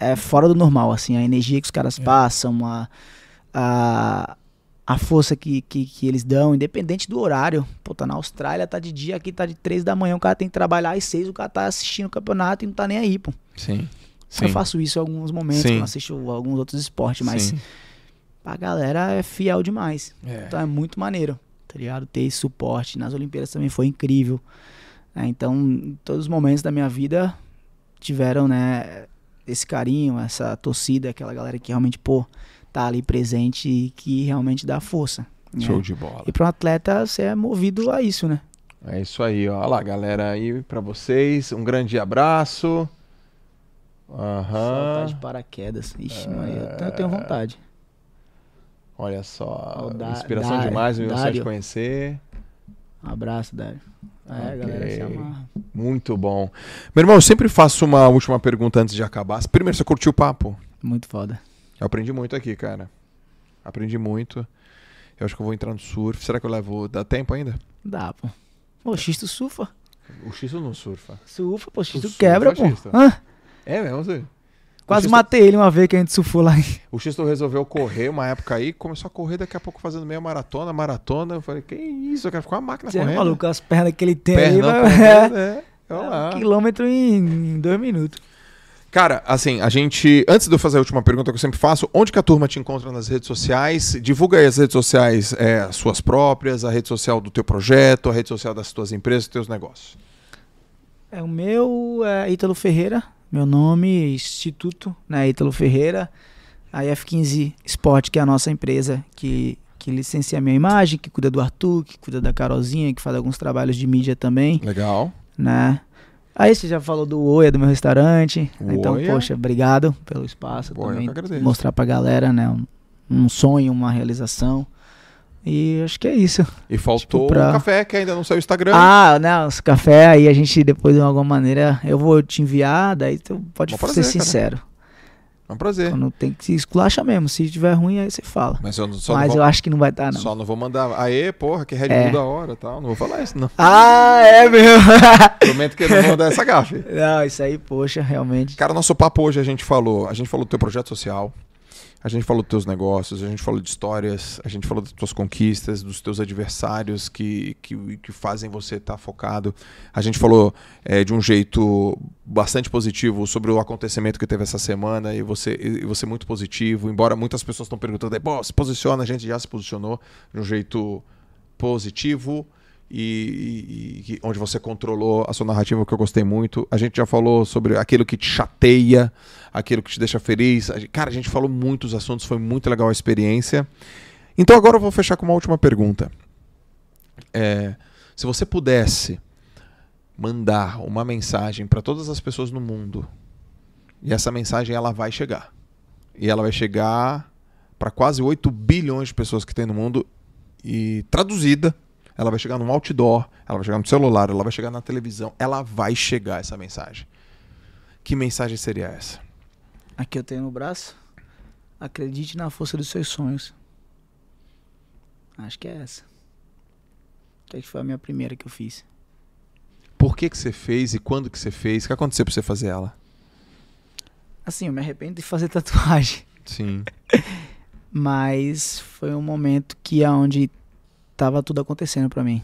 É fora do normal, assim, a energia que os caras passam, a, a, a força que, que, que eles dão, independente do horário. Pô, tá na Austrália, tá de dia, aqui tá de três da manhã, o cara tem que trabalhar às seis, o cara tá assistindo o campeonato e não tá nem aí, pô. Sim. Sim. Eu faço isso em alguns momentos, Sim. quando assisto alguns outros esportes, mas Sim. a galera é fiel demais. É. Então é muito maneiro, tá ligado? Ter esse suporte. Nas Olimpíadas também foi incrível. né? Então, em todos os momentos da minha vida tiveram, né, esse carinho, essa torcida, aquela galera que realmente, pô, tá ali presente e que realmente dá força. né? Show de bola. E para um atleta, você é movido a isso, né? É isso aí, ó. Olha lá, galera, aí pra vocês. Um grande abraço. Saltar Aham. de paraquedas. Ixi, Maria, eu tenho- eu tenho vontade. Olha só. Da- Inspiração Dário, demais, meu sonho de conhecer. Um abraço, Dário. É, Ok. galera, se amarra. Muito bom. Meu irmão, eu sempre faço uma última pergunta antes de acabar. Primeiro, você curtiu o papo? Muito foda. Eu aprendi muito aqui, cara. Aprendi muito. Eu acho que eu vou entrar no surf. Será que eu levo. Dá tempo ainda? Dá, pô. Pô, X tu surfa. O X não surfa. Surfa, pô, X Tu tu surfa, quebra, pô. X tu? Hã? É mesmo, você? Quase matei ele uma vez que a gente surfou lá. O Xisto resolveu correr uma época aí, começou a correr daqui a pouco fazendo meia maratona, maratona. Eu falei, que isso, eu quero ficar uma máquina Você é correndo. maluco, as pernas que ele tem aí, Perna correndo, é. Olha é lá. um quilômetro em dois minutos. Cara, assim, a gente. Antes de eu fazer a última pergunta que eu sempre faço, onde que a turma te encontra nas redes sociais? Divulga aí as redes sociais, é, as suas próprias, a rede social do teu projeto, a rede social das tuas empresas, dos teus negócios. É, o meu é Ítalo Ferreira, meu nome, Instituto, né, Ítalo Ferreira. A F15 Sport, que é a nossa empresa que, que licencia a minha imagem, que cuida do Arthur, que cuida da Carolzinha, que faz alguns trabalhos de mídia também, Legal. né? Aí você já falou do Oia, do meu restaurante. O então, Oia? poxa, obrigado pelo espaço eu também. Mostrar pra galera, né? Um, um sonho, uma realização. E acho que é isso. E faltou Tipo, pra- o café, que ainda não saiu o Instagram. Ah, não, os café aí a gente depois de alguma maneira eu vou te enviar, daí tu pode ser prazer, cara. É um prazer. Quando tem que se esculacha mesmo, se tiver ruim aí você fala. Mas eu não- só, Mas não eu vou, acho que não vai estar não. só não vou mandar. Aê, porra, que Red Bull É. da hora tal. Não vou falar isso, não. Ah, é mesmo. Prometo que eu não vou dar essa gafe. não, isso aí, poxa, realmente. Cara, nosso papo hoje a gente falou, a gente falou do teu projeto social, a gente falou dos teus negócios, a gente falou de histórias, a gente falou das tuas conquistas, dos teus adversários que, que, que fazem você estar focado. A gente falou é, de um jeito bastante positivo sobre o acontecimento que teve essa semana e você, e você muito positivo, embora muitas pessoas estão perguntando, se posiciona, a gente já se posicionou de um jeito positivo e, e- e onde você controlou a sua narrativa, que eu gostei muito. A gente já falou sobre aquilo que te chateia, aquilo que te deixa feliz. A gente- Cara, a gente falou muitos assuntos, foi muito legal a experiência. Então agora eu vou fechar com uma última pergunta. É, se você pudesse mandar uma mensagem para todas as pessoas no mundo, e essa mensagem ela vai chegar. E ela vai chegar para quase 8 bilhões de pessoas que tem no mundo e traduzida ela vai chegar num outdoor, ela vai chegar no celular, ela vai chegar na televisão, ela vai chegar essa mensagem. Que mensagem seria essa? Aqui eu tenho no braço. Acredite na força dos seus sonhos. Acho que é essa. Acho que foi a minha primeira que eu fiz. Por que, que você fez e quando que você fez? O que aconteceu pra você fazer ela? Assim, eu me arrependo de fazer tatuagem. Sim. Mas foi um momento que é onde tava tudo acontecendo pra mim.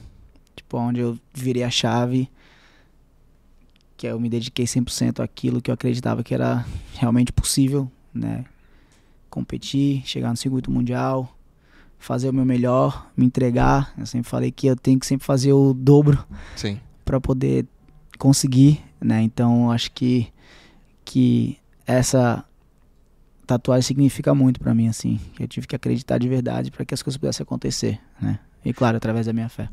Tipo, onde eu virei a chave, que eu me dediquei 100% àquilo que eu acreditava que era realmente possível, né? Competir, chegar no circuito mundial, fazer o meu melhor, me entregar. Eu sempre falei que eu tenho que sempre fazer o dobro para poder conseguir, né? Então acho que que essa tatuagem significa muito pra mim assim. Eu tive que acreditar de verdade para que as coisas pudessem acontecer, né? E claro, através da minha fé.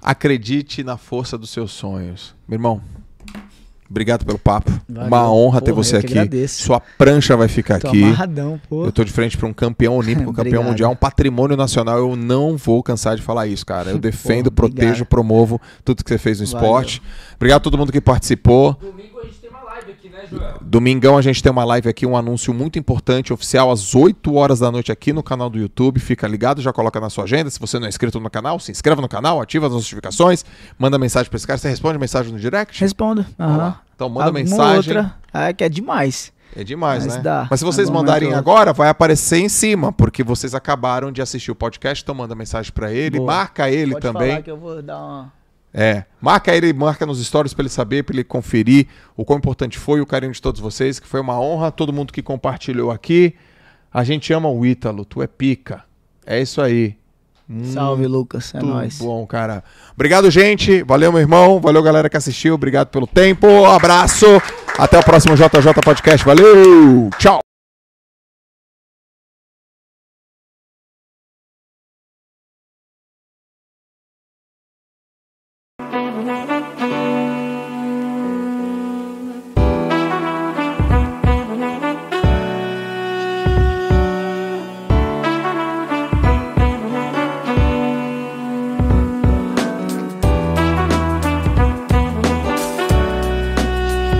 Acredite na força dos seus sonhos. Meu irmão, obrigado pelo papo. Valeu. Uma honra ter Porra, você eu que aqui. agradeço. Sua prancha vai ficar Tô aqui. amarradão, pô. Eu tô de frente para um campeão olímpico, um campeão mundial, um patrimônio nacional. Eu não vou cansar de falar isso, cara. Eu defendo, Porra, protejo, obrigado. promovo tudo que você fez no Valeu. esporte. Obrigado a todo mundo que participou. Domingo a gente tem uma live aqui, né, Joel? Domingão a gente tem uma live aqui, um anúncio muito importante, oficial, às 8 horas da noite aqui no canal do YouTube. Fica ligado, já coloca na sua agenda. Se você não é inscrito no canal, se inscreva no canal, ativa as notificações, manda mensagem pra esse cara. Você responde mensagem no direct? Respondo. Lá. Então manda Alguma mensagem. outra, é que é demais. É demais, Mas né? dá. Mas se vocês Algum mandarem agora, vai aparecer em cima, porque vocês acabaram de assistir o podcast, então manda mensagem pra ele, Boa. marca ele Pode também. falar que eu vou dar uma É, marca ele, marca nos stories pra ele saber, pra ele conferir o quão importante foi o carinho de todos vocês, que foi uma honra, todo mundo que compartilhou aqui. A gente ama o Ítalo, tu é pica. É isso aí. Salve, Lucas. É Muito nóis. bom, cara. Obrigado, gente. Valeu, meu irmão. Valeu, galera que assistiu. Obrigado pelo tempo. Abraço. Até o próximo JJ Podcast. Valeu. Tchau.